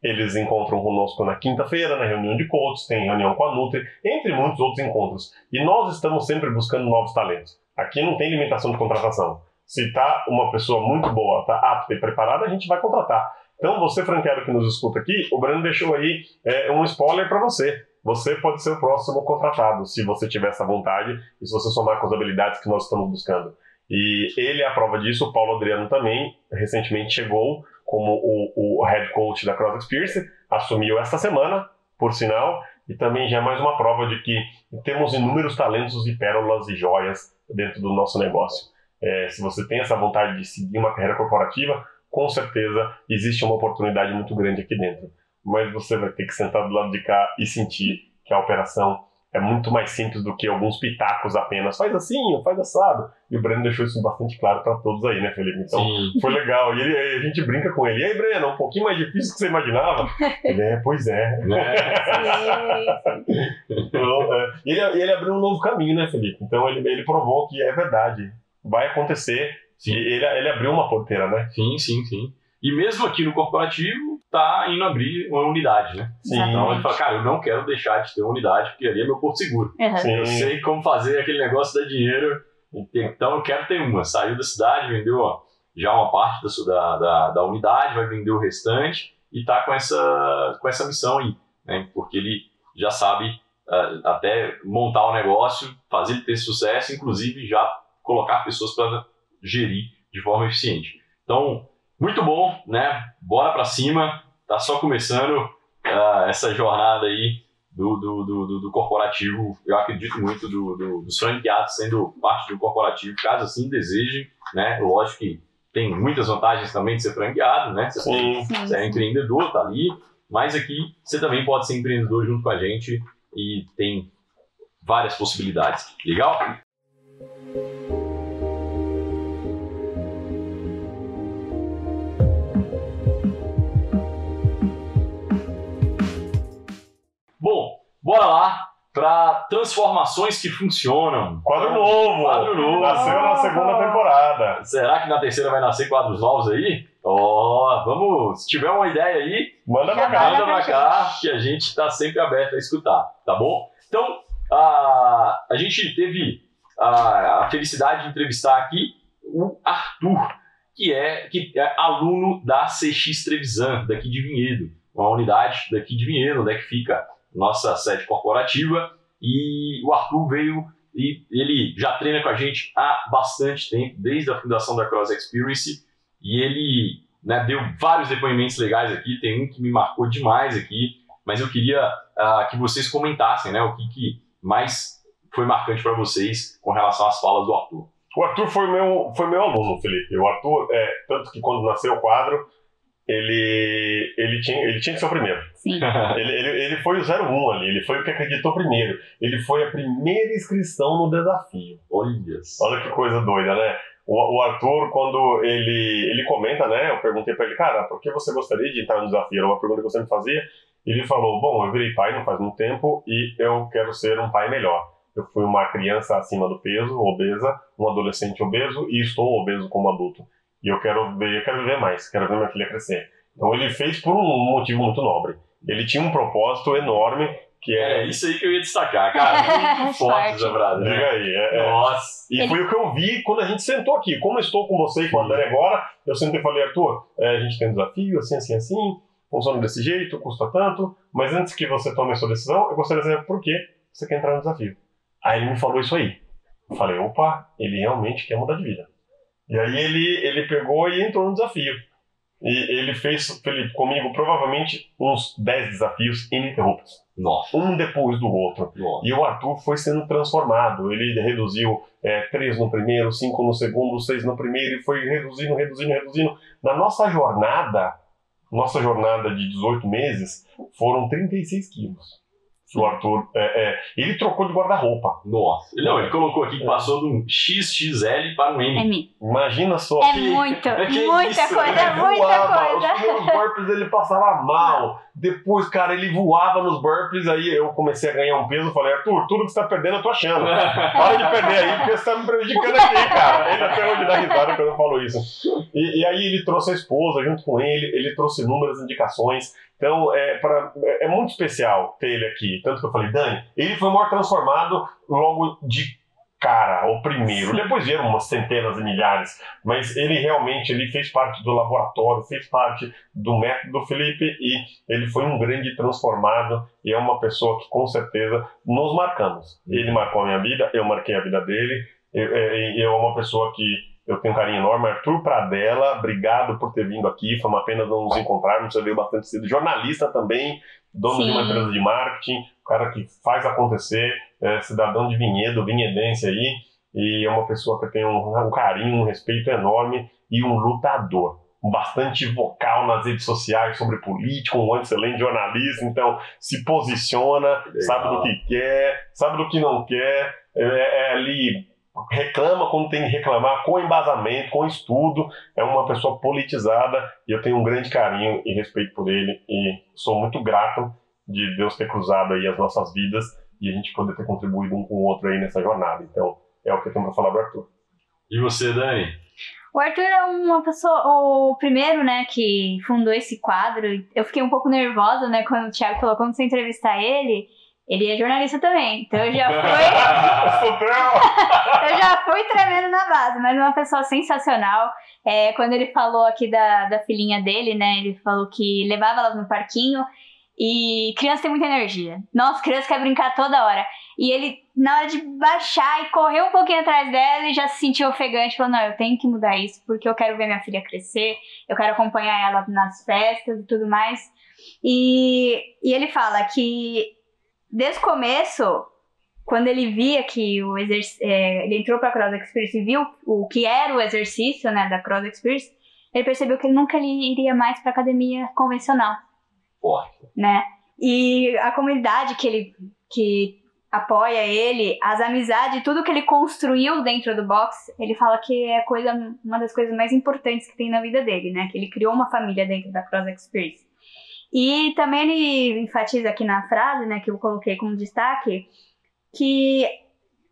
eles encontram conosco na quinta-feira, na reunião de coaches, tem reunião com a Nutri, entre muitos outros encontros. E nós estamos sempre buscando novos talentos. Aqui não tem limitação de contratação. Se está uma pessoa muito boa, está apta e preparada, a gente vai contratar. Então, você, franqueado que nos escuta aqui, o Breno deixou aí é, um spoiler para você. Você pode ser o próximo contratado, se você tiver essa vontade e se você somar com as habilidades que nós estamos buscando. E ele é a prova disso, o Paulo Adriano também, recentemente chegou como o, o head coach da Cross Experience, assumiu esta semana, por sinal, e também já é mais uma prova de que temos inúmeros talentos e pérolas e joias dentro do nosso negócio. É, se você tem essa vontade de seguir uma carreira corporativa, com certeza existe uma oportunidade muito grande aqui dentro. Mas você vai ter que sentar do lado de cá e sentir que a operação é muito mais simples do que alguns pitacos apenas. Faz assim, faz assado. E o Breno deixou isso bastante claro para todos aí, né, Felipe? Então, Sim. foi legal. E ele, a gente brinca com ele. E aí, Breno, um pouquinho mais difícil do que você imaginava? *laughs* Ele é, pois é. Né? *laughs* *laughs* Então, é, e ele, ele abriu um novo caminho, né, Felipe? Então, ele, ele provou que é verdade. Vai acontecer. Sim. Ele, ele abriu uma porteira, né? Sim, sim, sim. E mesmo aqui no corporativo, tá indo abrir uma unidade, né? Sim. Então ele fala, cara, eu não quero deixar de ter uma unidade, porque ali é meu porto seguro. Uhum. Eu sei como fazer aquele negócio dar dinheiro, então eu quero ter uma. Saiu da cidade, vendeu ó, já uma parte da, da, da, da unidade, vai vender o restante e tá com essa, com essa missão aí, né? Porque ele já sabe ah, até montar o negócio, fazer ele ter sucesso, inclusive já colocar pessoas para gerir de forma eficiente. Então, muito bom, né? Bora para cima, tá só começando ah, essa jornada aí do, do, do, do- corporativo. Eu acredito muito do, do- dos franqueados sendo parte do corporativo, caso assim desejem, né? Lógico que tem muitas vantagens também de ser franqueado, né? Você você é empreendedor, tá ali, mas aqui você também pode ser empreendedor junto com a gente e tem várias possibilidades. Legal? Bora lá para transformações que funcionam. Quadro novo. Quadro novo. Nasceu na segunda temporada. Será que na terceira vai nascer quadros novos aí? Ó, vamos, se tiver uma ideia aí, Manda pra cá. manda pra pra cá, que a gente está sempre aberto a escutar, tá bom? Então, a, a gente teve a, a felicidade de entrevistar aqui o Arthur, que é, que é aluno da CX Trevisan, daqui de Vinhedo, uma unidade daqui de Vinhedo, onde é que fica nossa sede corporativa. E o Arthur veio e ele já treina com a gente há bastante tempo, desde a fundação da Cross Experience, e ele né, deu vários depoimentos legais aqui, tem um que me marcou demais aqui, mas eu queria ah, que vocês comentassem né, o que, que mais foi marcante para vocês com relação às falas do Arthur. O Arthur foi meu, foi meu aluno, Felipe. O Arthur, é, tanto que quando nasceu o quadro, ele, ele, tinha, ele tinha que ser o primeiro. Sim. *laughs* Ele, ele, ele foi o 01 ali, ele foi o que acreditou primeiro. Ele foi a primeira inscrição no desafio. Olha só. Olha que coisa doida, né? O, o Arthur, quando ele, ele comenta, né? Eu perguntei pra ele, cara, por que você gostaria de entrar no desafio? Era uma pergunta que eu sempre fazia. Ele falou, bom, eu virei pai não faz muito tempo e eu quero ser um pai melhor. Eu fui uma criança acima do peso, obesa, um adolescente obeso e estou obeso como adulto. E eu quero ver, eu quero viver mais, quero ver minha filha crescer. Então ele fez por um motivo muito nobre. Ele tinha um propósito enorme que É é. isso aí que eu ia destacar, cara. *laughs* Muito forte Forte. essa frase, Diga né? aí, é, é. Nossa. E Ele- foi o que eu vi quando a gente sentou aqui. Como eu estou com você e com a Dani agora, eu sentei e falei, Arthur, é, a gente tem um desafio, assim, assim, assim, funciona desse jeito, custa tanto, mas antes que você tome a sua decisão, eu gostaria de saber por que você quer entrar no desafio. Aí ele me falou isso aí. Eu falei, opa, ele realmente quer mudar de vida. E aí ele, ele pegou e entrou no desafio. E ele fez, Felipe, comigo, provavelmente uns 10 desafios ininterruptos. Nossa. Um depois do outro. Nossa. E o Arthur foi sendo transformado. Ele reduziu é, três no primeiro, cinco no segundo, seis no primeiro, e foi reduzindo, reduzindo, reduzindo. Na nossa jornada, nossa jornada de 18 meses, foram 36 quilos. O Arthur, é, é, ele trocou de guarda-roupa. Nossa. Não, ele colocou aqui que passou de um XXL para um M. É mim. Imagina só. É que- muito, *laughs* que muita isso, coisa, né? muita voava. coisa. Os primeiros burpees ele passava mal. Depois, cara, ele voava nos burpees. Aí eu comecei a ganhar um peso. Falei, Arthur, tudo que você tá perdendo eu tô achando. Para de perder aí, porque você tá me prejudicando aqui, cara. Ele até hoje dá risada quando eu falo isso. E, e aí ele trouxe a esposa junto com ele, ele trouxe inúmeras indicações. Então, é, pra, é, muito especial ter ele aqui. Tanto que eu falei, Dani, ele foi o maior transformado logo de cara, o primeiro. Depois vieram umas centenas e milhares. Mas ele realmente ele fez parte do laboratório, fez parte do método do Felipe e ele foi um grande transformado e é uma pessoa que com certeza nos marcamos. Ele marcou a minha vida, eu marquei a vida dele. Eu, é, eu é uma pessoa que eu tenho um carinho enorme. Arthur Pradella, obrigado por ter vindo aqui. Foi uma pena não nos encontrarmos. Você veio bastante cedo. Jornalista também, dono de uma Sim. empresa de marketing, o cara que faz acontecer, é, cidadão de Vinhedo, vinhedense aí. E é uma pessoa que tenho um, um carinho, um respeito enorme e um lutador. bastante vocal nas redes sociais sobre política, um excelente jornalista, então se posiciona, Legal. sabe do que quer, sabe do que não quer, é, é ali reclama quando tem que reclamar, com embasamento, com estudo, é uma pessoa politizada e eu tenho um grande carinho e respeito por ele e sou muito grato de Deus ter cruzado aí as nossas vidas e a gente poder ter contribuído um com o outro aí nessa jornada. Então, é o que eu tenho para falar do Arthur. E você, Dani? O Arthur é uma pessoa, o primeiro, né, que fundou esse quadro. Eu fiquei um pouco nervosa, né, quando o Thiago falou como você entrevistar ele. Ele é jornalista também, então eu já *laughs* fui, *laughs* eu já fui tremendo na base, mas é uma pessoa sensacional. É, quando ele falou aqui da, da filhinha dele, né, ele falou que levava elas no parquinho e criança tem muita energia. Nossa, criança quer brincar toda hora. E ele, na hora de baixar e correr um pouquinho atrás dela, ele já se sentiu ofegante. Falou: Não, eu tenho que mudar isso porque eu quero ver minha filha crescer, eu quero acompanhar ela nas festas e tudo mais. E, e ele fala que desde o começo, quando ele via que o exerc... É, ele entrou para a Cross Experience e viu o que era o exercício né, da Cross Experience, ele percebeu que ele nunca iria mais para academia convencional Forte. né? E a comunidade que ele que apoia ele, as amizades, tudo que ele construiu dentro do box, ele fala que é coisa, uma das coisas mais importantes que tem na vida dele, né? Que ele criou uma família dentro da Cross Experience. E também ele enfatiza aqui na frase, né, que eu coloquei como destaque, que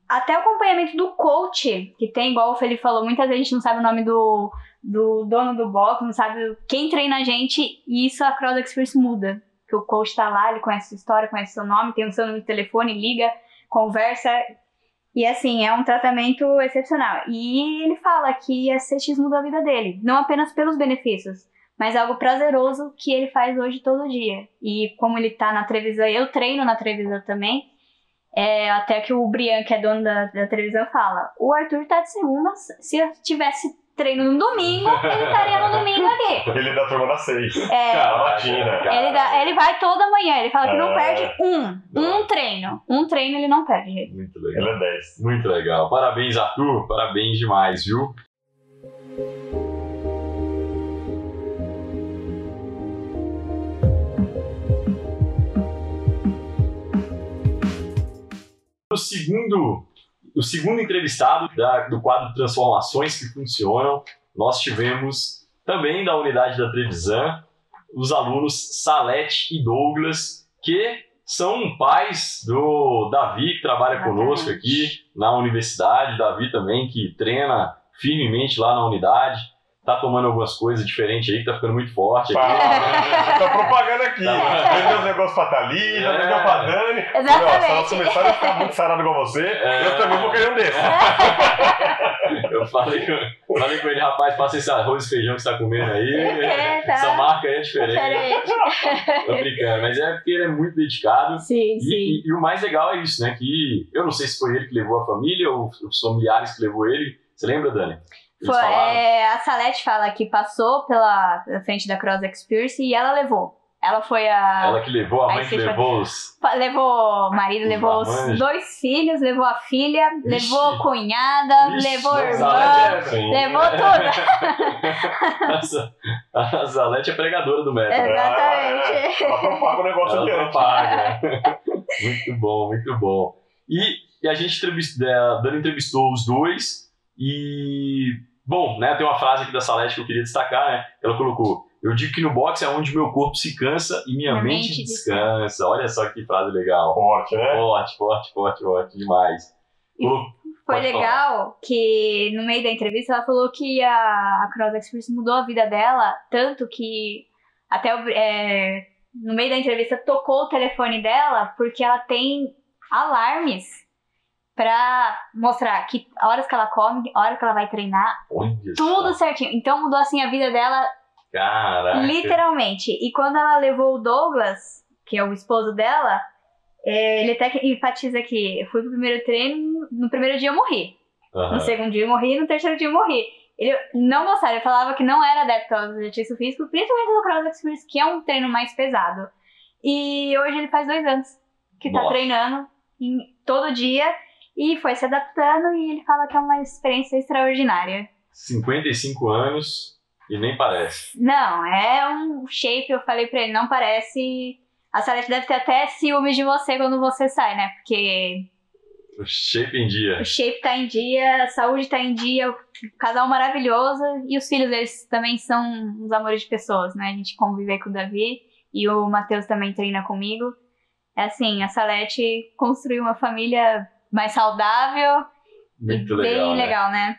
até o acompanhamento do coach, que tem, igual o Felipe falou, muitas vezes a gente não sabe o nome do, do dono do box, não sabe quem treina a gente, e isso a Cross Experience muda. Que o coach tá lá, ele conhece sua história, conhece seu nome, tem o seu número de telefone, liga, conversa. E assim, é um tratamento excepcional. E ele fala que a CX muda a vida dele, não apenas pelos benefícios, mas algo prazeroso que ele faz hoje todo dia. E como ele tá na televisão, eu treino na televisão também. É, até que o Brian, que é dono da, da televisão, fala: o Arthur tá de segunda. Se eu tivesse treino no domingo, ele estaria no domingo aqui. *laughs* Ele é da turma das seis. É, Cara, matina. ele, dá- ele vai toda manhã, ele fala que não É. perde um. Um treino. Um treino ele não perde. Muito Ele legal. é 10. Muito legal. Parabéns, Arthur. Parabéns demais, viu? O segundo, o segundo entrevistado da- do quadro Transformações que Funcionam, nós tivemos também da unidade da Trevisan os alunos Salete e Douglas, que são pais do Davi, que trabalha Exatamente. conosco aqui na universidade. Davi também, que treina firmemente lá na unidade. Tá tomando algumas coisas diferentes aí, que tá ficando muito forte aqui. Tá, tá propagando aqui. Tá. Vendeu os negócios pra Thalita, É. vendeu pra Dani. Exatamente. Se elas começarem a ficar muito saradas igual você, É. eu também vou querer um desses. *laughs* Eu falei com, falei com ele, rapaz, passa esse arroz e feijão que você tá comendo aí. É, tá. Essa marca aí é diferente. Diferente. Tô brincando, mas é porque ele é muito dedicado. Sim, E, sim. e- e o mais legal é isso, né? Que eu não sei se foi ele que levou a família ou os familiares que levou ele. Você lembra, Dani? Foi, é, a Salete fala que passou pela frente da Cross Experience e ela levou. Ela foi a. Ela que levou, a Aí mãe que levou os. Levou o marido, Os levou os dois filhos, levou a filha, Vixe. levou a cunhada, Vixe, levou a a irmã, é- Sim. levou *laughs* tudo. A Zalete é pregadora do método. Exatamente. Ela propaga o negócio Ela adiante. propaga. *laughs* muito bom, muito bom. E, e a gente entrevist, é, a Dani entrevistou os dois e, bom, né, tem uma frase aqui da Salete que eu queria destacar, né? Ela colocou, eu digo que no boxe é onde meu corpo se cansa e minha Minha mente, mente descansa. Olha só que frase legal. Forte, né? Forte, forte, forte, forte demais. Colocou- Foi Pode legal que no meio da entrevista ela falou que a, a Cross Experience mudou a vida dela, tanto que até o- é, no meio da entrevista tocou o telefone dela, porque ela tem alarmes pra mostrar que horas que ela come, hora que ela vai treinar, Olha tudo só. certinho. Então mudou assim a vida dela Caraca. Literalmente. E quando ela levou o Douglas, que é o esposo dela, é, ele até que enfatiza aqui: eu fui pro primeiro treino, no primeiro dia eu morri. Aham. No segundo dia eu morri, no terceiro dia eu morri. Ele não gostava, ele falava que não era adepto ao exercício físico, principalmente do Cross Experience, que é um treino mais pesado. E hoje ele faz dois anos que tá Nossa. treinando em- todo dia e foi se adaptando e ele fala que é uma experiência extraordinária. 55 anos E nem parece. Não, é um shape, eu falei pra ele, não parece. A Salete deve ter até ciúmes de você quando você sai, né? Porque O shape em dia. o shape tá em dia, a saúde tá em dia, o casal maravilhoso e os filhos deles também são uns amores de pessoas, né? A gente convive com o Davi e o Matheus também treina comigo. É assim, a Salete construiu uma família mais saudável Muito e legal. bem né? legal, né?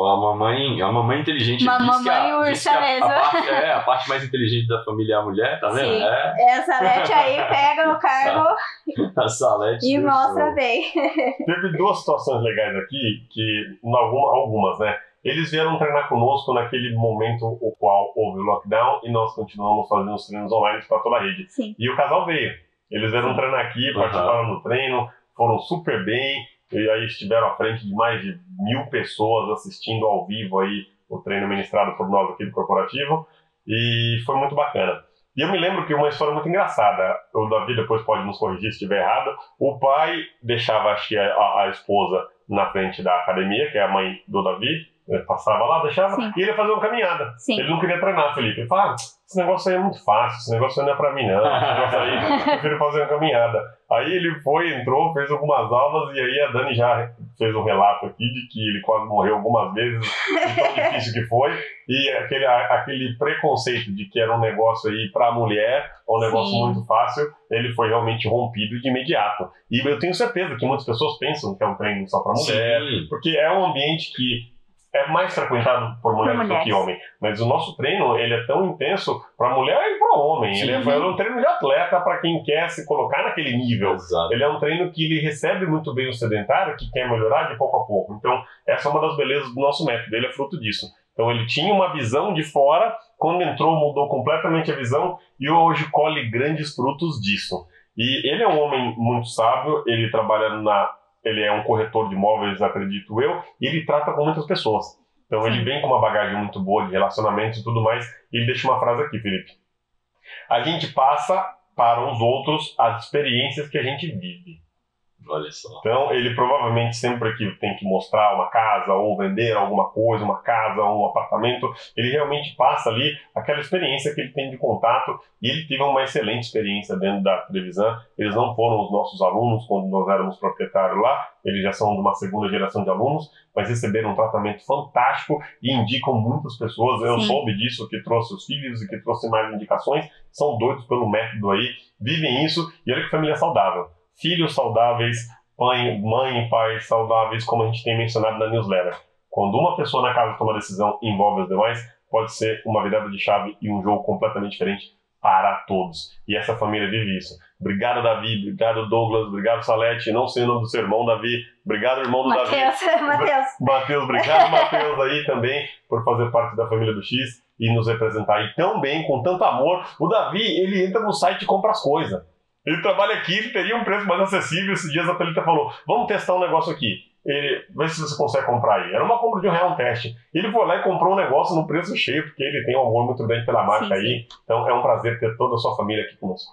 A mamãe, a mamãe inteligente. Uma a- mamãe diz ursa a- mesmo. A parte, é, a parte mais inteligente da família é a mulher, tá vendo? Sim. É, A Salete aí pega o *laughs* cargo *laughs* a Salete. e mostra bem. *laughs* Teve duas situações legais aqui, que algumas, né? Eles vieram treinar conosco naquele momento o qual houve o lockdown e nós continuamos fazendo os treinos online para toda a rede. Sim. E o casal veio. Eles vieram treinar aqui, participaram do treino, foram super bem, e aí estiveram à frente de mais de mil pessoas assistindo ao vivo aí o treino ministrado por nós aqui do corporativo, e foi muito bacana. E eu me lembro que uma história muito engraçada, o Davi depois pode nos corrigir se estiver errado, o pai deixava a, a- esposa na frente da academia, que é a mãe do Davi, ele passava lá, deixava, Sim. e ele ia fazer uma caminhada. Sim. Ele não queria treinar, Felipe. Ele falava, ah, esse negócio aí é muito fácil, esse negócio aí não é pra mim não, esse negócio aí, *laughs* eu prefiro fazer uma caminhada. Aí ele foi, entrou, fez algumas aulas e aí a Dani já fez um relato aqui de que ele quase morreu algumas vezes, de tão *laughs* difícil que foi. E aquele, aquele preconceito de que era um negócio aí pra mulher, um negócio Sim. muito fácil, ele foi realmente rompido de imediato. E eu tenho certeza que muitas pessoas pensam que é um treino só pra mulher, Sim. porque é um ambiente que é mais frequentado por mulheres, do mulheres. que homem. Mas o nosso treino ele é tão intenso para mulher e para homem. Ele é, Sim. é um treino de atleta para quem quer se colocar naquele nível. Exato. Ele é um treino que ele recebe muito bem o sedentário, que quer melhorar de pouco a pouco. Então, essa é uma das belezas do nosso método. Ele é fruto disso. Então, ele tinha uma visão de fora, quando entrou, mudou completamente a visão e hoje colhe grandes frutos disso. E ele é um homem muito sábio, ele trabalha na. Ele é um corretor de imóveis, acredito eu, e ele trata com muitas pessoas. Então, ele Sim. vem com uma bagagem muito boa de relacionamentos e tudo mais. E ele deixa uma frase aqui, Felipe. A gente passa para os outros as experiências que a gente vive. Olha só. Então, ele provavelmente sempre que tem que mostrar uma casa ou vender alguma coisa, uma casa ou um apartamento, ele realmente passa ali aquela experiência que ele tem de contato e ele teve uma excelente experiência dentro da televisão. Eles não foram os nossos alunos quando nós éramos proprietários lá, eles já são de uma segunda geração de alunos, mas receberam um tratamento fantástico e indicam muitas pessoas. Eu Sim. soube disso, que trouxe os filhos e que trouxe mais indicações, são doidos pelo método aí, vivem isso e olha que família saudável filhos saudáveis, mãe, mãe e pai saudáveis, como a gente tem mencionado na newsletter. Quando uma pessoa na casa toma decisão e envolve as demais, pode ser uma virada de chave e um jogo completamente diferente para todos. E essa família vive isso. Obrigado, Davi. Obrigado, Douglas. Obrigado, Salete. Não sei o nome do seu irmão, Davi. Obrigado, irmão do Davi. Matheus, *laughs* Matheus. Matheus, obrigado, Matheus, aí também, por fazer parte da família do X e nos representar aí tão bem, com tanto amor. O Davi, ele entra no site e compra as coisas. Ele trabalha aqui, ele teria um preço mais acessível. Esses dias a Thalita falou: vamos testar um negócio aqui. Ele, vê se você consegue comprar aí. Era uma compra de um real um teste. Ele foi lá e comprou um negócio no preço cheio, porque ele tem um amor muito grande pela marca Sim, sim. aí. Então é um prazer ter toda a sua família aqui conosco.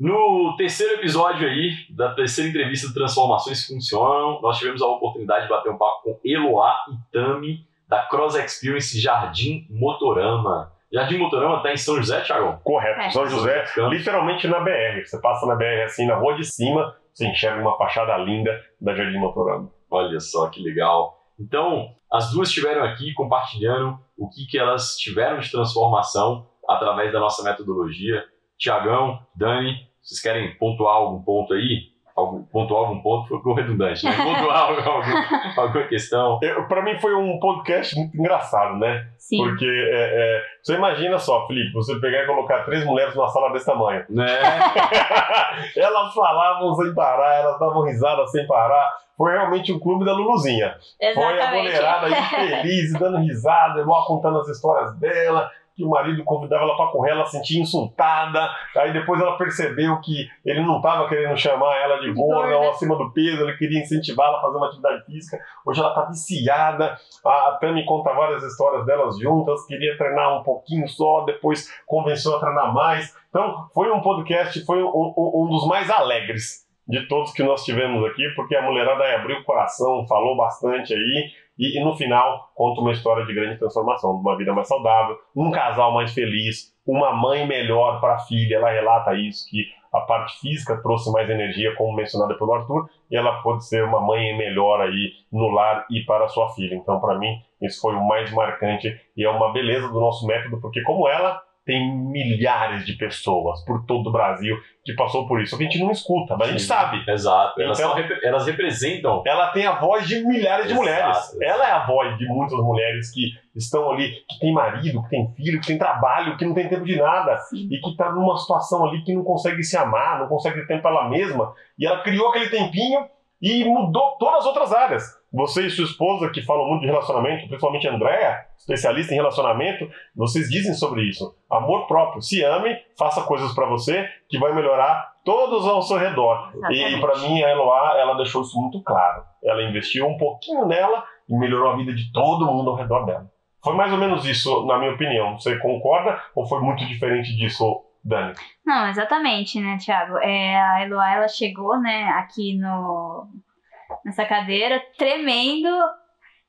No terceiro episódio aí, da terceira entrevista do Transformações que Funcionam, nós tivemos a oportunidade de bater um papo com Eloá e Tami, da Cross Experience Jardim Motorama. Jardim Motorama está em São José, Thiago? Correto. É. São José, literalmente na BR. Você passa na BR assim, na rua de cima, você enxerga uma fachada linda da Jardim Motorama. Olha só que legal. Então, as duas estiveram aqui compartilhando o que, que elas tiveram de transformação através da nossa metodologia. Tiagão, Dani, vocês querem pontuar algum ponto aí? Algum, pontuar algum ponto foi ficou redundante, né? Pontuar *laughs* algum, alguma questão. Pra mim foi um podcast muito engraçado, né? Sim. Porque é, é, você imagina só, Felipe, você pegar e colocar três mulheres numa sala desse tamanho. Né? *laughs* elas falavam sem parar, elas davam risada sem parar. Foi realmente o clube da Luluzinha. Foi a Exatamente. mulherada aí *laughs* feliz, dando risada, igual contando as histórias dela, que o marido convidava ela para correr, ela se sentia insultada. Aí depois ela percebeu que ele não estava querendo chamar ela de gorda ou acima do peso, ele queria incentivá-la a fazer uma atividade física. Hoje ela está viciada. A Tami conta várias histórias delas juntas, queria treinar um pouquinho só, depois convenceu a treinar mais. Então foi um podcast, foi um, um, um dos mais alegres de todos que nós tivemos aqui, porque a mulherada abriu o coração, falou bastante aí, e, e, no final conta uma história de grande transformação, de uma vida mais saudável, um casal mais feliz, uma mãe melhor para a filha. Ela relata isso, que a parte física trouxe mais energia, como mencionada pelo Arthur, e ela pode ser uma mãe melhor aí no lar e para sua filha. Então, para mim, isso foi o mais marcante e é uma beleza do nosso método, porque como ela tem milhares de pessoas por todo o Brasil que passou por isso. A gente não escuta, mas a gente sabe. Exato. Elas, então, elas representam. Ela tem a voz de milhares de mulheres. Exato. Ela é a voz de muitas mulheres que estão ali, que tem marido, que tem filho, que tem trabalho, que não tem tempo de nada Sim. e que está numa situação ali que não consegue se amar, não consegue ter tempo para ela mesma. E ela criou aquele tempinho e mudou todas as outras áreas. Você e sua esposa, que falam muito de relacionamento, principalmente a Andrea, especialista em relacionamento, vocês dizem sobre isso. Amor próprio. Se ame, faça coisas para você que vai melhorar todos ao seu redor. Exatamente. E para mim, a Eloá, ela deixou isso muito claro. Ela investiu um pouquinho nela e melhorou a vida de todo mundo ao redor dela. Foi mais ou menos isso, na minha opinião. Você concorda ou foi muito diferente disso, Dani? Não, exatamente, né, Thiago? É, a Eloá, ela chegou, né, aqui no nessa cadeira, tremendo,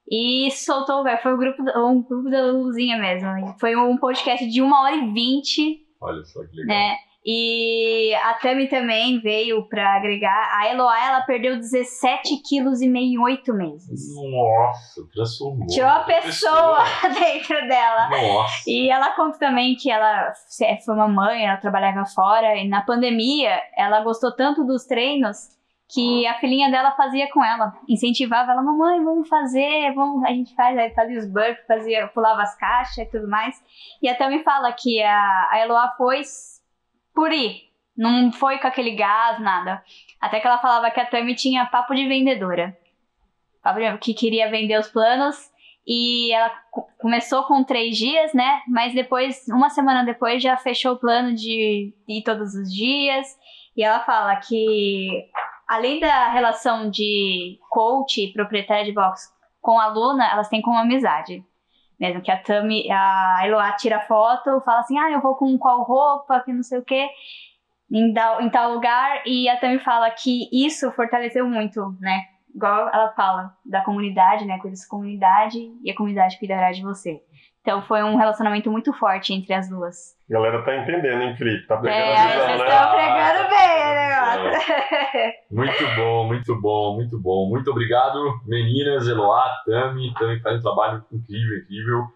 e soltou o verbo. Foi um grupo, um grupo da Luzinha mesmo. Foi um podcast de uma hora e vinte. Olha só que legal. Né? E a Tami também veio para agregar. A Eloá, ela perdeu 17 quilos e meio em 8 meses. Nossa, transformou. Tinha uma pessoa, pessoa, *laughs* dentro dela. Nossa. E ela conta também que ela foi uma mãe, ela trabalhava fora. E na pandemia, ela gostou tanto dos treinos que a filhinha dela fazia com ela, incentivava ela, mamãe, vamos fazer, vamos, a gente faz, aí fazia os burpees, fazia, pulava as caixas e tudo mais. E até me fala que a, a Eloá foi por ir, não foi com aquele gás, nada. Até que ela falava que a Tami tinha papo de vendedora, que queria vender os planos. E ela começou com três dias, né? Mas depois, uma semana depois, já fechou o plano de ir todos os dias. E ela fala que além da relação de coach proprietária de box com a aluna, elas têm como amizade. Mesmo que a Tami, a Eloá tira foto, fala assim, ah, eu vou com qual roupa, que não sei o quê, em, em tal lugar, e a Tami fala que isso fortaleceu muito, né? Igual ela fala, da comunidade, né? Cuida da comunidade e a comunidade cuidará de você. Então foi um relacionamento muito forte entre as duas. A galera tá entendendo, hein, Felipe? Tá pegando é, a visão, vocês né? estão pegando bem o negócio. É. Muito bom, muito bom, muito bom. Muito obrigado, meninas, Eloá, Tami. Tami faz um trabalho incrível, incrível.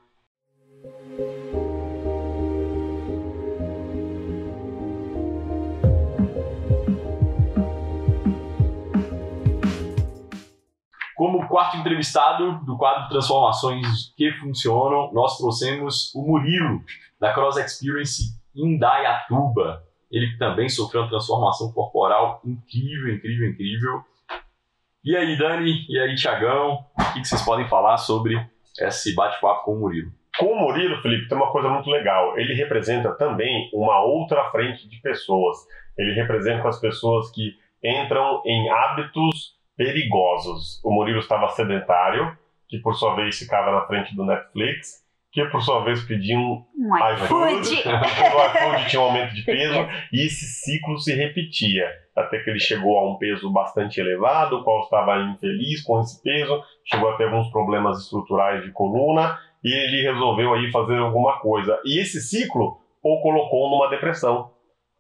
Como quarto entrevistado do quadro Transformações que Funcionam, nós trouxemos o Murilo, da Cross Experience Indaiatuba. Ele também sofreu uma transformação corporal incrível, incrível, incrível. E aí, Dani? E aí, Tiagão? O que vocês podem falar sobre esse bate-papo com o Murilo? Com o Murilo, Felipe, tem uma coisa muito legal. Ele representa também uma outra frente de pessoas. Ele representa as pessoas que entram em hábitos perigosos. O Murilo estava sedentário, que por sua vez ficava na frente do Netflix, que por sua vez pedia um, um iFood. *laughs* o iFood tinha um aumento de peso e esse ciclo se repetia até que ele chegou a um peso bastante elevado, o qual estava infeliz com esse peso, chegou a ter alguns problemas estruturais de coluna e ele resolveu aí fazer alguma coisa. E esse ciclo o colocou numa depressão.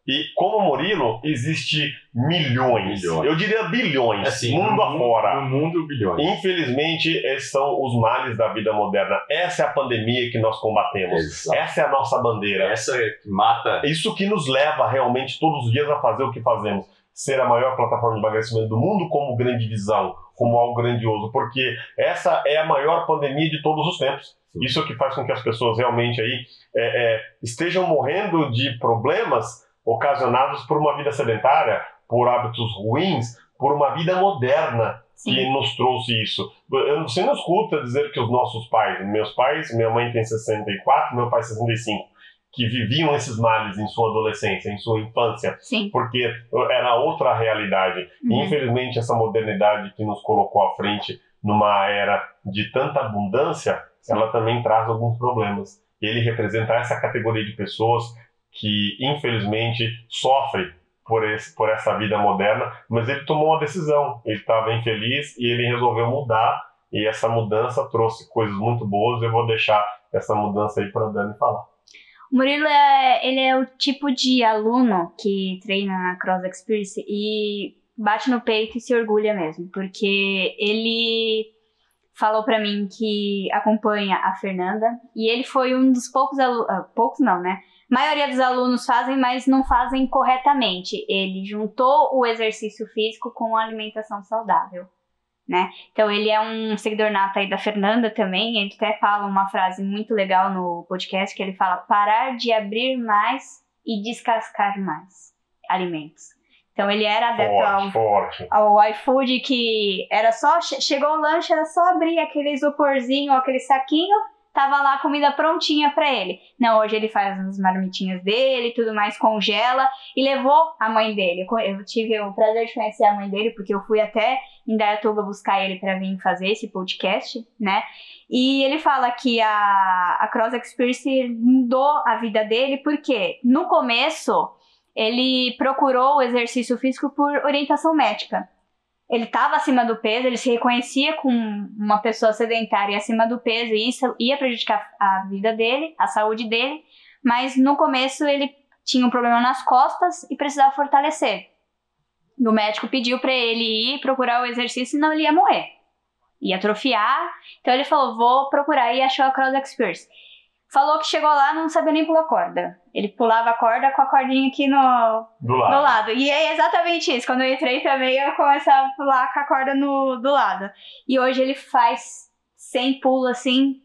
E como Murilo, existe milhões, eu diria bilhões, assim, mundo afora. No mundo, bilhões. Infelizmente, esses são os males da vida moderna. Essa é a pandemia que nós combatemos. Exato. Essa é a nossa bandeira. Essa é que mata. Isso que nos leva realmente todos os dias a fazer o que fazemos. Ser a maior plataforma de emagrecimento do mundo como grande visão, como algo grandioso. Porque essa é a maior pandemia de todos os tempos. Isso é o que faz com que as pessoas realmente aí é, é, estejam morrendo de problemas ocasionados por uma vida sedentária, por hábitos ruins, por uma vida moderna que Sim. nos trouxe isso. Você não escuta dizer que os nossos pais, meus pais, minha mãe tem 64, meu pai 65, que viviam esses males em sua adolescência, em sua infância, Sim. porque era outra realidade. E, Uhum. infelizmente, essa modernidade que nos colocou à frente numa era de tanta abundância, ela também traz alguns problemas. Ele representa essa categoria de pessoas que, infelizmente, sofre por, esse, por essa vida moderna, mas ele tomou uma decisão. Ele estava infeliz e ele resolveu mudar, e essa mudança trouxe coisas muito boas. Eu vou deixar essa mudança aí para a Dani falar. O Murilo é, ele é o tipo de aluno que treina na Cross Experience e bate no peito e se orgulha mesmo, porque ele falou pra mim que acompanha a Fernanda e ele foi um dos poucos alunos, poucos não, né? A maioria dos alunos fazem, mas não fazem corretamente. Ele juntou o exercício físico com a alimentação saudável. Né? Então ele é um seguidor nato aí da Fernanda também. Ele até fala uma frase muito legal no podcast que ele fala parar de abrir mais e descascar mais alimentos. Então ele era adepto ao, Forte, forte. ao iFood que era só che- chegou o lanche era só abrir aquele isoporzinho, aquele saquinho, tava lá a comida prontinha pra ele. Não, hoje ele faz as marmitinhas dele, tudo mais congela e levou a mãe dele. Eu tive o prazer de conhecer a mãe dele porque eu fui até em Dayatuba buscar ele pra vir fazer esse podcast, né? E ele fala que a, a Cross Experience mudou a vida dele porque no começo ele procurou o exercício físico por orientação médica. Ele estava acima do peso, ele se reconhecia com uma pessoa sedentária acima do peso e isso ia prejudicar a vida dele, a saúde dele, mas no começo ele tinha um problema nas costas e precisava fortalecer. E o médico pediu para ele ir procurar o exercício, senão ele ia morrer. Ia atrofiar. Então ele falou: vou procurar e achou a Cross Experience. Falou que chegou lá não sabia nem pular corda. Ele pulava a corda com a cordinha aqui no, Do lado. do lado. E é exatamente isso. Quando eu entrei também, eu começava a pular com a corda no, do lado. E hoje ele faz 100 pulos assim,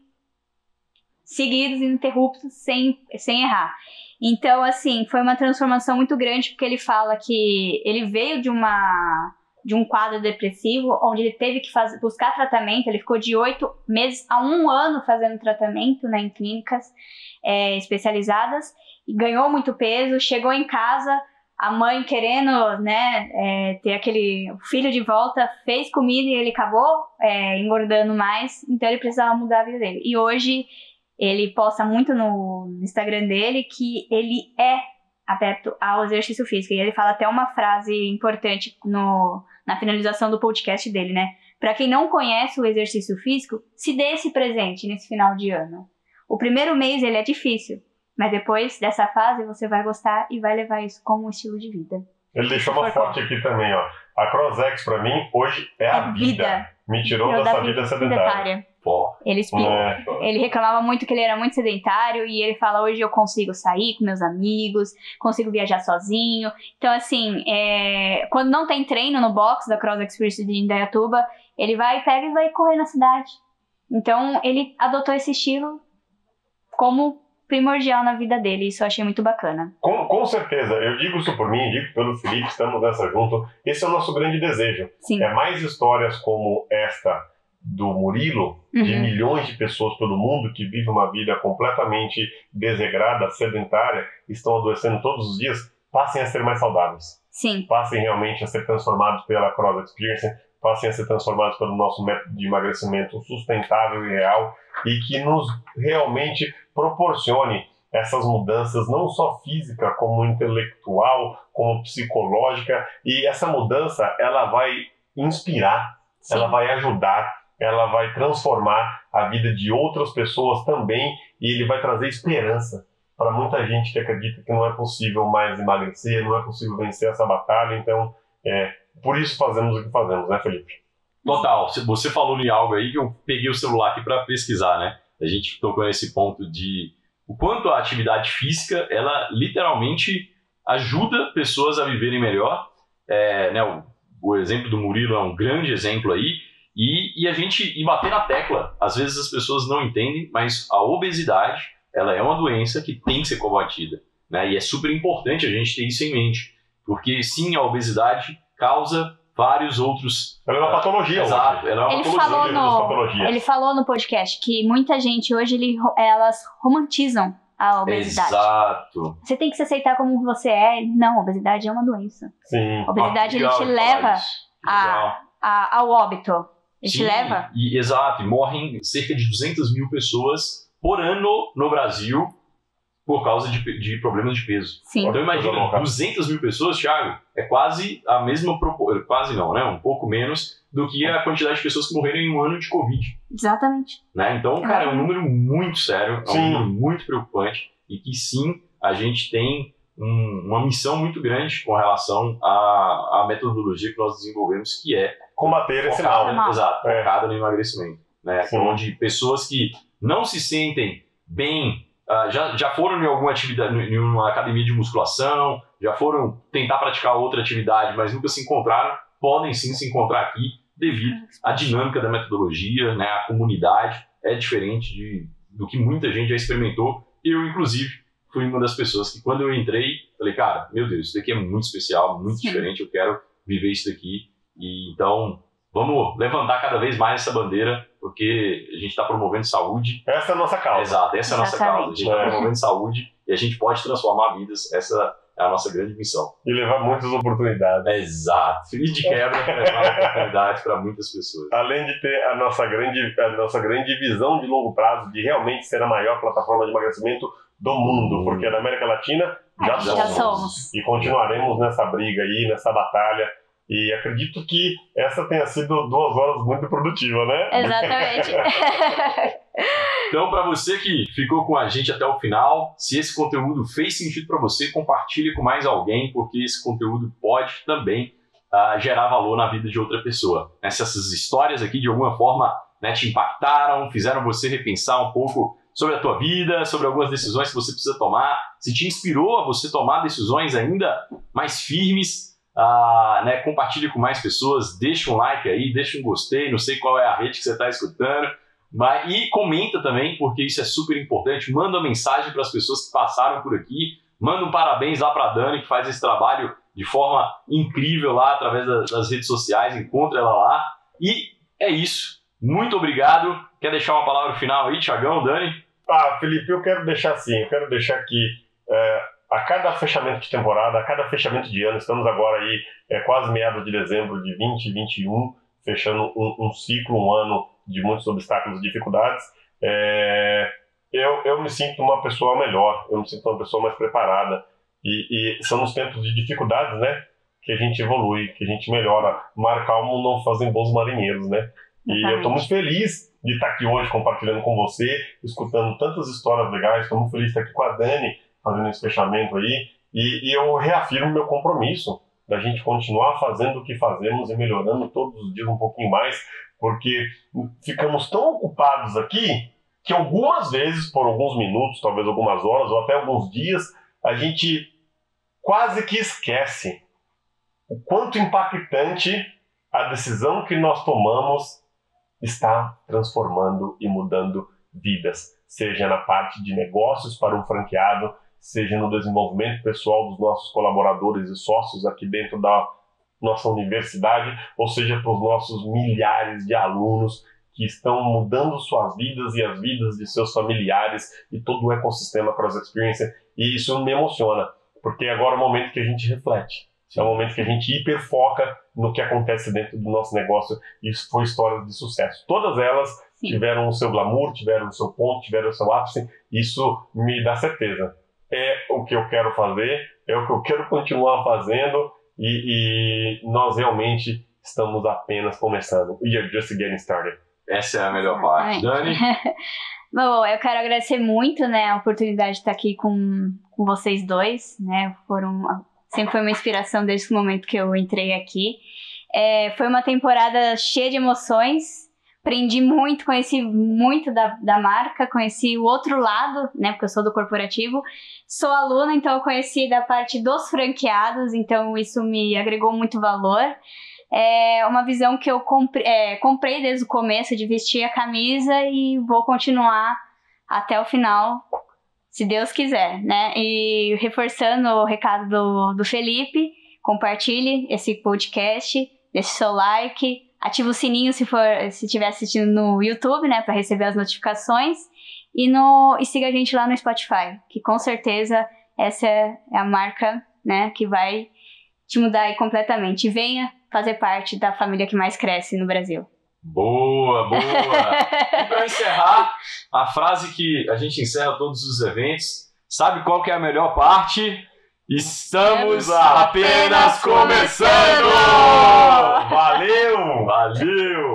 seguidos, ininterruptos, sem, sem errar. Então, assim, foi uma transformação muito grande, porque ele fala que ele veio de uma de um quadro depressivo, onde ele teve que buscar tratamento, ele ficou de oito meses a um ano fazendo tratamento né, em clínicas é, especializadas, e ganhou muito peso, chegou em casa, a mãe querendo né, é, ter aquele filho de volta, fez comida e ele acabou é, engordando mais, então ele precisava mudar a vida dele. E hoje ele posta muito no Instagram dele que ele é adepto ao exercício físico. E ele fala até uma frase importante no, na finalização do podcast dele, né? Para quem não conhece o exercício físico, se dê esse presente nesse final de ano. O primeiro mês ele é difícil, mas depois dessa fase você vai gostar e vai levar isso como um estilo de vida. Ele deixou uma forte aqui também, ó. A CrossX pra mim hoje é a É vida. vida. Me tirou Tirou dessa da vida vida sedentária. Pô, Ele explica. É. Ele reclamava muito que ele era muito sedentário e ele fala: hoje eu consigo sair com meus amigos, consigo viajar sozinho. Então, assim, é, quando não tem treino no box da Cross Experience de Indaiatuba, ele vai, pega e vai correr na cidade. Então, ele adotou esse estilo como primordial na vida dele. Isso eu achei muito bacana. Com, com certeza, eu digo isso por mim, digo pelo Felipe, estamos nessa junto. Esse é o nosso grande desejo. Sim. É mais histórias como esta do Murilo, de Uhum. milhões de pessoas pelo mundo que vivem uma vida completamente desregrada, sedentária, estão adoecendo todos os dias, passem a ser mais saudáveis. Sim. Passem realmente a ser transformados pela Cross Experience, passem a ser transformados pelo nosso método de emagrecimento sustentável e real e que nos realmente proporcione essas mudanças, não só física, como intelectual, como psicológica. E essa mudança, ela vai inspirar, Sim. ela vai ajudar, ela vai transformar a vida de outras pessoas também e ele vai trazer esperança para muita gente que acredita que não é possível mais emagrecer, não é possível vencer essa batalha. Então, é, por isso fazemos o que fazemos, né, Felipe? Total. Você- falou em algo aí que eu peguei o celular aqui para pesquisar, né? A gente tocou nesse ponto de o quanto a atividade física, ela literalmente ajuda pessoas a viverem melhor. É, né, o, o exemplo do Murilo é um grande exemplo aí. E, e a gente e bater na tecla. Às vezes as pessoas não entendem, mas a obesidade ela é uma doença que tem que ser combatida. Né? E é super importante a gente ter isso em mente. Porque sim, a obesidade causa vários outros. Ela é uma patologia Exato, hoje. ela é uma Ele patologia. falou, das no, ele falou no podcast que muita gente hoje ele, elas romantizam a obesidade. Exato. Você tem que se aceitar como você é. Não, obesidade é uma doença. Sim. A obesidade Ah, ele legal te falar leva a- a- ao óbito. Ele te Sim, leva. E, exato, e morrem cerca de 200 mil pessoas por ano no Brasil por causa de, de problemas de peso. Sim. Então imagina, Coisa louca. 200 mil pessoas, Thiago, é quase a mesma proporção, quase não, né? Um pouco menos do que a quantidade de pessoas que morreram em um ano de Covid. Exatamente. Né? Então, cara, é um número muito sério, é um número muito preocupante e que sim, a gente tem um- uma missão muito grande com relação à, à metodologia que nós desenvolvemos, que é Combater esse mal. exato, É. focada no emagrecimento. Né? Sim. Onde pessoas que não se sentem bem, ah, já, já foram em alguma atividade, em uma academia de musculação, já foram tentar praticar outra atividade, mas nunca se encontraram, podem sim se encontrar aqui devido à dinâmica da metodologia, né? a comunidade é diferente de, do que muita gente já experimentou. Eu, inclusive, fui uma das pessoas que quando eu entrei, falei, cara, meu Deus, isso daqui é muito especial, muito Sim. diferente, eu quero viver isso daqui. E então, vamos levantar cada vez mais essa bandeira, porque a gente está promovendo saúde. Essa é a nossa causa. Exato, essa é a nossa Exatamente. causa. A gente está É. promovendo saúde e a gente pode transformar vidas. Essa é a nossa grande missão. E levar muitas oportunidades. Exato. E de quebra, levar *laughs* oportunidades para muitas pessoas. Além de ter a nossa, grande, a nossa grande visão de longo prazo de realmente ser a maior plataforma de emagrecimento do mundo, porque na América Latina já, já somos. somos. E continuaremos nessa briga aí, nessa batalha. E acredito que essa tenha sido duas horas muito produtivas, né? Exatamente. *laughs* Então, para você que ficou com a gente até o final, se esse conteúdo fez sentido para você, compartilhe com mais alguém, porque esse conteúdo pode também ah, gerar valor na vida de outra pessoa. Né? Se essas histórias aqui de alguma forma né, te impactaram, fizeram você repensar um pouco sobre a tua vida, sobre algumas decisões que você precisa tomar, se te inspirou a você tomar decisões ainda mais firmes, ah, né, compartilhe com mais pessoas, deixa um like aí, deixa um gostei, não sei qual é a rede que você está escutando, mas, e comenta também, porque isso é super importante. Manda uma mensagem para as pessoas que passaram por aqui. Manda um parabéns lá para a Dani, que faz esse trabalho de forma incrível lá através da- das redes sociais. Encontra ela lá. E é isso. Muito obrigado. Quer deixar uma palavra final aí, Tiagão, Dani? Ah, Felipe, eu quero deixar assim, eu quero deixar que é, a cada fechamento de temporada, a cada fechamento de ano, estamos agora aí é, quase meados de dezembro de 2021, fechando um, um ciclo, um ano de muitos obstáculos e dificuldades, é, eu, eu me sinto uma pessoa melhor, eu me sinto uma pessoa mais preparada. E, e são nos tempos de dificuldades, né, que a gente evolui, que a gente melhora. Mar calmo não fazem bons marinheiros, né? E eu estou muito feliz de estar aqui hoje compartilhando com você, escutando tantas histórias legais. Estou muito feliz de estar aqui com a Dani, fazendo esse fechamento aí. E, e eu reafirmo meu compromisso da gente continuar fazendo o que fazemos e melhorando todos os dias um pouquinho mais, porque ficamos tão ocupados aqui que algumas vezes, por alguns minutos, talvez algumas horas ou até alguns dias, a gente quase que esquece o quanto impactante a decisão que nós tomamos está transformando e mudando vidas, seja na parte de negócios para um franqueado, seja no desenvolvimento pessoal dos nossos colaboradores e sócios aqui dentro da nossa universidade, ou seja para os nossos milhares de alunos que estão mudando suas vidas e as vidas de seus familiares e todo o ecossistema Cross Experience. E isso me emociona, porque agora é o momento que a gente reflete. É o momento que a gente hiperfoca no que acontece dentro do nosso negócio. Isso foi história de sucesso. Todas elas Sim. tiveram o seu glamour, tiveram o seu ponto, tiveram o seu ápice. Isso me dá certeza. É o que eu quero fazer, é o que eu quero continuar fazendo e, e nós realmente estamos apenas começando. We are just getting started. Essa é a melhor parte. Dani? *laughs* Bom, eu quero agradecer muito, né, a oportunidade de estar aqui com, com vocês dois, né, foram, sempre foi uma inspiração desde o momento que eu entrei aqui. É, foi uma temporada cheia de emoções, aprendi muito, conheci muito da, da marca, conheci o outro lado, né, porque eu sou do corporativo, sou aluna, então eu conheci da parte dos franqueados, então isso me agregou muito valor é uma visão que eu comprei, é, comprei desde o começo de vestir a camisa e vou continuar até o final, se Deus quiser, né? E reforçando o recado do, do Felipe, compartilhe esse podcast, deixe seu like, ativa o sininho se for se estiver assistindo no YouTube, né, para receber as notificações e no e siga a gente lá no Spotify, que com certeza essa é a marca, né, que vai te mudar aí completamente. venha fazer parte da família que mais cresce no Brasil. Boa, boa. *laughs* e para encerrar, a frase que a gente encerra todos os eventos, sabe qual que é a melhor parte? Estamos apenas começando! Valeu! Valeu!